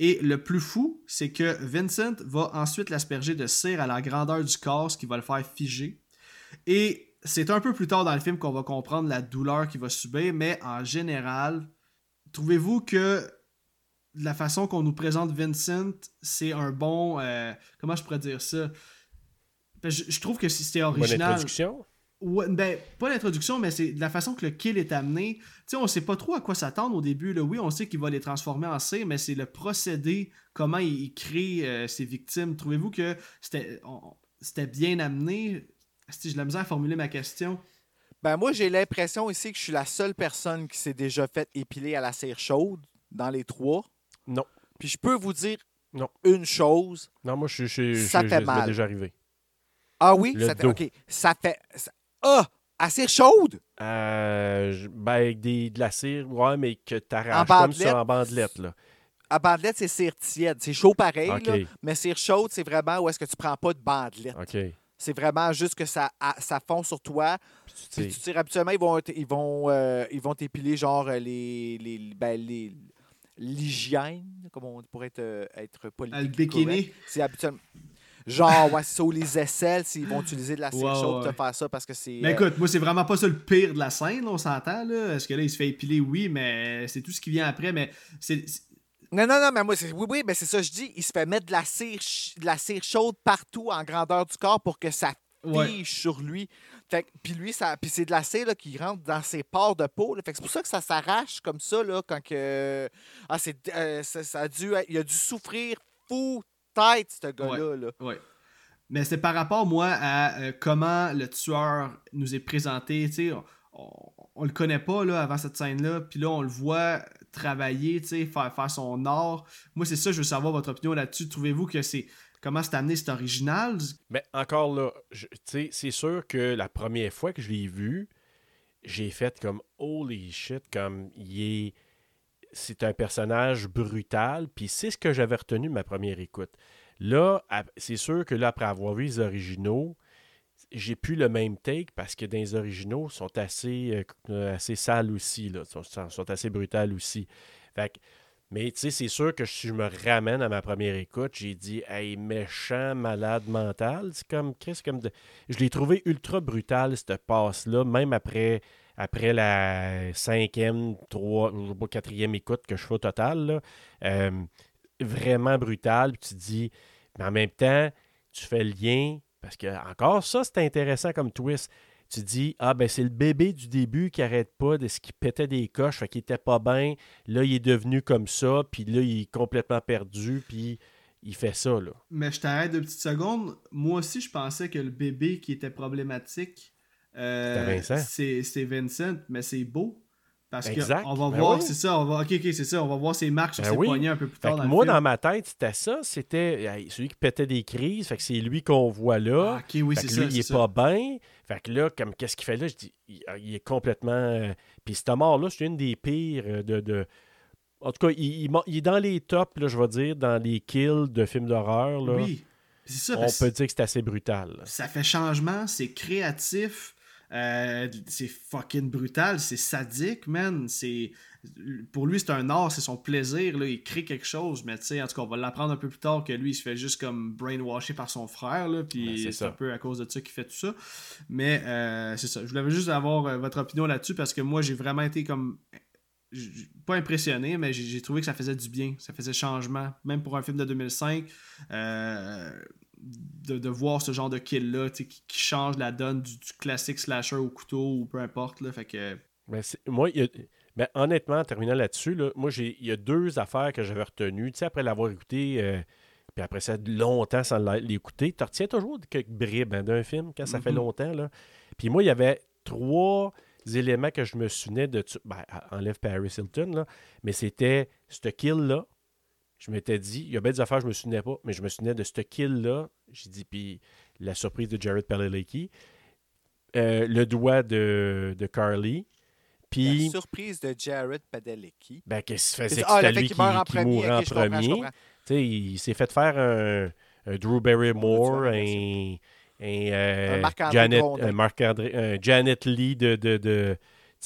S1: Et le plus fou, c'est que Vincent va ensuite l'asperger de cire à la grandeur du corps, ce qui va le faire figer. Et c'est un peu plus tard dans le film qu'on va comprendre la douleur qu'il va subir, mais en général, trouvez-vous que la façon qu'on nous présente Vincent, c'est un bon... euh, comment je pourrais dire ça? Ben, Je, je trouve que c'était
S4: Bonne
S1: original.
S4: introduction.
S1: Ouais, ben, pas l'introduction, mais c'est de la façon que le kill est amené. Tu on sait pas trop à quoi s'attendre au début. Là. Oui, on sait qu'il va les transformer en cire, mais c'est le procédé, comment il, il crée euh, ses victimes. Trouvez-vous que c'était bien amené? Si j'ai de la misère à formuler ma question.
S5: Ben moi, j'ai l'impression ici que je suis la seule personne qui s'est déjà fait épiler à la cire chaude dans les trois.
S4: Non.
S5: Puis je peux vous dire
S4: Non.
S5: une chose.
S4: Non, moi, je suis.
S5: Ça
S4: je-
S5: fait
S4: je-
S5: mal.
S4: déjà arrivé.
S5: Ah oui?
S4: Le
S5: ça, te-
S4: dos.
S5: OK. Ça fait... ça- Ah! À cire chaude?
S4: Euh, ben, avec des, de la cire, ouais, mais que t'arraches comme ça en bandelette, là.
S5: À bandelette, c'est cire tiède. C'est chaud pareil, là, mais cire chaude, c'est vraiment où est-ce que tu prends pas de bandelette.
S4: OK.
S5: C'est vraiment juste que ça, à- ça fond sur toi.
S4: Puis tu
S5: Puis
S4: sais,
S5: tu tires habituellement, ils vont, ils vont, euh, ils vont t'épiler genre euh, les, les, ben, les- l'hygiène, comme on pourrait être, euh, être
S1: Le bikini.
S5: C'est habituellement. Genre, ouais, c'est ça, ou les aisselles, s'ils vont utiliser de la cire
S1: Ouais,
S5: chaude
S1: ouais.
S5: pour te faire ça parce que c'est.
S1: Mais
S5: euh,
S1: écoute, moi, c'est vraiment pas ça le pire de la scène, là, on s'entend. là. Parce que là, il se fait épiler, oui, mais c'est tout ce qui vient après. Mais c'est.
S5: Non, non, non, mais moi, c'est, oui, oui, mais c'est ça que je dis. Il se fait mettre de la cire, de la cire chaude partout en grandeur du corps pour que ça
S1: Ouais.
S5: fiche sur lui. Fait puis lui, ça, puis c'est de la cire là, qui rentre dans ses pores de peau. là. Fait que c'est pour ça que ça s'arrache comme ça là, quand que. Ah, c'est, euh, ça, ça a dû, il a dû souffrir fou tête, ce gars-là. là.
S1: Ouais. Mais c'est par rapport, moi, à euh, comment le tueur nous est présenté. Tu sais, on, on, on le connaît pas là, avant cette scène-là. Puis là, on le voit travailler, faire, faire son art. Moi, c'est ça, je veux savoir votre opinion là-dessus. Trouvez-vous que c'est. comment c'est amené, c'est original?
S4: Mais encore là, c'est sûr que la première fois que je l'ai vu, j'ai fait comme holy shit, comme il est. C'est un personnage brutal, puis c'est ce que j'avais retenu de ma première écoute. Là, c'est sûr que là, après avoir vu les originaux, j'ai plus le même take parce que dans les originaux, sont assez, euh, assez sales aussi, là, sont, assez brutales aussi. Mais tu sais, c'est sûr que si je me ramène à ma première écoute, j'ai dit, hey, méchant, malade mental. C'est comme, qu'est-ce comme. Je l'ai trouvé ultra brutal, cette passe-là, même après, après la cinquième, trois, pas, quatrième écoute que je fais au total. Euh, vraiment brutal. Puis tu dis, mais en même temps, tu fais le lien, parce que encore ça, c'est intéressant comme twist. Tu dis, ah ben c'est le bébé du début qui arrête pas de ce qui pétait des coches, fait qu'il était pas bien. Là, il est devenu comme ça, puis là, il est complètement perdu, puis il fait ça, là.
S1: Mais je t'arrête deux petites secondes. Moi aussi, je pensais que le bébé qui était problématique, euh,
S4: C'était Vincent.
S1: c'est c'est Vincent, mais c'est beau. Parce qu'on va
S4: Ben
S1: voir,
S4: oui.
S1: c'est ça, on va, ok, ok, c'est ça, on va voir ses marques sur
S4: Ben
S1: ses
S4: oui.
S1: poignets un peu plus tard dans le
S4: moi,
S1: film.
S4: dans ma tête, c'était ça. C'était celui qui pétait des crises. Fait que c'est lui qu'on voit là.
S1: Ah, ok, oui, c'est ça.
S4: lui, il est
S1: ça.
S4: pas bien. Fait que là, comme qu'est-ce qu'il fait là? Je dis, il, il est complètement. euh, Puis cette mort-là, c'est une des pires euh, de. de- En tout cas, il, il est dans les tops, là, je vais dire, dans les kills de films d'horreur.
S1: Oui, c'est ça.
S4: On peut dire que c'est assez brutal. là.
S1: ça fait changement, c'est créatif, euh, c'est fucking brutal, c'est sadique, man. C'est pour lui c'est un art, c'est son plaisir, là. il crée quelque chose, mais tu sais, en tout cas, on va l'apprendre un peu plus tard que lui, il se fait juste comme brainwasher par son frère, là,
S4: Ben,
S1: puis
S4: c'est
S1: c'est un peu à cause de ça qu'il fait tout ça. Mais euh, c'est ça. Je voulais juste avoir euh, votre opinion là-dessus parce que moi, j'ai vraiment été comme pas impressionné, mais j'ai j'ai trouvé que ça faisait du bien, ça faisait changement, même pour un film de 2005. euh, de, de voir ce genre de kill-là qui, qui change la donne du, du classique slasher au couteau ou peu importe. Là, fait que,
S4: Ben, moi, il y a- ben, honnêtement, en terminant là-dessus, là, moi, j'ai- il y a deux affaires que j'avais retenues. Tu sais, après l'avoir écouté, euh, puis après ça, longtemps sans l'écouter, tu retiens toujours quelques bribes hein, d'un film quand ça fait
S1: Mhm.
S4: longtemps. Là. Puis moi, il y avait trois éléments que je me souvenais de. Ben, enlève Paris Hilton, là, mais c'était ce kill-là. Je m'étais dit, il y a bien des affaires je me souvenais pas, mais je me souvenais de ce kill-là. J'ai dit, puis la surprise de Jared Padalecki, euh, le doigt de, de Carly, puis
S5: La surprise de Jared Padalecki.
S4: ben, qu'est-ce qu'il faisait
S5: Ah,
S4: c'était lui qui,
S5: meurt en
S4: qui
S5: premier.
S4: mourait
S5: ok,
S4: en
S5: je comprends, je
S4: premier.
S5: comprends.
S4: Tu sais, il s'est fait faire un, un Drew Barrymore, un, un, euh,
S5: Un Marc-André
S4: Janet, Lee de,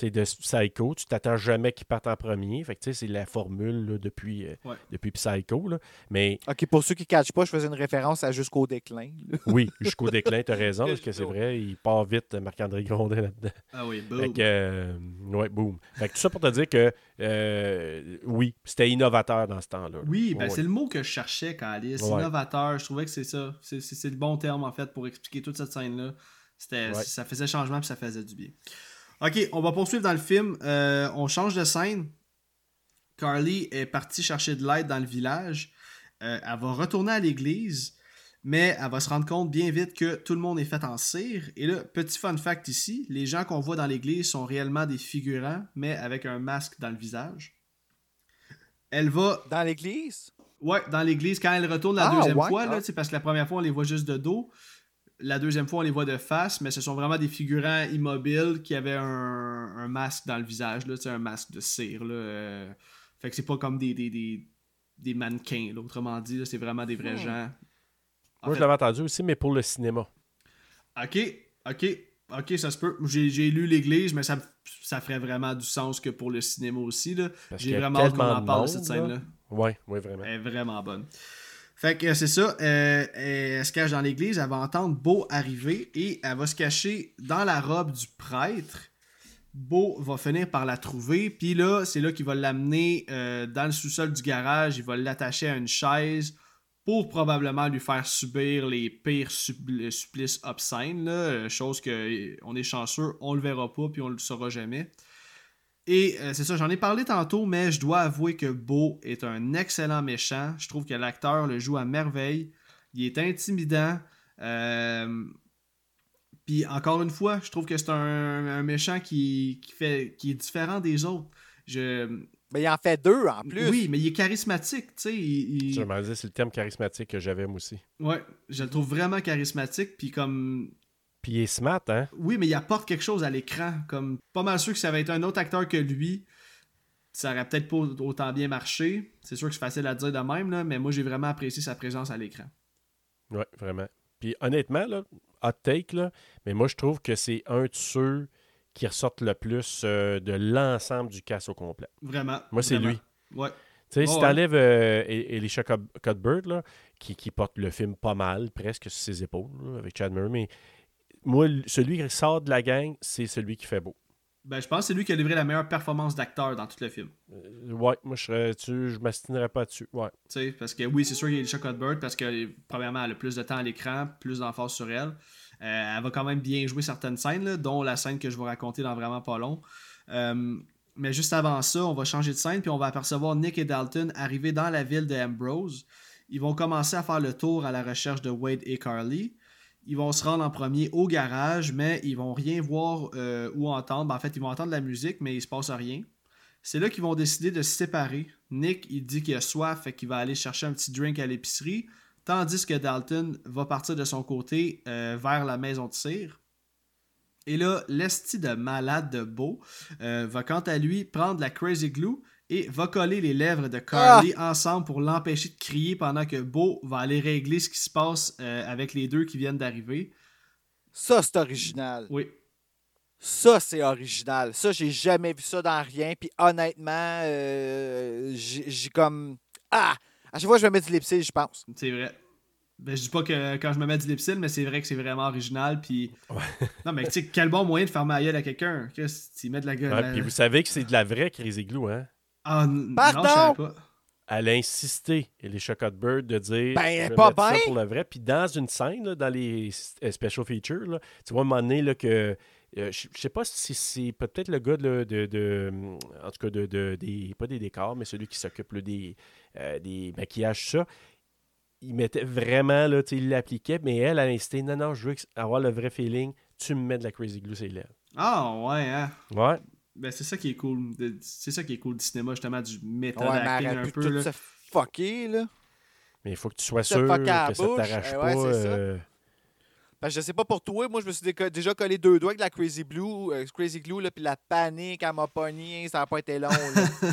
S4: de Psycho. Tu t'attends jamais qu'il parte en premier. Fait que tu sais, c'est la formule là, depuis, euh,
S1: Ouais.
S4: depuis Psycho. Là. Mais
S5: OK, pour ceux qui ne catchent pas, je faisais une référence à Jusqu'au déclin. (laughs)
S4: oui, jusqu'au déclin, tu as raison, parce que c'est vrai, il part vite, Marc-André Grondin là-dedans.
S1: ah oui,
S4: Fait que, euh, ouais, boom. Fait que tout ça pour te dire que, euh, oui, c'était innovateur dans ce temps-là. là.
S1: Oui, ben
S4: Ouais,
S1: c'est le mot que je cherchais, Alice.
S4: Ouais.
S1: Innovateur, je trouvais que c'est ça. C'est- C'est c'est le bon terme, en fait, pour expliquer toute cette scène-là. C'était
S4: Ouais.
S1: Ça faisait changement puis ça faisait du bien. Ok, on va poursuivre dans le film. Euh, on change de scène. Carly est partie chercher de l'aide dans le village. Euh, elle va retourner à l'église, mais elle va se rendre compte bien vite que tout le monde est fait en cire. Et là, petit fun fact ici, les gens qu'on voit dans l'église sont réellement des figurants, mais avec un masque dans le visage. Elle va
S5: Dans l'église?
S1: Ouais, dans l'église, quand elle retourne la
S5: Ah,
S1: deuxième
S5: ouais,
S1: fois, là, tu sais, parce que la première fois, on les voit juste de dos. La deuxième fois, on les voit de face, mais ce sont vraiment des figurants immobiles qui avaient un, un masque dans le visage, là, un masque de cire. Là, euh. Fait que c'est pas comme des, des, des, des mannequins, là, autrement dit, c'est vraiment des vrais
S5: Hmm.
S1: gens. En
S4: Moi,
S1: fait-
S4: je l'avais entendu aussi, mais pour le cinéma.
S1: Ok, ok, ok, ça se peut. J'ai lu l'église, mais ça, ça ferait vraiment du sens que pour le cinéma aussi. J'ai vraiment hâte qu'on en
S4: de
S1: parle de
S4: monde,
S1: cette
S4: là.
S1: scène-là.
S4: Oui, oui, vraiment.
S1: Elle est vraiment bonne. Fait que euh, c'est ça. euh, elle se cache dans l'église. Elle va entendre Beau arriver et elle va se cacher dans la robe du prêtre. Beau va finir par la trouver. Puis là, c'est là qu'il va l'amener euh, dans le sous-sol du garage. Il va l'attacher à une chaise pour probablement lui faire subir les pires suppl- supplices obscènes. Euh, chose que euh, on est chanceux, on le verra pas puis on le saura jamais. Et euh, c'est ça, j'en ai parlé tantôt, mais je dois avouer que Beau est un excellent méchant. Je trouve que l'acteur le joue à merveille. Il est intimidant. Euh, Puis encore une fois, je trouve que c'est un, un méchant qui, qui, fait, qui est différent des autres. Je,
S5: Mais il en fait deux en plus.
S1: Oui, mais il est charismatique, tu sais. il- il-
S4: Je me disais, c'est le terme charismatique que j'avais moi aussi.
S1: Ouais, je le trouve vraiment charismatique, puis comme...
S4: Puis il est smart, hein?
S1: Oui, mais il apporte quelque chose à l'écran, comme... Pas mal sûr que ça avait été un autre acteur que lui, ça aurait peut-être pas autant bien marché. C'est sûr que c'est facile à dire de même, là, mais moi, j'ai vraiment apprécié sa présence à l'écran.
S4: Oui, vraiment. Puis honnêtement, là, hot take, là, mais moi je trouve que c'est un de ceux qui ressortent le plus euh, de l'ensemble du casse au complet.
S1: Vraiment.
S4: Moi, c'est lui.
S1: Ouais.
S4: Tu sais, si
S1: Ouais,
S4: t'enlèves euh, E- Elisha Cuthbert, là, qui, qui porte le film pas mal, presque sur ses épaules, là, avec Chad Murray, mais moi, celui qui sort de la gang, c'est celui qui fait beau.
S1: Ben, je pense que c'est lui qui a livré la meilleure performance d'acteur dans tout le film.
S4: Euh, ouais, moi, je serais dessus, je m'astinerais pas dessus. Ouais.
S1: Tu sais, parce que oui, c'est sûr qu'il y a Elisha Cuthbert parce que, premièrement, elle a plus de temps à l'écran, plus d'emphase sur elle. Euh, elle va quand même bien jouer certaines scènes, là, dont la scène que je vais raconter dans vraiment pas long. Euh, mais juste avant ça, on va changer de scène, puis on va apercevoir Nick et Dalton arriver dans la ville de Ambrose. Ils vont commencer à faire le tour à la recherche de Wade et Carly. Ils vont se rendre en premier au garage, mais ils vont rien voir euh, ou entendre. En fait, ils vont entendre la musique, mais il se passe rien. C'est là qu'ils vont décider de se séparer. Nick, il dit qu'il a soif, fait qu'il va aller chercher un petit drink à l'épicerie, tandis que Dalton va partir de son côté euh, vers la maison de cire. Et là, l'esti de malade de Beau euh, va quant à lui prendre la Crazy Glue et va coller les lèvres de Carly ensemble pour l'empêcher de crier pendant que Beau va aller régler ce qui se passe euh, avec les deux qui viennent d'arriver.
S5: Ça, c'est original.
S1: Oui,
S5: Ça, c'est original. Ça, j'ai jamais vu ça dans rien. Puis honnêtement, euh, j'ai comme. Ah! À chaque fois que je me mets du lipsil, je pense.
S1: c'est vrai. Ben, je dis pas que quand je me mets du lipsil, mais c'est vrai que c'est vraiment original. Puis... (laughs) Non, mais tu sais, quel bon moyen de faire ma gueule à quelqu'un. Qu'est-ce que tu mets de la gueule
S4: Ouais, Puis vous savez que c'est de la vraie Crazy Glue, hein?
S1: Ah,
S5: Pardon?
S1: non, pas.
S4: Elle a insisté, Elisha Cuthbert, de dire
S5: Ben,
S4: je
S5: pas
S4: mettre ça pour le vrai. Puis dans une scène, là, dans les euh, special features, là, tu vois à un moment donné là, que. euh, je sais pas si c'est peut-être le gars de, de, de- En tout cas, de, de- des, pas des décors, mais celui qui s'occupe là, des, euh, des maquillages, ça. Il mettait vraiment, là, tu sais, il l'appliquait, mais elle, elle a insisté non, non, je veux avoir le vrai feeling, tu me mets de la Crazy Glue sur les lèvres.
S1: Ah, ouais, hein.
S4: Ouais.
S1: Ben, c'est ça qui est cool. C'est ça qui est cool du cinéma, justement, du méthode
S5: Ouais, mais
S1: acting
S5: arrête
S1: un peu.
S5: de tout
S1: là.
S5: se fucker, là.
S4: Mais il faut que tu sois sûr que ça t'arrache
S5: Eh
S4: pas.
S5: ouais, c'est ça.
S4: euh,
S5: Parce que je sais pas pour toi, moi je me suis déjà collé deux doigts avec la Crazy Blue, euh, Crazy Glue, là, puis la panique, elle m'a pogné, ça a pas été long. là. (laughs)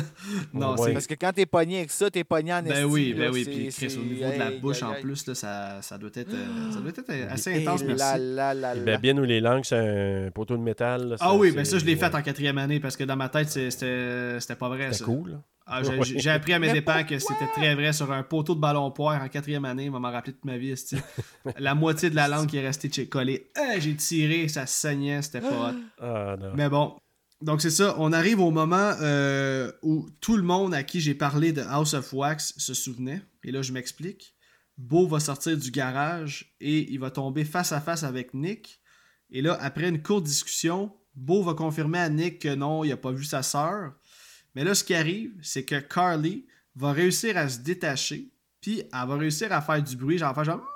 S1: Non,
S4: Ouais.
S1: c'est.
S5: Parce que quand t'es pogné avec ça, t'es pogné en
S1: Ben oui,
S5: là,
S1: ben oui. Puis Chris, au niveau de la bouche en plus, là, ça, ça doit être, euh, ça doit être assez
S5: Et
S1: intense, merci.
S4: babines ou les langues, c'est un poteau de métal. là,
S1: Ah oui, ben ça, je l'ai
S4: ouais.
S1: fait en quatrième année parce que dans ma tête, c'était c'était pas vrai.
S4: C'était cool.
S1: Ah, j'ai- appris à mes dépens que c'était très vrai sur un poteau de ballon poire en quatrième année. Il va m'en rappeler toute ma vie. (laughs) La moitié de la langue qui est restée chez- collée. Ah, j'ai tiré, ça saignait, c'était pas hot. (gasps)
S4: Ah non.
S1: Mais bon. Donc c'est ça, on arrive au moment euh, où tout le monde à qui j'ai parlé de House of Wax se souvenait. Et là, je m'explique. Beau va sortir du garage et il va tomber face à face avec Nick. Et là, après une courte discussion, Beau va confirmer à Nick que non, il n'a pas vu sa sœur. Mais là, ce qui arrive, c'est que Carly va réussir à se détacher. Puis elle va réussir à faire du bruit, genre faire genre.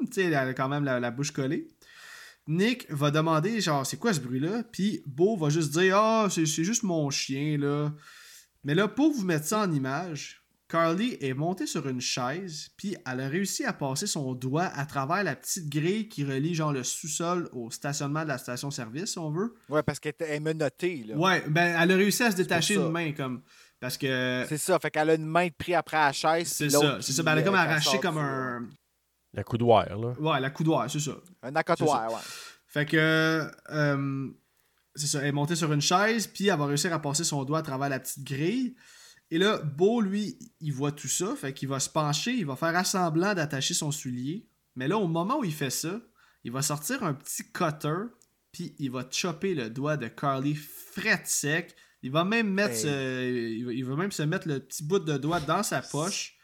S1: Hmm Tu sais, elle a quand même la, bouche collée. Nick va demander, genre, c'est quoi ce bruit-là? Puis Beau va juste dire, ah, c'est c'est juste mon chien, là. Mais là, pour vous mettre ça en image, Carly est montée sur une chaise, puis elle a réussi à passer son doigt à travers la petite grille qui relie, genre, le sous-sol au stationnement de la station-service, si on veut.
S5: Ouais, parce qu'elle est menottée, là.
S1: Ouais, ben, elle a réussi à se détacher une main, comme. Parce que.
S5: C'est ça, fait qu'elle a une main de pris après la chaise.
S1: C'est ça, c'est ça. Ben, elle a comme
S5: euh,
S1: arraché comme un.
S4: La coudoir, là.
S1: Ouais, la coudoir, c'est ça.
S5: Un accotoir, ouais.
S1: Fait que. euh, c'est ça, elle est montée sur une chaise, puis elle va réussir à passer son doigt à travers la petite grille. Et là, Beau, lui, il voit tout ça, fait qu'il va se pencher, il va faire assemblant d'attacher son soulier. Mais là, au moment où il fait ça, il va sortir un petit cutter, puis il va chopper le doigt de Carly fret sec. Il va même mettre
S5: Hey.
S1: ce- il, va, il va même se mettre le petit bout de doigt dans sa poche.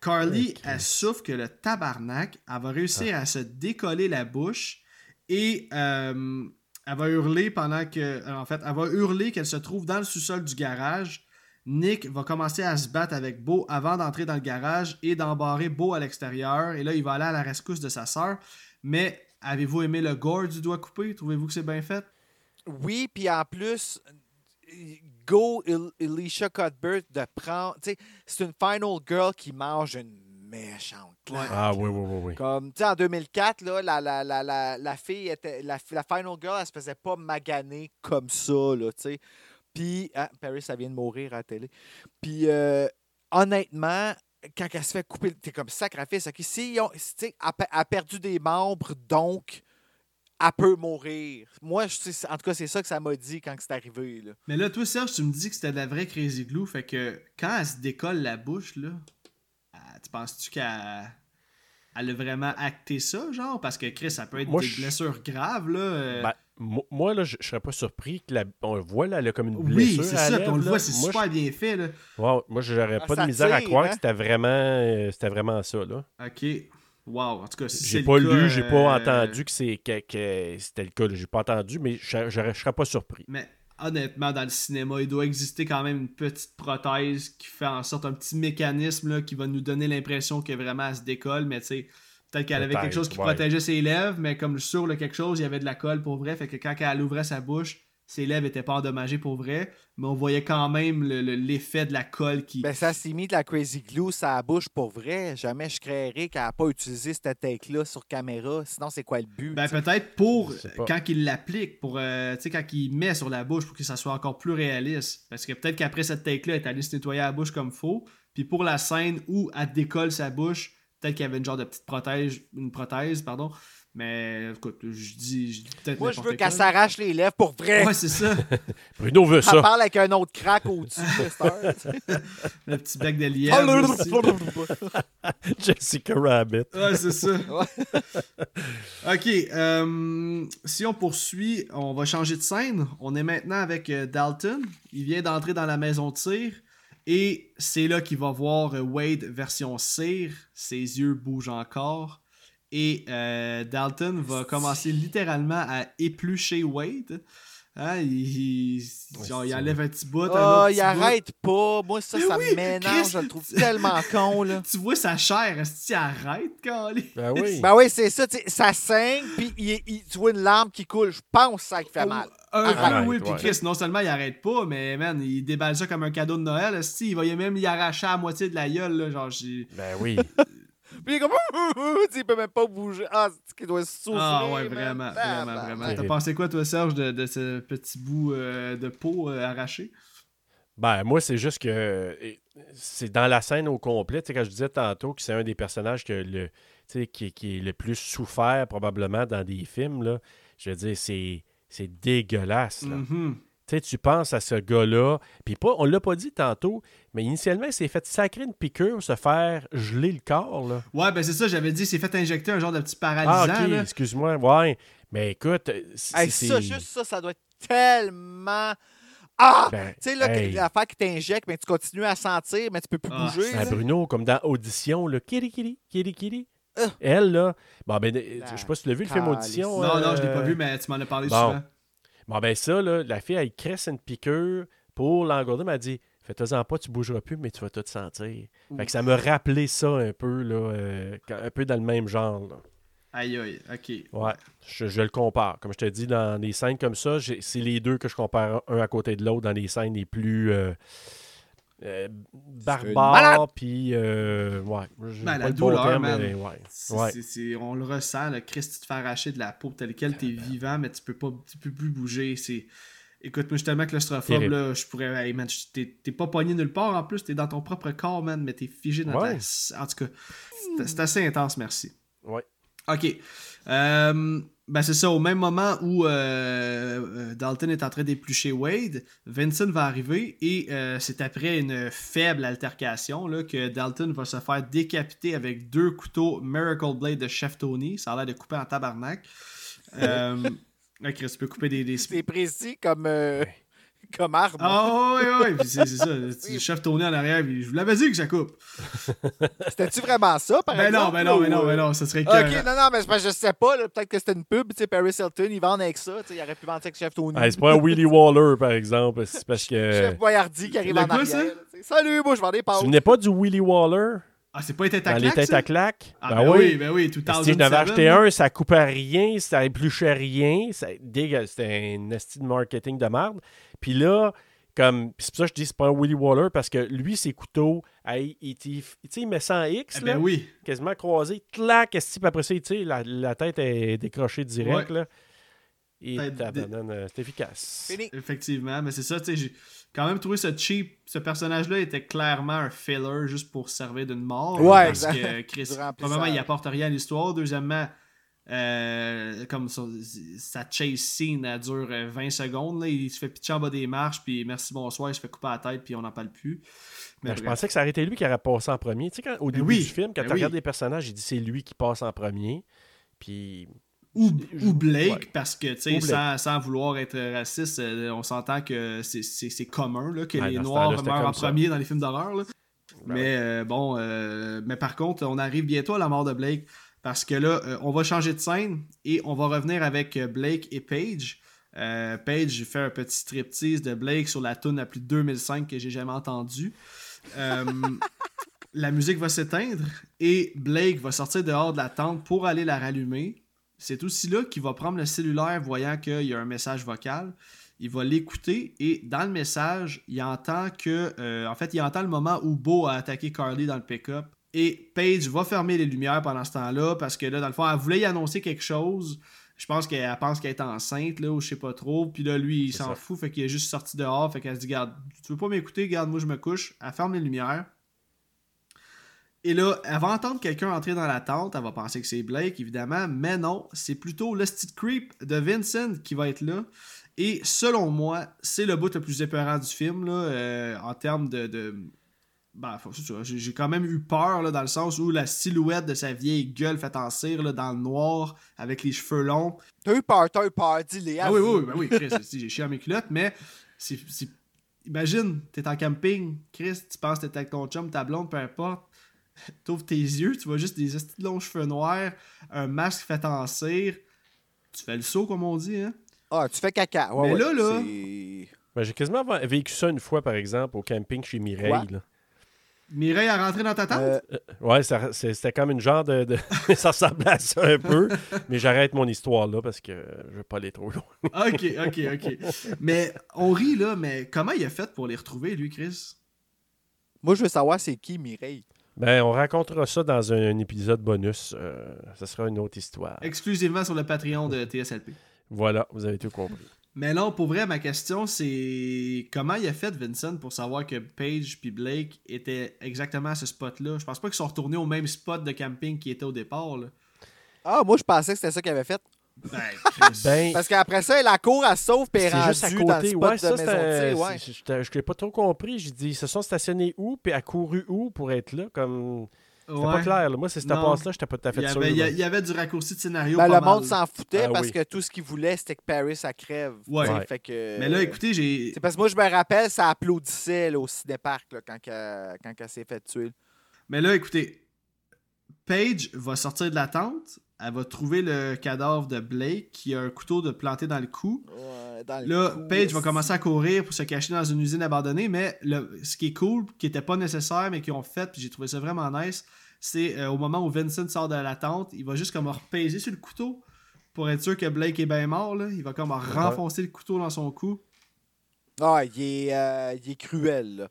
S1: Carly, elle souffre que le tabarnak, elle va réussir à se décoller la bouche et euh, elle va hurler pendant que. euh, En fait, elle va hurler qu'elle se trouve dans le sous-sol du garage. Nick va commencer à se battre avec Beau avant d'entrer dans le garage et d'embarrer Beau à l'extérieur. Et là, il va aller à la rescousse de sa sœur. Mais avez-vous aimé le gore du doigt coupé? Trouvez-vous que c'est bien fait?
S5: Oui, puis en plus, go, El- Alicia Cuthbert, de prendre. tu sais, C'est une final girl qui mange une méchante claque.
S4: Ah oui, oui, oui, oui.
S5: Comme, tu sais, en 2004, là, la, la, la, la, la fille était. La, la Final Girl, elle se faisait pas maganer comme ça, là, tu sais. Puis, ah, Paris, ça vient de mourir à la télé. Puis, euh, honnêtement, quand elle se fait couper, t'es comme sacrifice. OK, si ils ont- elle, a perdu des membres, donc, elle peut mourir. Moi, je en tout cas, c'est ça que ça m'a dit quand c'est arrivé.
S1: Mais là, toi, Serge, tu me dis que c'était de la vraie Crazy Glue. Fait que quand elle se décolle la bouche, là, ah, tu penses-tu qu'elle elle a vraiment acté ça, genre? Parce que Chris, ça peut être
S4: Moi,
S1: des
S4: je-
S1: blessures graves, là. euh.
S4: Ben, mo- moi, là, je je serais pas surpris que la... on le voit, là, elle a comme une
S1: oui,
S4: blessure.
S1: c'est
S4: à
S1: ça. on le voit, c'est super bien fait, là.
S4: je- ouais, moi, j'aurais
S5: Ah,
S4: pas de misère à croire
S5: hein?
S4: que c'était vraiment, euh, c'était vraiment ça, là.
S1: OK. Wow. En tout cas, si c'est
S4: J'ai
S1: le
S4: pas
S1: cas,
S4: lu, j'ai pas
S1: euh,
S4: entendu que, c'est, que, que c'était le cas. là. J'ai pas entendu, mais je je serais pas surpris.
S1: Mais honnêtement, dans le cinéma, il doit exister quand même une petite prothèse qui fait en sorte un petit mécanisme là, qui va nous donner l'impression que vraiment elle se décolle, mais tu sais, peut-être qu'elle avait quelque chose qui
S4: ouais.
S1: protégeait ses lèvres, mais comme sur le quelque chose, il y avait de la colle pour vrai, fait que quand elle ouvrait sa bouche, ses lèvres étaient pas endommagées pour vrai, mais on voyait quand même le- le- l'effet de la colle qui.
S5: Ben, ça s'est mis de la Crazy Glue sur la bouche pour vrai. Jamais je créerais qu'elle n'a pas utilisé cette take-là sur caméra. Sinon, c'est quoi le but?
S1: Ben, peut-être pour
S4: pas.
S1: quand il l'applique, pour euh, tu sais, quand il met sur la bouche pour que ça soit encore plus réaliste. Parce que peut-être qu'après cette take-là, elle est allée se nettoyer la bouche comme faux. Puis pour la scène où elle décolle sa bouche, peut-être qu'il y avait une genre de petite prothèse, une prothèse, pardon. Mais écoute, je dis, je dis peut-être
S5: Moi, je veux qu'elle s'arrache les lèvres pour vrai.
S1: Ouais, c'est ça. (laughs)
S4: Bruno veut
S5: Elle
S4: ça.
S5: parle avec un autre crack au-dessus (laughs) de.
S1: Le petit bec de lièvre. (laughs)
S4: Jessica Rabbit.
S1: Ouais, c'est ça. ok, euh, si on poursuit, on va changer de scène. On est maintenant avec euh, Dalton. Il vient d'entrer dans la maison de tir. Et c'est là qu'il va voir euh, Wade version cire. Ses yeux bougent encore. Et euh, Dalton va commencer littéralement à éplucher Wade. Hein, il, il- genre, il enlève un petit bout. un
S5: Oh,
S1: autre
S5: il
S1: petit bout.
S5: arrête pas. Moi, ça,
S1: Mais
S5: ça
S1: oui,
S5: m'énerve.
S1: Chris,
S5: Je le trouve tellement con, là. (laughs)
S1: Tu vois sa chair, est-ce qu'il arrête quand
S4: Ben oui.
S5: Ben oui, c'est ça. Ça saigne, puis il- il- tu vois une larme qui coule. Je pense que ça qui fait mal.
S1: Un oui, puis
S4: ouais.
S1: Chris, non seulement il arrête pas, mais man, il déballe ça comme un cadeau de Noël. esti, il va même y arracher à la moitié de la gueule, là, genre, j'ai...
S4: Ben oui. (laughs)
S5: Puis il est comme. Il peut même pas bouger. Ah, c'est qu'il doit souffrir.
S1: Ah ouais, vraiment,
S5: Ah,
S1: vraiment,
S5: bah,
S1: vraiment.
S5: bah.
S1: T'as pensé quoi, toi, Serge, de, de ce petit bout euh, de peau euh, arraché?
S4: Ben, moi, c'est juste que c'est dans la scène au complet. Tu sais, quand je disais tantôt que c'est un des personnages que le, tu sais, qui, qui est le plus souffert probablement dans des films, là, je veux dire, c'est, c'est dégueulasse. là.
S1: Mhm.
S4: Tu sais, tu penses à ce gars-là, puis pas, on l'a pas dit tantôt, mais initialement, il s'est fait sacrer une piqûre, se faire geler le corps. Là.
S1: Ouais, ben c'est ça, j'avais dit, il s'est fait injecter un genre de petit
S4: Ah,
S1: paralysant,
S4: ok,
S1: là.
S4: excuse-moi. Ouais. Mais écoute, c'est.
S5: Hey,
S4: c'est-
S5: ça, juste ça, ça doit être tellement. Ah!
S4: ben,
S5: Tu sais, là,
S4: hey.
S5: l'affaire qui t'injecte, mais tu continues à sentir, mais tu peux plus
S1: Ah,
S5: bouger.
S4: Ben. Bruno, comme dans Audition, le kiri kiri, kiri kiri.
S5: Euh.
S4: Elle, là, bon, ben, je sais pas si tu l'as vu, le film. Audition.
S1: Non, non, je l'ai
S4: euh,
S1: pas vu, mais tu m'en as parlé
S4: bon.
S1: souvent.
S4: Bon, ben, ça, là, la fille, elle cresse une piqûre pour l'engourdir, elle dit Fais-toi-en pas, tu bougeras plus, mais tu vas tout sentir. Fait que ça me rappelait ça un peu, là, euh, un peu dans le même genre. là.
S1: Aïe, aïe, ok.
S4: Ouais, je, je le compare. Comme je te dis, dans des scènes comme ça, c'est les deux que je compare un à côté de l'autre dans les scènes les plus euh, euh,
S5: malade.
S4: barbares. Puis, euh, ouais.
S1: Ben, la douleur,
S4: terme,
S1: man.
S4: mais ouais.
S1: C'est-
S4: Ouais.
S1: c'est- c'est- on le ressent, le Christ, tu te fais arracher de la peau telle quelle, t'es vivant, mais tu peux pas, tu peux plus bouger. C'est. Écoute, moi, tellement claustrophobe, là, je pourrais. Hey, man, t'es t'es pas pogné nulle part en plus, t'es dans ton propre corps, man, mais t'es figé dans
S4: Ouais.
S1: ta. En tout cas, c'est- c'est assez intense, merci.
S4: Ouais.
S1: Ok. Euh, ben c'est ça, au même moment où euh, euh, Dalton est en train d'éplucher Wade, Vincent va arriver et euh, c'est après une faible altercation là, que Dalton va se faire décapiter avec deux couteaux Miracle Blade de Chef Tony. Ça a l'air de couper en tabarnak. Euh, (laughs) ok, tu peux couper des... des...
S5: C'est précis comme, comme arme.
S1: Ah oui, oui, puis c'est c'est ça. Le Chef Tony en arrière, puis je vous l'avais dit que ça coupe. (laughs)
S5: C'était-tu vraiment ça, par
S1: Ben non,
S5: exemple?
S1: ben non,
S5: ou,
S1: ben non,
S5: euh,
S1: ben non, ça serait que...
S5: Ok, non, non, mais je sais pas. là, Peut-être que c'était une pub. Tu sais, Paris Hilton, ils vendent avec ça. tu sais, Il aurait pu vendre ça avec Chef Tony.
S4: Hey, c'est pas un Willy Waller, par exemple. C'est parce que.
S5: Chef Boyardi qui arrive
S1: Le
S5: en
S1: quoi,
S5: arrière. tu Salut, moi, je vends des
S4: Tu
S5: pâtes.
S4: venais pas du Willy Waller?
S1: Ah, c'est pas les têtes à
S4: dans les
S1: claque,
S4: têtes à claque?
S1: Ah, ben, oui, ben oui, tout
S4: Si je n'avais acheté un, ça coupait rien, ça épluchait rien, ça c'était un esti de marketing de merde. Puis là, Comme, c'est pour ça que je dis c'est pas un Willy Waller parce que lui, ses couteaux, il, il, il, il met ça en X,
S1: Eh
S4: là,
S1: ben oui.
S4: quasiment croisé, clac, est après ça, il la, la tête est décrochée direct.
S1: Ouais.
S4: Là. Et
S1: dé-
S4: tabarnane, euh, c'est efficace.
S5: Fini.
S1: Effectivement, mais c'est ça, tu sais, j'ai quand même trouvé ça cheap. Ce personnage-là était clairement un filler juste pour servir d'une mort.
S5: Ouais,
S1: parce
S5: exact.
S1: que Chris, premièrement, il apporte rien à l'histoire. Deuxièmement, euh, comme ça, sa chase scene, elle dure euh, 20 secondes. Là. Il se fait pitcher en bas des marches, puis merci, bonsoir, il se fait couper la tête, puis on n'en parle plus. Mais
S4: Ben, je pensais que ça aurait été lui qui aurait passé en premier. Tu sais, quand, au début
S1: oui,
S4: du film, quand
S1: ben
S4: tu regardes les personnages, il dit c'est lui qui passe en premier. Puis.
S1: Ou, ou Blake,
S4: ouais.
S1: parce que, tu sais, sans, sans vouloir être raciste, euh, on s'entend que c'est- commun là, que
S4: Ouais,
S1: les Noirs meurent en
S4: ça.
S1: premier dans les films d'horreur.
S4: Ben
S1: mais euh, bon, euh, mais par contre, on arrive bientôt à la mort de Blake parce que là, euh, on va changer de scène et on va revenir avec Blake et Paige. Paige fait un petit striptease de Blake sur la tune la plus 2005 que j'ai jamais entendue. (laughs) La musique va s'éteindre et Blake va sortir dehors de la tente pour aller la rallumer. C'est aussi là qu'il va prendre le cellulaire voyant qu'il y a un message vocal. Il va l'écouter et dans le message, il entend que. euh, en fait, il entend le moment où Beau a attaqué Carly dans le pick-up. Et Paige va fermer les lumières pendant ce temps-là parce que là, dans le fond, elle voulait y annoncer quelque chose. Je pense qu'elle pense qu'elle est enceinte, là, ou je sais pas trop. Puis là, lui, il s'en fout, fait qu'il est juste sorti dehors. Fait qu'elle se dit, garde, tu veux pas m'écouter, garde, moi je me couche. Elle ferme les lumières. Et là, elle va entendre quelqu'un entrer dans la tente. Elle va penser que c'est Blake, évidemment. Mais non, c'est plutôt le Steve Creep de Vincent qui va être là. Et selon moi, c'est le bout le plus épeurant du film, là, euh, en termes de. de... Ben, j'ai quand même eu peur là, dans le sens où la silhouette de sa vieille gueule faite en cire là, dans le noir avec les cheveux longs.
S5: T'as eu peur, t'as eu peur, dis-les.
S1: Ah oui, oui, oui, ben oui, Chris, (laughs) j'ai chié à mes culottes, mais c'est- Imagine, t'es en camping, Chris, tu penses que t'es avec ton chum, ta blonde, peu importe. (laughs) T'ouvres tes yeux, tu vois juste des longs cheveux noirs, un masque fait en cire. Tu fais le saut, comme on dit, hein?
S5: Ah, tu fais caca. Ouais,
S1: Mais
S5: ouais,
S1: là, là-
S4: Ben, j'ai quasiment vécu ça une fois, par exemple, au camping chez Mireille. Là.
S1: Mireille a rentré dans ta tente?
S5: Euh,
S4: Ouais, ça- c'est- c'était comme une genre de. de- (laughs) ça ressemblait à ça un peu. mais j'arrête mon histoire là parce que je veux pas aller trop loin. (laughs)
S1: Ok, ok, ok. Mais on rit, là, mais comment il a fait pour les retrouver, lui, Chris?
S5: moi, je veux savoir c'est qui Mireille.
S4: Ben, on racontera ça dans un, un épisode bonus. Euh, ça sera une autre histoire.
S1: Exclusivement sur le Patreon de TSLP.
S4: Voilà, vous avez tout compris.
S1: Mais non, pour vrai, ma question, c'est comment il a fait, Vincent, pour savoir que Paige puis Blake étaient exactement à ce spot-là? Je pense pas qu'ils sont retournés au même spot de camping qui était au départ, là.
S5: Ah, moi, je pensais que c'était ça qu'il avait fait.
S1: Ben.
S4: Ben,
S5: Parce qu'après ça, la cour, elle sauve, puis elle
S4: juste à
S5: rendue dans le
S4: côté.
S5: spot
S4: Ouais,
S5: de
S4: ça,
S5: maison de
S4: c'était.
S5: tir, ouais.
S4: c'est- Je je l'ai pas trop compris. J'ai dit, ils se sont stationnés où, puis a couru où pour être là? Comme. C'était pas clair. là. Moi, c'est cette passe-là, j'étais pas tout à fait
S1: Il y,
S4: sûr.
S1: avait, il y il avait du raccourci de scénario.
S5: Ben,
S1: pas
S5: le monde s'en foutait
S4: Ah
S5: parce
S4: oui.
S5: que tout ce qu'il voulait, c'était que Paris, ça crève.
S1: Ouais.
S5: tu sais,
S4: Ouais.
S5: Fait que,
S1: Mais là, écoutez, j'ai.
S5: C'est parce que moi, je me rappelle, ça applaudissait là, au cinéparc là, quand, elle s'est fait tuer.
S1: Mais là, écoutez, Paige va sortir de la tente. Elle va trouver le cadavre de Blake qui a un couteau de planté dans le cou.
S5: Ouais, dans le
S1: Là,
S5: cou,
S1: Paige va commencer à courir pour se cacher dans une usine abandonnée, mais le, ce qui est cool, qui était pas nécessaire, mais qu'ils ont fait, puis j'ai trouvé ça vraiment nice, c'est euh, au moment où Vincent sort de la tente, il va juste comme repaiser sur le couteau pour être sûr que Blake est bien mort. Là. Il va comme renfoncer le couteau dans son cou.
S5: Ah, il est, euh, il est cruel. Là.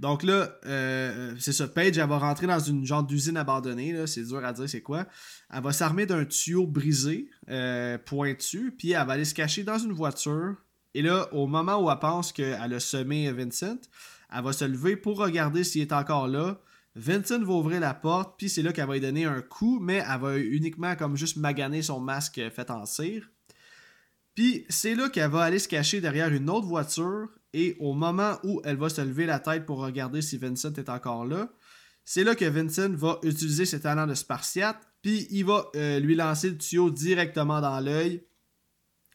S1: Donc là, euh, c'est ça. Paige, elle va rentrer dans une genre d'usine abandonnée. C'est dur à dire c'est quoi. Elle va s'armer d'un tuyau brisé, euh, pointu, puis elle va aller se cacher dans une voiture. Et là, au moment où elle pense qu'elle a semé Vincent, elle va se lever pour regarder s'il est encore là. Vincent va ouvrir la porte, puis c'est là qu'elle va lui donner un coup, mais elle va uniquement comme juste maganer son masque fait en cire. Puis c'est là qu'elle va aller se cacher derrière une autre voiture et au moment où elle va se lever la tête pour regarder si Vincent est encore là, c'est là que Vincent va utiliser ses talents de spartiate puis il va euh, lui lancer le tuyau directement dans l'œil.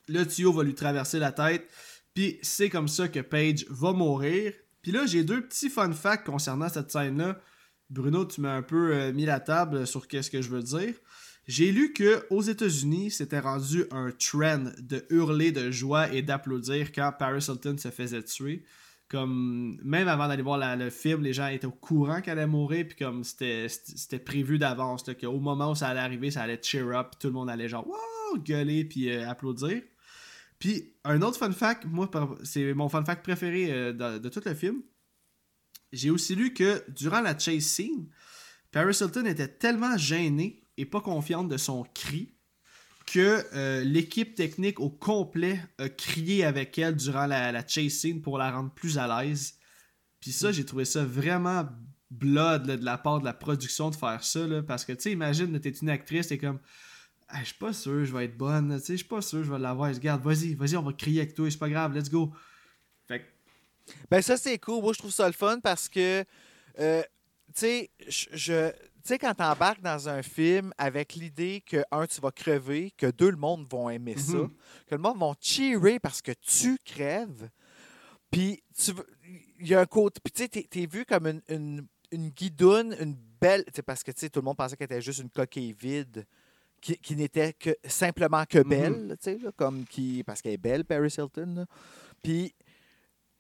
S1: Le tuyau va lui traverser la tête puis c'est comme ça que Paige va mourir. Puis là, j'ai deux petits fun facts concernant cette scène-là. Bruno, tu m'as un peu euh, mis la table sur qu'est-ce que je veux dire. J'ai lu que aux États-Unis, c'était rendu un trend de hurler de joie et d'applaudir quand Paris Hilton se faisait tuer. Comme même avant d'aller voir le film, les gens étaient au courant qu'elle allait mourir, puis comme c'était prévu d'avance, qu'au moment où ça allait arriver, ça allait cheer up, tout le monde allait genre wow, gueuler puis euh, applaudir. Puis, un autre fun fact, moi, c'est mon fun fact préféré euh, de, de tout le film. J'ai aussi lu que durant la chase scene, Paris Hilton était tellement gênée pas confiante de son cri que euh, l'équipe technique au complet a crié avec elle durant la, la chase scene pour la rendre plus à l'aise. Puis ça, j'ai trouvé ça vraiment blood de la part de la production de faire ça. parce que, tu sais, imagine, t'es une actrice, t'es comme, Ah, je suis pas sûr, je vais être bonne, tu sais, je suis pas sûr, je vais l'avoir. Regarde, vas-y, vas-y, on va crier avec toi, c'est pas grave, let's go. Fait que,
S5: Ben ça, c'est cool. Moi, je trouve ça le fun parce que, euh, tu sais, je... Tu sais, quand t'embarques dans un film avec l'idée que, un, tu vas crever, que deux, le monde vont aimer ça,
S1: Mhm.
S5: que le monde va cheerer parce que tu crèves, puis tu il y a un côté... Puis tu sais, t'es- t'es vu comme une, une, une guidoune, une belle... tu sais, Parce que, tu sais, tout le monde pensait qu'elle était juste une coquille vide qui, qui n'était que simplement que
S1: Mhm.
S5: belle, tu sais, là, comme qui... Parce qu'elle est belle, Paris Hilton, là. Puis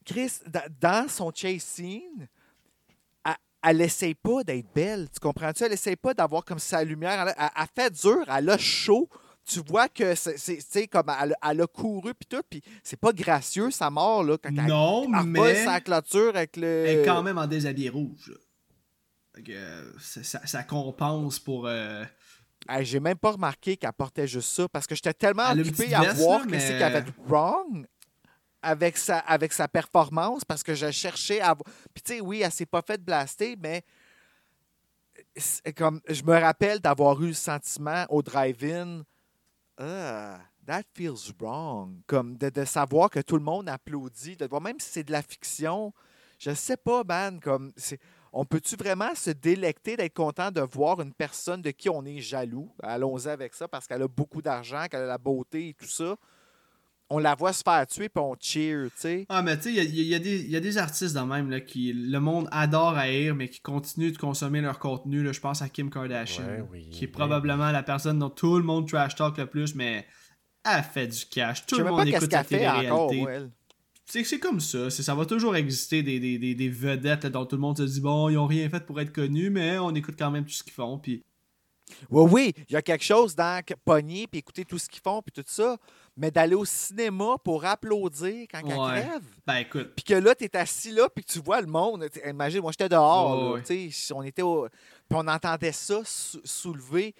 S5: Chris, da- dans son chase scene, elle- elle essaye pas d'être belle. Tu comprends-tu? Elle essaye pas d'avoir comme sa lumière. Elle, elle- elle fait dur, elle a chaud. Tu vois que c'est, comme elle, elle a couru puis tout, puis c'est pas gracieux sa mort là quand elle-
S1: non,
S5: elle,
S1: mais
S5: sa clôture avec le.
S1: elle est quand même en déshabillé rouge. euh, ça, compense pour. euh,
S5: j'ai même pas remarqué qu'elle portait juste ça parce que j'étais tellement occupé à voir
S1: là,
S5: que
S1: mais-
S5: c'est qu'elle avait de wrong avec sa, avec sa performance parce que je cherchais à. Puis tu sais, oui, elle s'est pas fait blaster, mais comme je me rappelle d'avoir eu le sentiment au drive-in. Ah, that feels wrong. Comme de, de savoir que tout le monde applaudit, de voir, même si c'est de la fiction, je sais pas, man, comme. On peut-tu vraiment se délecter d'être content de voir une personne de qui on est jaloux? Allons-y avec ça parce qu'elle a beaucoup d'argent, qu'elle a la beauté et tout ça. On la voit se faire tuer puis on cheer, tu sais.
S1: Ah, mais tu sais, il y a, il y a des- il y a des artistes de même là, qui le monde adore haïr, mais qui continuent de consommer leur contenu. Là. Je pense à Kim Kardashian,
S4: Ouais,
S1: là,
S4: oui,
S1: qui est probablement la personne dont tout le monde trash talk le plus, mais elle fait du cash. Tout
S5: Je
S1: le
S5: même
S1: monde écoute sa
S5: qu'elle fait encore,
S1: télé-réalité. C'est c'est comme ça. c'est- Ça va toujours exister des, des, des, des vedettes là, dont tout le monde se dit bon, ils ont rien fait pour être connus, mais on écoute quand même tout ce qu'ils font. Puis
S5: Oui, oui, il y a quelque chose dans pogner puis écouter tout ce qu'ils font puis tout ça, mais d'aller au cinéma pour applaudir quand elle
S1: Ouais.
S5: crève.
S1: ben écoute,
S5: Puis que là, tu es assis là, puis que tu vois le monde. Imagine, moi, j'étais dehors.
S1: Ouais,
S5: là,
S1: ouais.
S5: tu sais, On était au- Puis on entendait ça sou- soulever.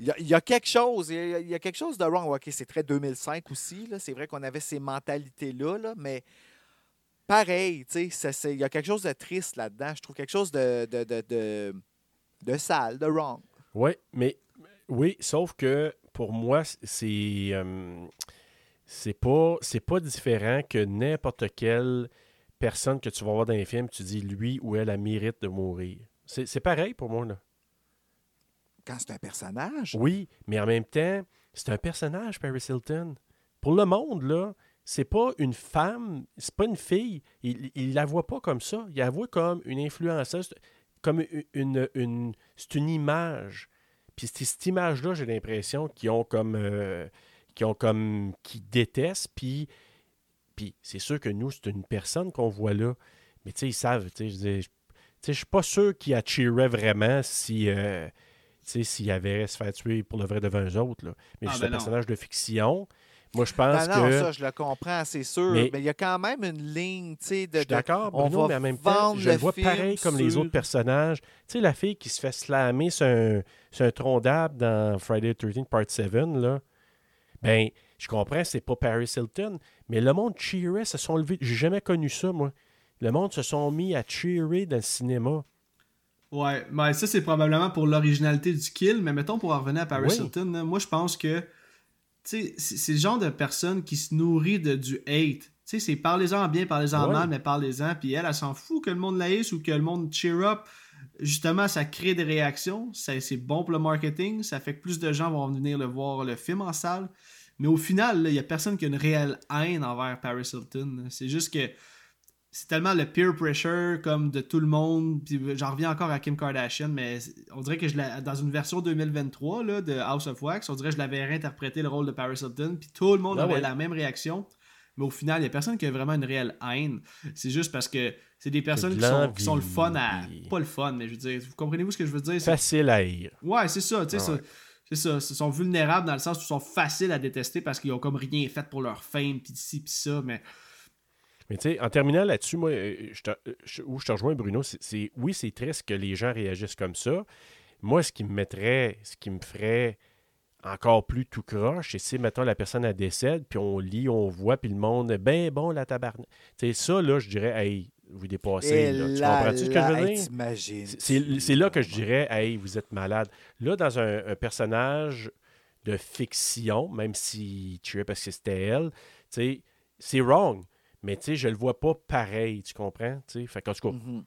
S5: Il y, a, il y a quelque chose. Il y a, il y a quelque chose de wrong. OK, c'est très 2005 aussi. là. C'est vrai qu'on avait ces mentalités-là, là, mais pareil, tu sais, il y a quelque chose de triste là-dedans. Je trouve quelque chose de, de, de, de, de sale, de wrong.
S4: Oui, mais oui, sauf que pour moi, c'est euh, c'est pas c'est pas différent que n'importe quelle personne que tu vas voir dans un film, tu dis lui ou elle a mérite de mourir. C'est pareil pour moi là.
S5: Quand c'est un personnage,
S4: Oui, mais en même temps, c'est un personnage Paris Hilton. Pour le monde là, c'est pas une femme, c'est pas une fille. Il, il la voit pas comme ça. Il la voit comme une influenceuse, comme une, une, une- c'est une image. Puis c'est cette image-là, j'ai l'impression qu'ils ont comme, euh, qu'ils ont comme, qui détestent. Puis, puis c'est sûr que nous, c'est une personne qu'on voit là. Mais tu sais, ils savent. Tu sais, je suis pas sûr qu'ils cheeraient vraiment si, euh, tu sais, s'il avait à se faire tuer pour le vrai devant eux autres. Là. Mais
S1: Ah,
S4: juste
S1: ben
S4: un
S1: non.
S4: personnage de fiction. Moi, je pense
S5: Ben non,
S4: que.
S5: ça, je le comprends, c'est sûr.
S4: Mais-
S5: Mais il y a quand même une ligne, tu sais, de.
S4: Je suis d'accord,
S5: on
S4: Bruno,
S5: va
S4: mais en même temps,
S5: vendre
S4: je le vois pareil comme les autres personnages. Tu sais, la fille qui se fait slammer sur un, sur un tronc d'arbre dans Friday the 13 Part 7, là, ben, je comprends, c'est pas Paris Hilton, mais le monde cheerait, se sont levés. J'ai jamais connu ça, moi. Le monde se sont mis à cheerer dans le cinéma.
S1: Ouais, mais ça c'est probablement pour l'originalité du kill, mais mettons pour en revenir à Paris
S4: Oui.
S1: Hilton, là, moi je pense que c'est le genre de personne qui se nourrit de du hate. Tu sais, c'est parlez-en bien, parlez-en
S4: Ouais.
S1: mal, mais parlez-en. Puis elle, elle s'en fout que le monde la haïsse ou que le monde cheer up. Justement, ça crée des réactions. C'est bon pour le marketing. Ça fait que plus de gens vont venir le voir le film en salle. Mais au final, il n'y a personne qui a une réelle haine envers Paris Hilton. C'est juste que c'est tellement le peer pressure comme de tout le monde. Puis j'en reviens encore à Kim Kardashian, mais on dirait que je dans une version 2023 là, de House of Wax, on dirait que je l'avais réinterprété le rôle de Paris Hilton, puis tout le monde
S4: Ah
S1: avait
S4: ouais.
S1: la même réaction. Mais au final, il n'y a personne qui a vraiment une réelle haine. C'est juste parce que c'est des personnes
S4: de
S1: qui sont, qui sont le fun à. Pas le fun, mais je veux dire, vous comprenez-vous ce que je veux dire?
S4: Facile à haïr.
S1: Ouais, c'est ça, tu sais,
S4: ouais.
S1: c'est ça, ils sont vulnérables dans le sens où ils sont faciles à détester parce qu'ils ont comme rien fait pour leur fame, puis ci, puis ça, mais.
S4: Mais tu sais, en terminant là-dessus, moi, euh, je te, je- où je te rejoins, Bruno, c'est, c'est- oui, c'est triste que les gens réagissent comme ça. Moi, ce qui me mettrait, ce qui me ferait encore plus tout croche, c'est si, mettons, la personne elle décède, puis on lit, on voit, puis le monde, ben bon, la tabarnak. Tu sais, ça, là, je dirais, hey, vous dépassez. Là. Tu comprends-tu ce que je veux dire? C'est- là que je dirais, hey, vous êtes malade. Là, dans un, un personnage de fiction, même si tu es parce que c'était elle, tu sais, c'est wrong. Mais tu sais, je le vois pas pareil, tu comprends? Tu sais, fait qu'en tout cas,
S5: Mhm.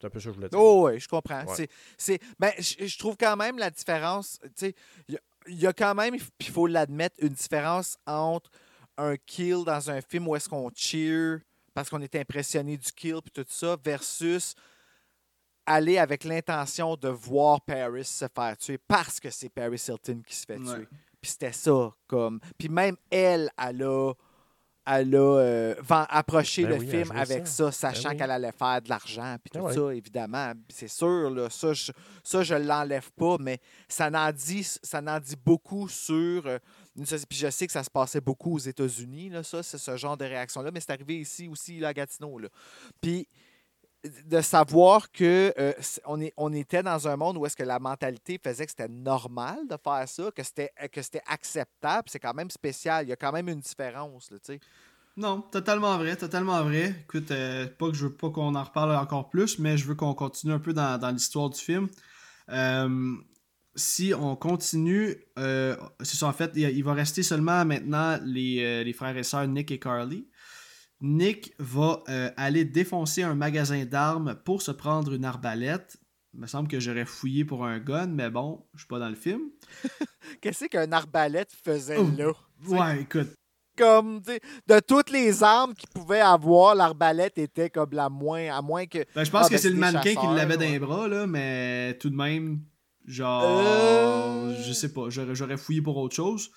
S4: c'est un peu ça que je voulais dire.
S5: Oh, oui, je comprends.
S4: Ouais.
S5: C'est, ben, je, trouve quand même la différence. Tu sais, il y a- il y, a quand même, puis il faut l'admettre, une différence entre un kill dans un film où est-ce qu'on cheer parce qu'on est impressionné du kill puis tout ça, versus aller avec l'intention de voir Paris se faire tuer parce que c'est Paris Hilton qui se fait
S1: Ouais.
S5: tuer. Puis c'était ça, comme. Puis même elle, elle a, elle a euh, approché
S4: Ben
S5: le
S4: oui,
S5: film avec
S4: ça.
S5: ça, sachant
S4: oui.
S5: qu'elle allait faire de l'argent, puis
S4: Ah
S5: tout ça, évidemment. C'est sûr, là, ça, je, ça, je l'enlève pas, mais ça n'en dit, ça n'en dit beaucoup sur euh. Puis je sais que ça se passait beaucoup aux États-Unis, ça, c'est ce genre de réaction-là, mais c'est arrivé ici aussi, là, à Gatineau. Là. Puis de savoir que euh, on, est, on était dans un monde où est-ce que la mentalité faisait que c'était normal de faire ça, que c'était euh, que c'était acceptable, c'est quand même spécial. Il y a quand même une différence, tu sais.
S1: Non, totalement vrai, totalement vrai. Écoute, euh, pas que je veux pas qu'on en reparle encore plus, mais je veux qu'on continue un peu dans, dans l'histoire du film. Euh, si on continue, euh, c'est ça, en fait, il, va rester seulement maintenant les, euh, les frères et sœurs Nick et Carly. Nick va euh, aller défoncer un magasin d'armes pour se prendre une arbalète. Il me semble que j'aurais fouillé pour un gun, mais bon, je suis pas dans le film. (laughs)
S5: Qu'est-ce qu'un arbalète faisait
S1: Oh.
S5: là?
S1: Ouais, écoute,
S5: Comme, de toutes les armes qu'il pouvait avoir, l'arbalète était comme la moins, à moins que.
S1: Ben, je pense
S5: Ah,
S1: que
S5: ben,
S1: c'est le mannequin qui l'avait dans
S5: ouais.
S1: les bras, là, mais tout de même, genre,
S5: Euh.
S1: je sais pas, j'aurais, j'aurais fouillé pour autre chose.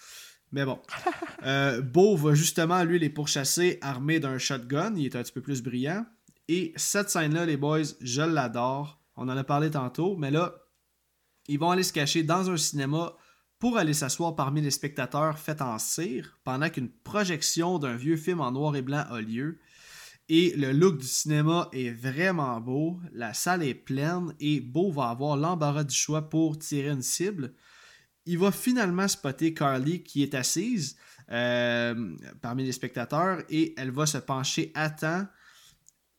S1: Mais bon. (laughs) Euh, Beau va justement, lui, les pourchasser armé d'un shotgun. Il est un petit peu plus brillant. Et cette scène-là, les boys, je l'adore. On en a parlé tantôt, mais là, ils vont aller se cacher dans un cinéma pour aller s'asseoir parmi les spectateurs faits en cire pendant qu'une projection d'un vieux film en noir et blanc a lieu. Et le look du cinéma est vraiment beau. La salle est pleine et Beau va avoir l'embarras du choix pour tirer une cible. Il va finalement spotter Carly qui est assise euh, parmi les spectateurs et elle va se pencher à temps.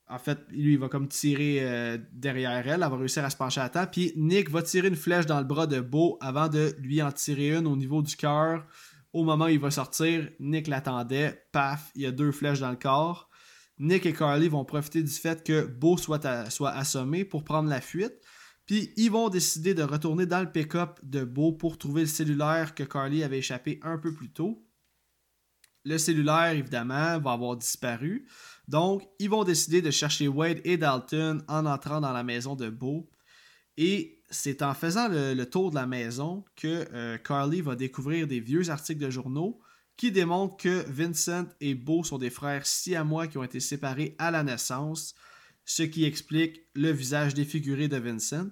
S1: En fait, lui, il va comme tirer euh, derrière elle. Elle va réussir à se pencher à temps. Puis Nick va tirer une flèche dans le bras de Beau avant de lui en tirer une au niveau du cœur. Au moment où il va sortir, Nick l'attendait. Paf, il y a deux flèches dans le corps. Nick et Carly vont profiter du fait que Beau soit, assommé pour prendre la fuite. Puis ils vont décider de retourner dans le pick-up de Beau pour trouver le cellulaire que Carly avait échappé un peu plus tôt. Le cellulaire, évidemment, va avoir disparu. Donc, ils vont décider de chercher Wade et Dalton en entrant dans la maison de Beau. Et c'est en faisant le, le tour de la maison que euh, Carly va découvrir des vieux articles de journaux qui démontrent que Vincent et Beau sont des frères siamois qui ont été séparés à la naissance, ce qui explique le visage défiguré de Vincent.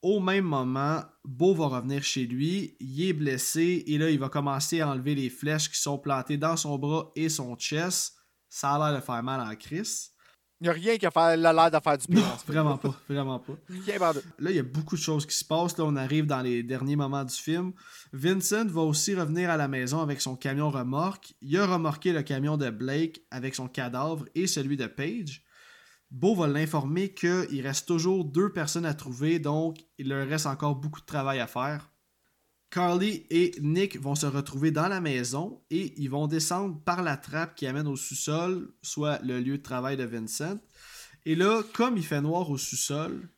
S1: Au même moment, Beau va revenir chez lui, il est blessé et là il va commencer à enlever les flèches qui sont plantées dans son bras et son chest. Ça a l'air de faire mal en crise.
S5: Il n'y a rien qui a fait- l'air de faire du bien.
S1: Non, vraiment pas, vraiment pas. (laughs)
S5: Rien.
S1: Là, il y a beaucoup de choses qui se passent. Là, on arrive dans les derniers moments du film. Vincent va aussi revenir à la maison avec son camion remorque. Il a remorqué le camion de Blake avec son cadavre et celui de Paige. Beau va l'informer qu'il reste toujours deux personnes à trouver, donc il leur reste encore beaucoup de travail à faire. Carly et Nick vont se retrouver dans la maison et ils vont descendre par la trappe qui amène au sous-sol, soit le lieu de travail de Vincent. Et là, comme il fait noir au sous-sol,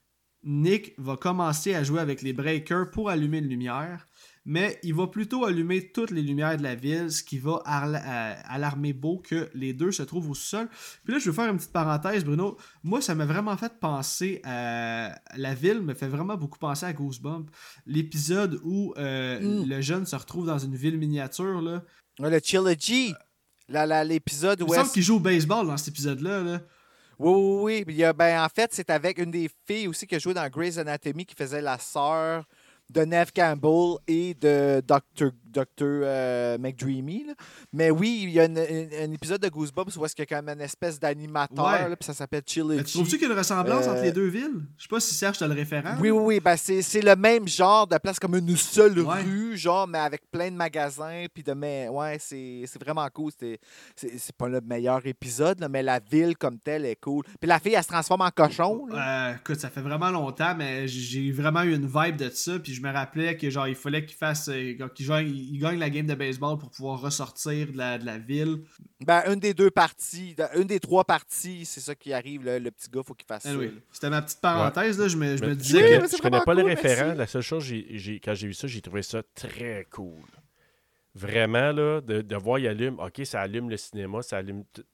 S1: Nick va commencer à jouer avec les breakers pour allumer une lumière, mais il va plutôt allumer toutes les lumières de la ville, ce qui va euh, alarmer Beau que les deux se trouvent au sous-sol. Puis là, je veux faire une petite parenthèse, Bruno. Moi, ça m'a vraiment fait penser à... La ville me fait vraiment beaucoup penser à Goosebumps. L'épisode où euh,
S5: Mm.
S1: le jeune se retrouve dans une ville miniature, là.
S5: Ouais, Le Trilogy. L'épisode
S1: Il
S5: où
S1: me semble qu'il joue au baseball dans cet épisode-là, là.
S5: Oui, oui, oui. Il y a- ben, en fait, c'est avec une des filles aussi qui a joué dans Grey's Anatomy qui faisait la sœur de Neve Campbell et de Dr. Dr. euh, McDreamy. là. Mais oui, il y a un épisode de Goosebumps où est-ce qu'il y a quand même une espèce d'animateur,
S1: Ouais.
S5: puis ça s'appelle Chili.
S1: Tu trouves-tu qu'il y a une ressemblance
S5: Euh,
S1: entre les deux villes? Je sais pas si Serge t'as le référent.
S5: Oui, oui, oui. Ben, c'est c'est le même genre de place, comme une seule
S1: Ouais.
S5: rue, genre, mais avec plein de magasins. Puis de. Mais, ouais, c'est c'est vraiment cool. C'est c'est pas le meilleur épisode, là, mais la ville comme telle est cool. Puis la fille, elle se transforme en cochon. là.
S1: Euh, écoute, ça fait vraiment longtemps, mais j'ai vraiment eu une vibe de ça. Puis je me rappelais que genre il fallait qu'il fasse, euh, il gagne la game de baseball pour pouvoir ressortir de la, de la ville.
S5: Ben, une des deux parties, une des trois parties, c'est ça qui arrive. là, le petit gars, faut qu'il fasse ça.
S1: Anyway,
S5: là.
S1: C'était ma petite parenthèse là. Je me, je me disais que
S4: je connais pas le
S5: cool,
S4: référent.
S5: merci.
S4: La seule chose, j'ai- j'ai- quand j'ai vu ça, j'ai trouvé ça très cool. Vraiment, là, de, de voir, il allume. OK, ça allume le cinéma, ça allume. tout.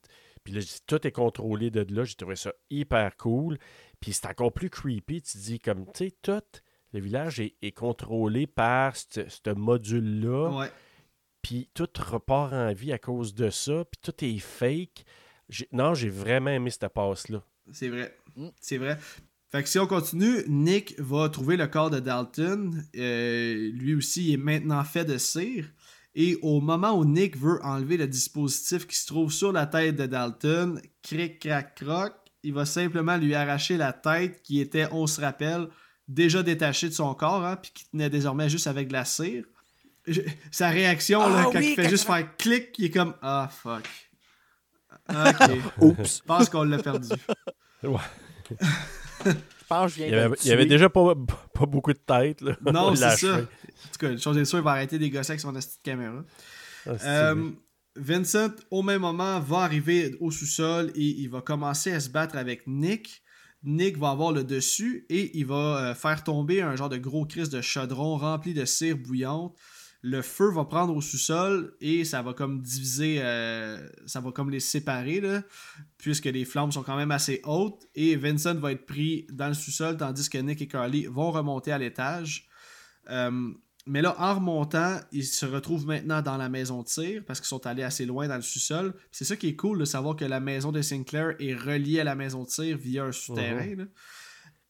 S4: Puis là, tout est contrôlé de là. J'ai trouvé ça hyper cool. Puis c'est encore plus creepy. Tu te dis, comme, tu sais, tout le village est, est contrôlé par ce module-là.
S1: ouais.
S4: Puis tout repart en vie à cause de ça. Puis tout est fake. Non, j'ai vraiment aimé cette passe-là.
S1: C'est vrai.
S5: Mm.
S1: C'est vrai. Fait que si on continue, Nick va trouver le corps de Dalton. Euh, lui aussi, il est maintenant fait de cire. Et au moment où Nick veut enlever le dispositif qui se trouve sur la tête de Dalton, cric, crac, croc, il va simplement lui arracher la tête qui était, on se rappelle, déjà détachée de son corps, hein, puis qui tenait désormais juste avec de la cire. Je- sa réaction, là,
S5: Ah
S1: quand
S5: oui,
S1: il fait
S5: quand
S1: juste faire clic, il est comme Ah, fuck. (laughs) Ok.
S5: Oups.
S1: Je pense qu'on l'a perdu. (laughs)
S5: Je pense que je viens
S4: Il y
S5: de
S4: avait, il y avait déjà pas, pas beaucoup de tête. Là.
S1: Non, (laughs)
S4: On
S1: c'est ça. En tout cas, une chose est sûre, il va arrêter des gosses avec son petite caméra.
S4: Ah,
S1: Euh. Vincent, au même moment, va arriver au sous-sol et il va commencer à se battre avec Nick. Nick va avoir le dessus et il va euh, faire tomber un genre de gros crise de chaudron rempli de cire bouillante. Le feu va prendre au sous-sol et ça va comme diviser, euh, ça va comme les séparer, là, puisque les flammes sont quand même assez hautes. Et Vincent va être pris dans le sous-sol tandis que Nick et Carly vont remonter à l'étage. Euh, mais là, en remontant, ils se retrouvent maintenant dans la maison de tir parce qu'ils sont allés assez loin dans le sous-sol. C'est ça qui est cool de savoir que la maison de Sinclair est reliée à la maison de tir via un souterrain. là.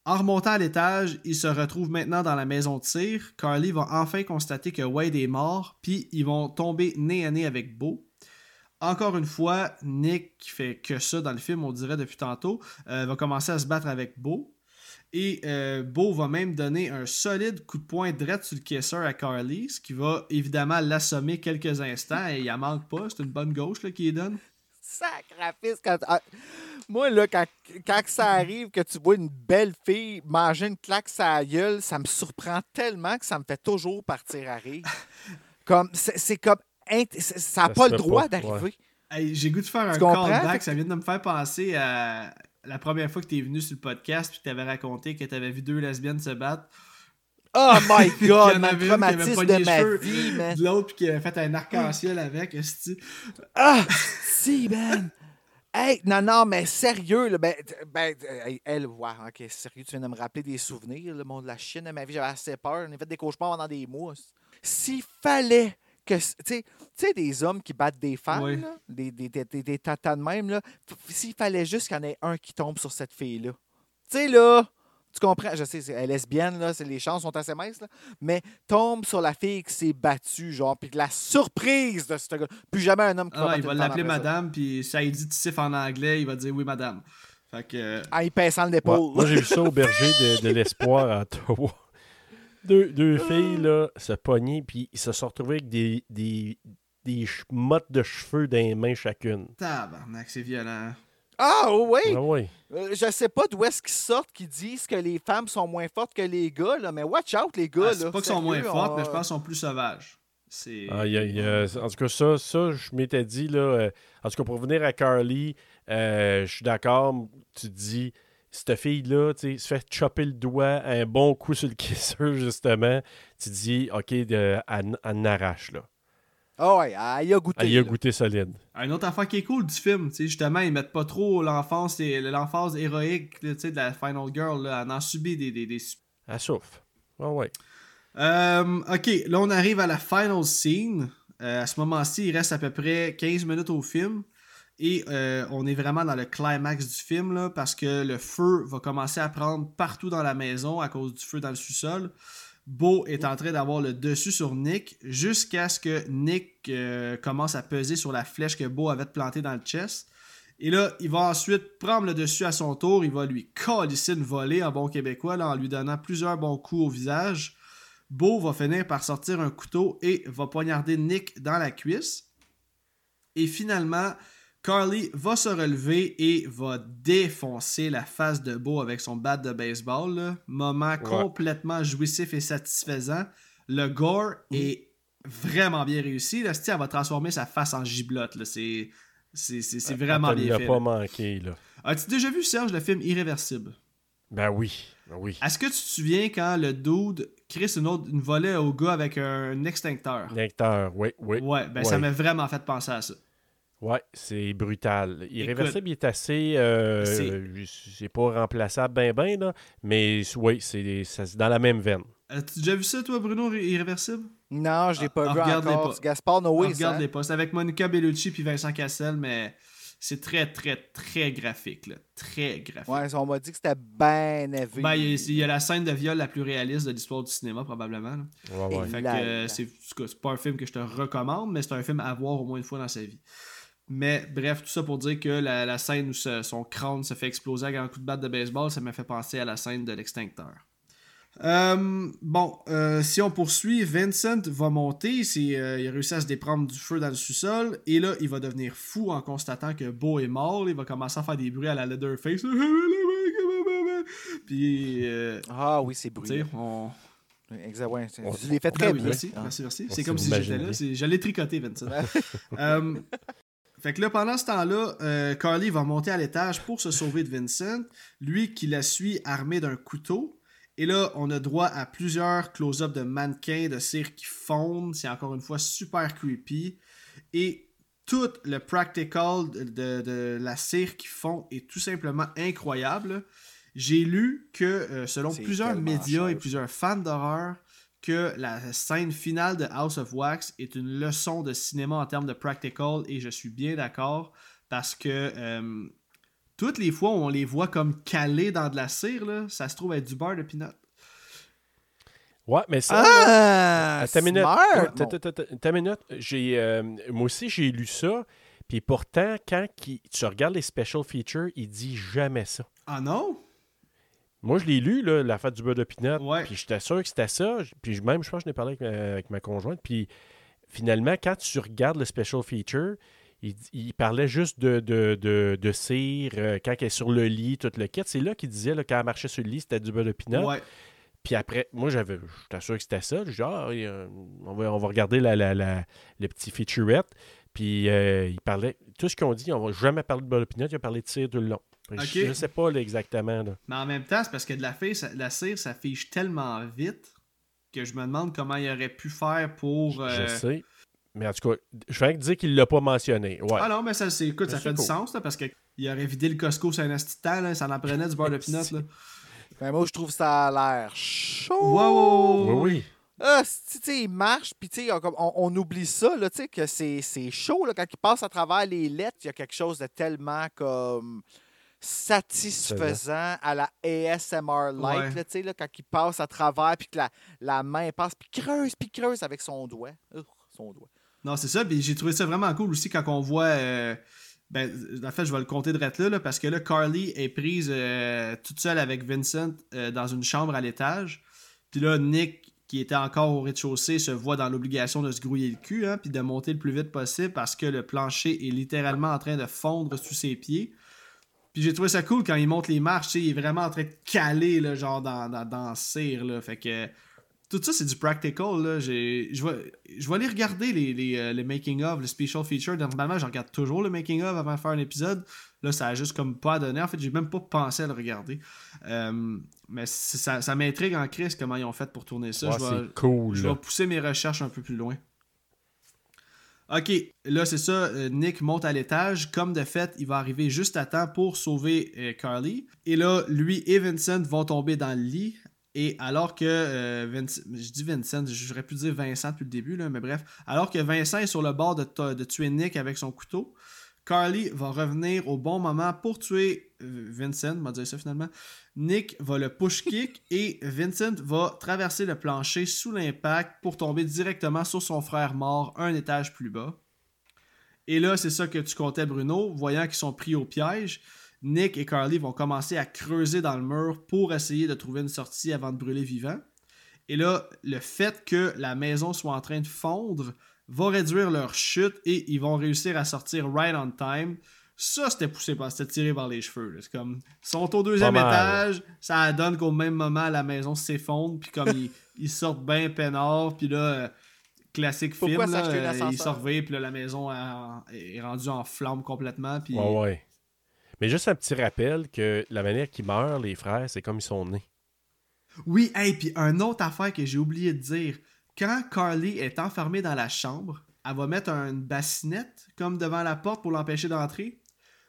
S1: En remontant à l'étage, ils se retrouvent maintenant dans la maison de tir. Carly va enfin constater que Wade est mort, puis ils vont tomber nez à nez avec Beau. Encore une fois, Nick, qui fait que ça dans le film, on dirait depuis tantôt, euh, va commencer à se battre avec Beau. Et euh, Beau va même donner un solide coup de poing direct sur le kisser à Carly, ce qui va évidemment l'assommer quelques instants. Et il en manque pas, c'est une bonne gauche là, qu'il donne.
S5: Sacrifice. Quand... ah, Moi, là, quand, quand ça arrive que tu vois une belle fille manger une claque sa gueule, ça me surprend tellement que ça me fait toujours partir à rire. (laughs) comme, c'est c'est comme. Ça n'a pas le droit
S4: pas,
S5: d'arriver.
S1: Hey, J'ai goût de faire un
S5: Tu comprends?
S1: callback, ça vient de me faire penser à la première fois que tu es venu sur le podcast puis que tu avais raconté que tu avais vu deux lesbiennes se battre.
S5: Oh (laughs) my god, mon traumatisme de ma
S1: cheveux
S5: vie, man.
S1: de l'autre puis qui avait fait un arc-en-ciel avec. esti.
S5: Ah, si, man. Hey, non, non, mais sérieux, là, ben, ben, elle, ouais, ok, sérieux, tu viens de me rappeler des souvenirs, le monde de la Chine de ma vie, j'avais assez peur, on a fait des cauchemars pendant des mois. S'il fallait que, tu sais, des hommes qui battent des femmes,
S1: Oui.
S5: là, des, des, des, des, des tatas de même, s'il fallait juste qu'il y en ait un qui tombe sur cette fille-là. Tu sais, là, tu comprends, je sais, c'est- elle est lesbienne, là, c'est- les chances sont assez minces, là, mais tombe sur la fille qui s'est battue, genre, puis la surprise de ce gars. Plus jamais un homme qui
S1: Ah,
S5: va
S1: il va l'appeler madame puis ça il dit tif en anglais, il va dire oui madame. Fait que euh,
S5: En y pinçant le
S4: Ouais,
S5: l'épaule.
S4: moi, j'ai vu ça au (laughs) berger de, de l'espoir à Ottawa. Deux, deux filles, là, se pogner, puis ils se sont retrouvés avec des, des, des ch- mottes de cheveux dans les mains chacune.
S1: tabarnak, c'est violent.
S5: Ah oui!
S4: Ah ouais.
S5: Euh, je sais pas d'où est-ce qu'ils sortent qui disent que les femmes sont moins fortes que les gars, là, mais watch out, les gars.
S1: Ah,
S5: là.
S1: c'est pas qu'ils sont moins fortes,
S5: on-
S1: mais je pense qu'ils sont plus sauvages. C'est
S4: Ah, il y a- il y a- en tout cas, ça, ça je m'étais dit, là, euh, en tout cas, pour venir à Carly, euh, je suis d'accord, tu te dis, cette fille-là, tu sais, se fait chopper le doigt, un bon coup sur le (laughs) kisser, justement, tu dis, OK, de, elle, elle en arrache, là.
S5: Ah ouais, elle y a goûté.
S4: Elle y a
S5: là.
S4: goûté solide.
S1: Un autre affaire qui est cool du film, tu sais, justement, ils mettent pas trop l'enfance l'emphase héroïque là, tu sais, de la Final Girl. Là. Elle en subit des, des, des...
S4: Elle souffre. Ah ouais.
S1: Euh, ok, là on arrive à la final scene. Euh, à ce moment-ci, il reste à peu près 15 minutes au film. Et euh, on est vraiment dans le climax du film parce que le feu va commencer à prendre partout dans la maison à cause du feu dans le sous-sol. Beau est en train d'avoir le dessus sur Nick jusqu'à ce que Nick euh, commence à peser sur la flèche que Beau avait plantée dans le chest. Et là, il va ensuite prendre le dessus à son tour. Il va lui calisser une volée en bon québécois en lui donnant plusieurs bons coups au visage. Beau va finir par sortir un couteau et va poignarder Nick dans la cuisse. Et finalement, Carly va se relever et va défoncer la face de Beau avec son bat de baseball. là. Moment complètement jouissif et satisfaisant. Le gore est vraiment bien réussi. Là, elle va transformer sa face en giblotte. C'est, c'est, c'est, c'est vraiment
S4: Elle te
S1: bien fait.
S4: pas
S1: là.
S4: manqué, là.
S1: As-tu déjà vu, Serge, le film Irréversible?
S4: Ben oui, ben oui.
S1: Est-ce que tu te souviens quand le dude crisse une, autre, une volée au gars avec un extincteur?
S4: Lecteur, oui, oui.
S1: Ouais, ben ça
S4: Ouais.
S1: m'a vraiment fait penser à ça.
S4: Ouais, c'est brutal. Irréversible, il est assez. euh,
S1: C'est-
S4: pas remplaçable, ben, ben, là. Mais oui, c'est dans la même veine.
S1: As-tu déjà vu ça, toi, Bruno, Irréversible?
S5: Non, je l'ai pas
S1: Ah,
S5: vu
S1: regarde-les
S5: encore.
S1: pas.
S5: C'est Gaspard Noé, ça.
S1: Regarde les postes avec Monica Bellucci puis Vincent Cassel, mais c'est très, très, très graphique. Là. Très graphique.
S5: Ouais, on m'a dit que c'était ben élevé.
S1: Ben, il y, a, il y a la scène de viol la plus réaliste de l'histoire du cinéma, probablement. là.
S4: Ouais, ouais.
S1: Fait que euh,
S5: là.
S1: c'est en tout cas, c'est pas un film que je te recommande, mais c'est un film à voir au moins une fois dans sa vie. Mais bref, tout ça pour dire que la, la scène où ce- son crâne se fait exploser avec un coup de batte de baseball, ça m'a fait penser à la scène de l'extincteur. Euh, bon, euh, si on poursuit, Vincent va monter, c'est, euh, il a réussi à se déprendre du feu dans le sous-sol, et là, il va devenir fou en constatant que Beau est mort, il va commencer à faire des bruits à la Leatherface. Puis, euh,
S5: Ah oui, c'est bruyant.
S1: on,
S5: Exact, ouais. c'est-
S4: On-
S5: Tu l'as fait
S1: ben
S5: très
S1: oui,
S5: bien.
S1: Merci,
S5: Ah.
S1: merci, C'est comme si j'étais là. l'ai tricoté, Vincent. (laughs) Fait que là, pendant ce temps-là, euh, Carly va monter à l'étage pour se sauver de Vincent. Lui qui la suit armé d'un couteau. Et là, on a droit à plusieurs close-ups de mannequins de cire qui fondent. C'est encore une fois super creepy. Et tout le practical de, de- de la cire qui fond est tout simplement incroyable. J'ai lu que, euh, selon plusieurs médias et plusieurs fans d'horreur, que la scène finale de House of Wax est une leçon de cinéma en termes de practical et je suis bien d'accord parce que euh, toutes les fois où on les voit comme calés dans de la cire, là, ça se trouve être du beurre de peanut.
S4: Ouais, mais ça.
S5: Ah!
S4: Une minute. minute. J'ai, euh, moi aussi, j'ai lu ça. Puis pourtant, quand tu regardes les special features, il dit jamais ça.
S1: Ah non?
S4: Moi, je l'ai lu, là, l'affaire du beurre de pinot.
S1: Ouais.
S4: Puis j'étais sûr que c'était ça. Puis même, je pense que je n'ai parlé avec ma, avec ma conjointe. Puis finalement, quand tu regardes le special feature, il, il parlait juste de, de, de, de cire, euh, quand elle est sur le lit, tout le kit. C'est là qu'il disait, là, quand elle marchait sur le lit, c'était du beurre de pinot.
S1: Ouais.
S4: Puis après, moi, j'avais, j'étais sûr que c'était ça. Dit, ah, on, va, on va regarder la, la, la- le petit featurette. Puis euh, il parlait, tout ce qu'on dit, on va jamais parler de beurre de pinot, il a parlé de cire tout le long. Je, je sais pas là, exactement. là.
S1: Mais en même temps, c'est parce que de la, fille, ça- la cire, ça fiche tellement vite que je me demande comment il aurait pu faire pour. euh,
S4: Je sais. Mais en tout cas, je vais dire qu'il l'a pas mentionné. Ouais.
S1: Ah non, mais ça, c'est, écoute,
S4: Mais
S1: ça
S4: c'est
S1: fait du sens, là, parce qu'il aurait vidé le Costco sur un de là, ça en prenait du beurre de. Là. (laughs)
S5: Ben, moi, je trouve ça a l'air chaud.
S1: Wow!
S4: oui, oui.
S5: Ah, tu sais, il marche, puis tu sais, on, comme- on- on oublie ça, là, tu sais, que c'est c'est chaud, là, quand il passe à travers les lettres, il y a quelque chose de tellement comme satisfaisant à la ASMR light,
S1: Ouais.
S5: là, tu sais, là, quand il passe à travers, puis que la, la main passe, puis creuse, puis creuse avec son doigt. Son doigt.
S1: Non, c'est ça. Puis j'ai trouvé ça vraiment cool aussi quand on voit. euh, ben, en fait, je vais le compter de là, là, parce que là, Carly est prise euh, toute seule avec Vincent euh, dans une chambre à l'étage. Puis là, Nick, qui était encore au rez-de-chaussée, se voit dans l'obligation de se grouiller le cul, hein, puis de monter le plus vite possible parce que le plancher est littéralement en train de fondre sous ses pieds. Puis j'ai trouvé ça cool quand il monte les marches, il est vraiment en train de caler, là, genre dans, dans, dans cire, là. Fait que tout ça, c'est du practical. Là. J'ai- Je vais, je vais aller regarder les, les, euh, les making-of, le special feature. Normalement, je regarde toujours le making-of avant de faire un épisode. Là, ça a juste comme pas donné. En fait, j'ai même pas pensé à le regarder. Euh, mais ça, ça m'intrigue en crise comment ils ont fait pour tourner ça.
S4: Ouais,
S1: je vais,
S4: c'est cool.
S1: je
S4: là.
S1: vais pousser mes recherches un peu plus loin. Ok, là c'est ça, euh, Nick monte à l'étage. Comme de fait, il va arriver juste à temps pour sauver euh, Carly. Et là, lui et Vincent vont tomber dans le lit. Et alors que euh, je dis Vincent, j'aurais pu dire Vincent depuis le début, mais bref, alors que Vincent est sur le bord de tuer Nick avec son couteau, Carly va revenir au bon moment pour tuer euh, Vincent, on va dire ça finalement. Nick va le push kick (laughs) et Vincent va traverser le plancher sous l'impact pour tomber directement sur son frère mort un étage plus bas. Et là, c'est ça que tu comptais, Bruno. Voyant qu'ils sont pris au piège, Nick et Carly vont commencer à creuser dans le mur pour essayer de trouver une sortie avant de brûler vivant. Et là, le fait que la maison soit en train de fondre va réduire leur chute et ils vont réussir à sortir right on time. Ça, c'était poussé par, c'était tiré par les cheveux. C'est comme, ils sont au deuxième étage, ça donne qu'au même moment, la maison s'effondre, puis comme ils, (laughs) ils sortent bien peinards, puis là, euh, classique
S5: Pourquoi
S1: film, là,
S5: un
S1: euh, ils sortent, puis là, la maison a- est rendue en flammes complètement, puis...
S4: Ouais, ouais. Mais juste un petit rappel que la manière qu'ils meurent, les frères, c'est comme ils sont nés.
S1: Oui, et puis une autre affaire que j'ai oublié de dire. Quand Carly est enfermée dans la chambre, elle va mettre une bassinette comme devant la porte pour l'empêcher d'entrer.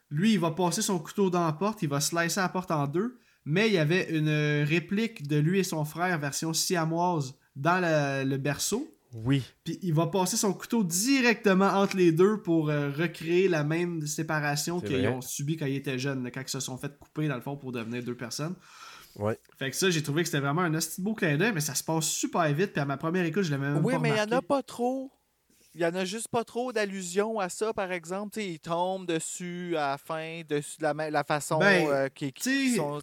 S1: Lui, il va passer son couteau dans la porte, il va slicer la porte en deux, mais il y avait une réplique de lui et son frère version siamoise dans le, le berceau.
S4: Oui.
S1: Puis il va passer son couteau directement entre les deux pour euh, recréer la même séparation qu'ils ont subi quand ils étaient jeunes, quand ils se sont fait couper dans le fond pour devenir deux personnes.
S4: Ouais.
S1: Fait que ça, j'ai trouvé que c'était vraiment un beau clin d'œil, mais ça se passe super vite. Puis à ma première écoute, je l'avais même
S5: Oui,
S1: pas
S5: mais il n'y en a pas trop. Il y en a juste pas trop d'allusions à ça, par exemple. Ils tombent dessus à la fin, dessus de la, la façon
S1: Ben,
S5: euh, qui, qui sont.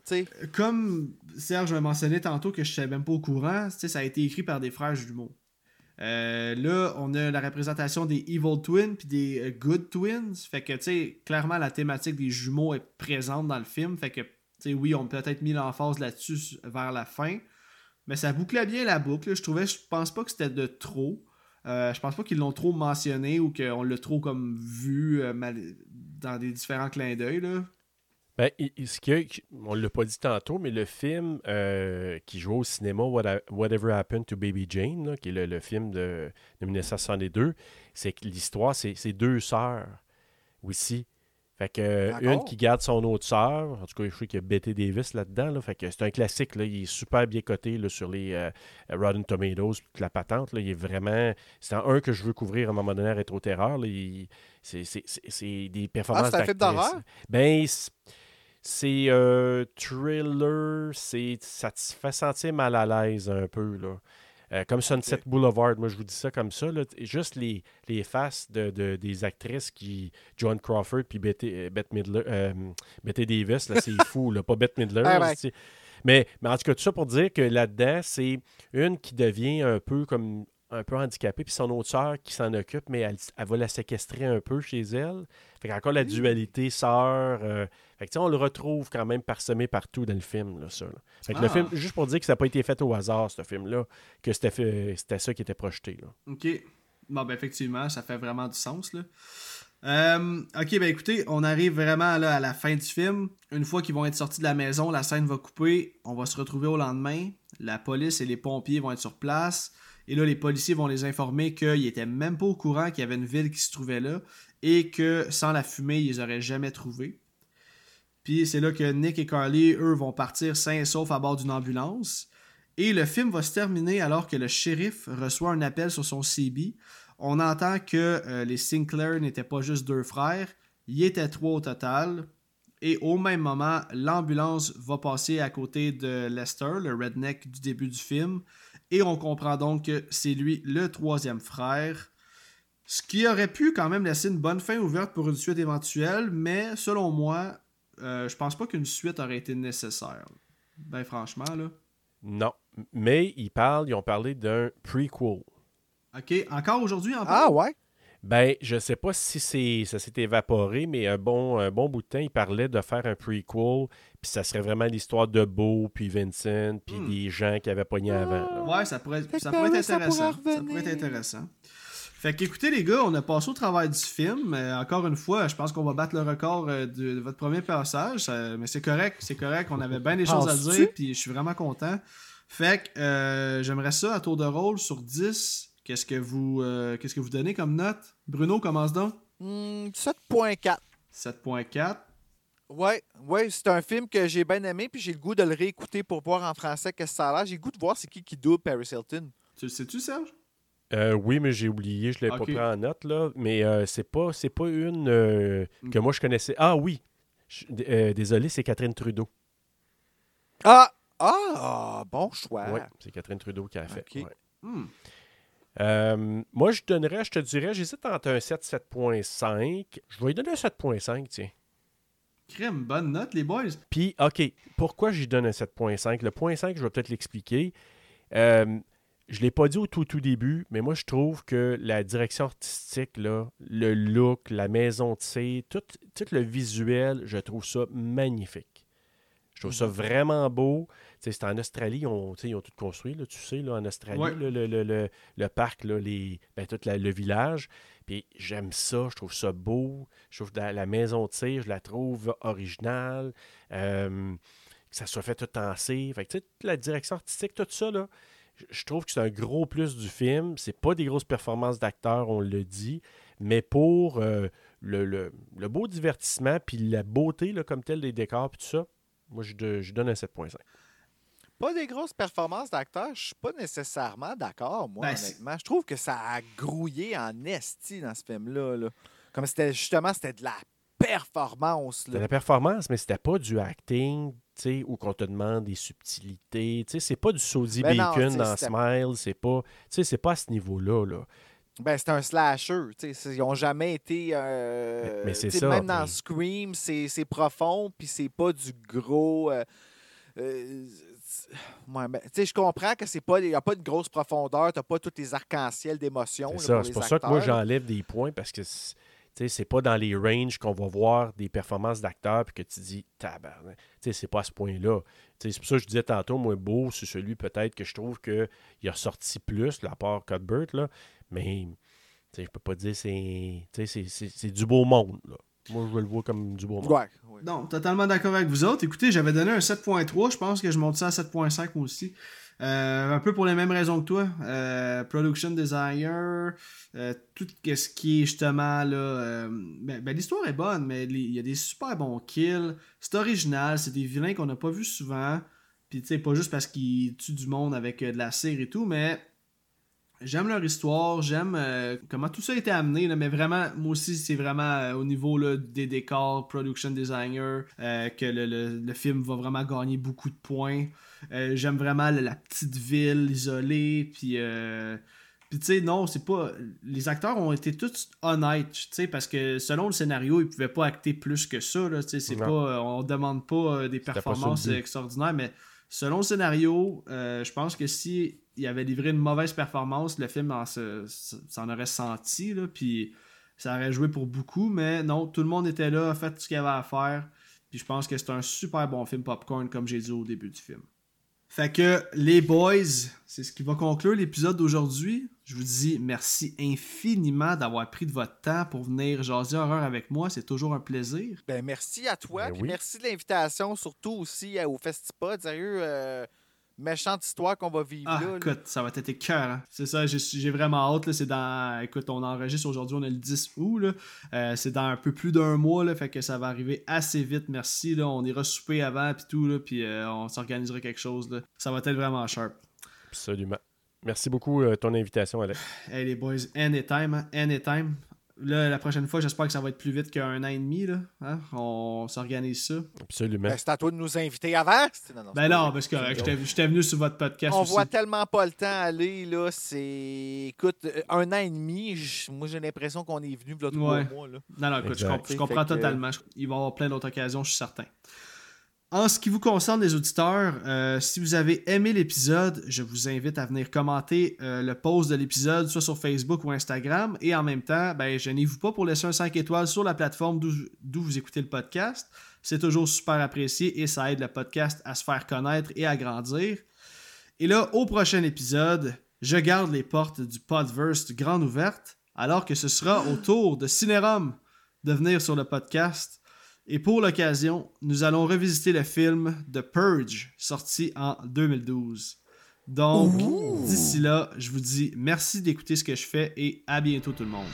S1: Comme Serge m'a mentionné tantôt que je savais même pas au courant, ça a été écrit par des frères jumeaux. Euh, là, on a la représentation des Evil Twins puis des euh, Good Twins. Fait que, tu sais, clairement, la thématique des jumeaux est présente dans le film. Fait que, tu sais, oui, on peut-être mis l'emphase là-dessus vers la fin. Mais ça bouclait bien la boucle. Je trouvais, je pense pas que c'était de trop. Euh, je pense pas qu'ils l'ont trop mentionné ou qu'on l'a trop comme vu euh, mal- dans des différents clins d'œil.
S4: Ben, ce a- on ne l'a pas dit tantôt, mais le film euh, qui joue au cinéma, Whatever Happened to Baby Jane, qui est le, film de, de 1962, c'est que l'histoire, c'est deux sœurs aussi. Fait que euh, une qui garde son autre sœur, en tout cas, je sais qu'il y a Betty Davis là-dedans, là, fait que c'est un classique, là, il est super bien coté là, sur les euh, Rotten Tomatoes, toute la patente, là, il est vraiment, c'est un, que je veux couvrir à un moment donné à Rétro Terreur, là, il- c'est des performances
S5: Ah, c'est un film d'horreur?
S4: Ben, c'est- euh, thriller, c'est ça te fait sentir mal à l'aise un peu là. Euh, comme Sunset Boulevard, moi je vous dis ça comme ça. là. Juste les, les faces de, de- des actrices qui. Joan Crawford puis Betty, euh, Bette Midler, euh, Betty Davis, là, c'est (laughs) fou, là, pas Bette Midler.
S5: Ah
S4: là,
S5: ouais.
S4: c'est- mais, mais en tout cas, tout ça pour dire que là-dedans, c'est une qui devient un peu comme un peu handicapée, puis son autre sœur qui s'en occupe, mais elle, elle va la séquestrer un peu chez elle. Fait qu'encore la dualité sœur. Fait que on le retrouve quand même parsemé partout dans le film, là, ça. là. Fait que le
S1: Ah.
S4: film, juste pour dire que ça n'a pas été fait au hasard, ce film-là, que c'était ça qui était projeté. Là.
S1: Ok. Bon, ben effectivement, ça fait vraiment du sens, là. Euh, ok, ben écoutez, on arrive vraiment là, à la fin du film. Une fois qu'ils vont être sortis de la maison, la scène va couper. On va se retrouver au lendemain. La police et les pompiers vont être sur place. Et là, les policiers vont les informer qu'ils étaient même pas au courant qu'il y avait une ville qui se trouvait là et que sans la fumée, ils auraient jamais trouvé. Puis c'est là que Nick et Carly, eux, vont partir sains et saufs à bord d'une ambulance. Et le film va se terminer alors que le shérif reçoit un appel sur son CB. On entend que euh, les Sinclair n'étaient pas juste deux frères, il étaient trois au total. Et au même moment, l'ambulance va passer à côté de Lester, le redneck du début du film. Et on comprend donc que c'est lui le troisième frère. Ce qui aurait pu quand même laisser une bonne fin ouverte pour une suite éventuelle, mais selon moi, euh, je pense pas qu'une suite aurait été nécessaire. Ben franchement, là.
S4: Non. Mais ils parlent, ils ont parlé d'un prequel.
S1: Ok, encore aujourd'hui en
S5: Ah ouais?
S4: Ben, je sais pas si c'est ça s'est évaporé, mais un bon, un bon bout de temps, il parlait de faire un prequel, puis ça serait vraiment l'histoire de Beau, puis Vincent, puis
S1: Hmm.
S4: des gens qui avaient pogné avant. là.
S1: Ouais, ça pourrait, ça être
S5: ça
S1: intéressant.
S5: pourrait
S1: Ça pourrait être intéressant. Fait qu'écoutez les gars, on a passé au travail du film. Euh, encore une fois, je pense qu'on va battre le record euh, de, de votre premier passage. Ça- mais c'est correct, c'est correct. On avait bien des choses à dire, puis je suis vraiment content. Fait que euh, j'aimerais ça à tour de rôle sur 10. Qu'est-ce que vous euh, qu'est-ce que vous donnez comme note? Bruno, commence donc.
S5: Hmm, 7.4.
S1: 7.4.
S5: Ouais, ouais, c'est un film que j'ai bien aimé, puis j'ai le goût de le réécouter pour voir en français qu'est-ce que ça a l'air. J'ai le goût de voir c'est qui qui double Paris Hilton.
S1: Tu le sais-tu, Serge?
S4: Euh, oui, mais j'ai oublié, je l'ai
S1: Ok.
S4: pas pris en note, là. Mais euh, c'est pas, c'est pas une euh, que
S1: Ok.
S4: moi je connaissais. Ah oui! Je- euh, désolé, c'est Catherine Trudeau.
S5: Ah! Ah! Bon choix.
S4: Oui, c'est Catherine Trudeau qui a fait. Ouais.
S1: Hmm.
S4: Moi, je donnerais, je te dirais, j'hésite entre un 7 7.5. Je vais lui donner un 7.5, tiens.
S1: Crème, bonne note, les boys.
S4: Puis, OK, pourquoi j'y donne un 7.5? Le point 5, je vais peut-être l'expliquer. Euh, je ne l'ai pas dit au tout, tout début, mais moi, je trouve que la direction artistique, là, le look, la maison de cire, tout, tout le visuel, je trouve ça magnifique. Je trouve ça vraiment beau. C'est en Australie, on, ils ont tout construit, là, tu sais, là, en Australie,
S1: Ouais.
S4: le, le- le- le parc, là, les, ben, tout la- le village. Puis j'aime ça, je trouve ça beau. Je trouve que la, la maison de cire, je la trouve originale. Euh, que ça soit fait tout en cire. Fait que, la direction artistique, tout ça, là, je- trouve que c'est un gros plus du film. C'est pas des grosses performances d'acteurs, on le dit, mais pour euh, le, le- le beau divertissement puis la beauté là, comme telle des décors puis tout ça, moi, je, de- je donne un 7.5.
S5: Pas des grosses performances d'acteurs, je suis pas nécessairement d'accord, moi,
S1: Ben,
S5: honnêtement. Je trouve que ça a grouillé en esti dans ce film-là. là. Comme c'était justement, c'était de la performance.
S4: C'était
S5: Là.
S4: la performance, mais c'était pas du acting, où qu'on te demande des subtilités. Tu sais, c'est pas du Saudi
S5: Ben
S4: Bacon dans Smile. C'est pas, c'est pas à ce niveau-là, là.
S5: Ben, c'est un slasher. Ils n'ont jamais été. euh,
S4: Mais- mais ça,
S5: Même dans
S4: mais-
S5: Scream, c'est profond, puis c'est pas du gros. euh, euh, ouais, ben, je comprends que c'est pas, il n'y a pas de grosse profondeur, tu n'as pas tous les arcs-en-ciel d'émotions.
S4: C'est C'est pour ça que moi, j'enlève des points parce que tu sais, c'est pas dans les ranges qu'on va voir des performances d'acteurs puis que tu dis tabarnak. Tu sais, c'est pas à ce point-là. Tu sais, C'est pour ça que je disais tantôt, moi, beau, c'est celui peut-être que je trouve qu'il a ressorti plus, là, à part Cuthbert, là. Mais je peux pas dire c'est. c'est- c'est c'est du beau monde. Là. Moi, je le vois comme du beau monde.
S5: Ouais, ouais.
S1: Non, totalement d'accord avec vous autres. Écoutez, j'avais donné un 7.3. Je pense que je monte ça à 7.5 moi aussi. Euh, un peu pour les mêmes raisons que toi. Euh, production designer, euh, tout ce qui est justement là. ben, ben, l'histoire est bonne, mais il y a des super bons kills. C'est original, c'est des vilains qu'on n'a pas vus souvent. Puis tu sais, pas juste parce qu'ils tuent du monde avec de la cire et tout, mais J'aime leur histoire, j'aime euh, comment tout ça a été amené, là, mais vraiment, moi aussi, c'est vraiment euh, au niveau là, des décors, production designer, euh, que le, le- le film va vraiment gagner beaucoup de points. J'aime vraiment la, la petite ville isolée, puis... puis tu sais, non, c'est pas... Les acteurs ont été tous honnêtes, tu sais, parce que selon le scénario, ils pouvaient pas acter plus que ça, là, tu sais, c'est pas... On demande pas des performances extraordinaires, mais selon le scénario, je pense que si il avait livré une mauvaise performance, le film en se- se- s'en aurait senti, là, puis ça aurait joué pour beaucoup, mais non, tout le monde était là, a fait ce qu'il y avait à faire, puis je pense que c'est un super bon film popcorn, comme j'ai dit au début du film. Fait que les boys, c'est ce qui va conclure l'épisode d'aujourd'hui. Je vous dis merci infiniment d'avoir pris de votre temps pour venir jaser horreur avec moi. C'est toujours un plaisir.
S5: Ben, merci à toi.
S4: Ben
S5: puis
S4: oui.
S5: Merci de l'invitation, surtout aussi euh, au Festipod. Sérieux, euh, méchante histoire qu'on va vivre
S1: Ah,
S5: là. là.
S1: écoute, ça va être écœurant. C'est ça, j'ai- vraiment hâte. là. C'est dans. Écoute, on enregistre aujourd'hui, on est le 10 août. là. Euh, c'est dans un peu plus d'un mois, là, fait que ça va arriver assez vite. Merci. Là. On ira souper avant, puis tout, là, puis euh, on s'organisera quelque chose. Là. Ça va être vraiment sharp.
S4: Absolument. Merci beaucoup euh, ton invitation, Alex.
S1: Hey les boys, anytime, hein, anytime. Là, la prochaine fois, j'espère que ça va être plus vite qu'un an et demi. Là. Hein? On s'organise ça.
S4: Absolument.
S5: Ben, c'est à toi de nous inviter avant. Non,
S1: Ben non, parce que euh, j'étais venu sur votre podcast
S5: On
S1: aussi.
S5: voit tellement pas le temps aller, là. C'est. Écoute, euh, un an et demi, j- moi j'ai l'impression qu'on est venu là trois
S1: Ouais.
S5: mois, là.
S1: Non, non, écoute, je,
S4: Exact.
S1: comp- je comprends
S5: que-
S1: totalement. Il va y avoir plein d'autres occasions, je suis certain. En ce qui vous concerne, les auditeurs, euh, si vous avez aimé l'épisode, je vous invite à venir commenter euh, le post de l'épisode, soit sur Facebook ou Instagram. Et en même temps, ben, gênez-vous pas pour laisser un 5 étoiles sur la plateforme d'où vous écoutez le podcast. C'est toujours super apprécié et ça aide le podcast à se faire connaître et à grandir. Et là, au prochain épisode, je garde les portes du Podverse grande ouvertes, alors que ce sera au tour de Cinérum de venir sur le podcast. Et pour l'occasion, nous allons revisiter le film The Purge, sorti en 2012. Donc, d'ici là, je vous dis merci d'écouter ce que je fais et à bientôt tout le monde.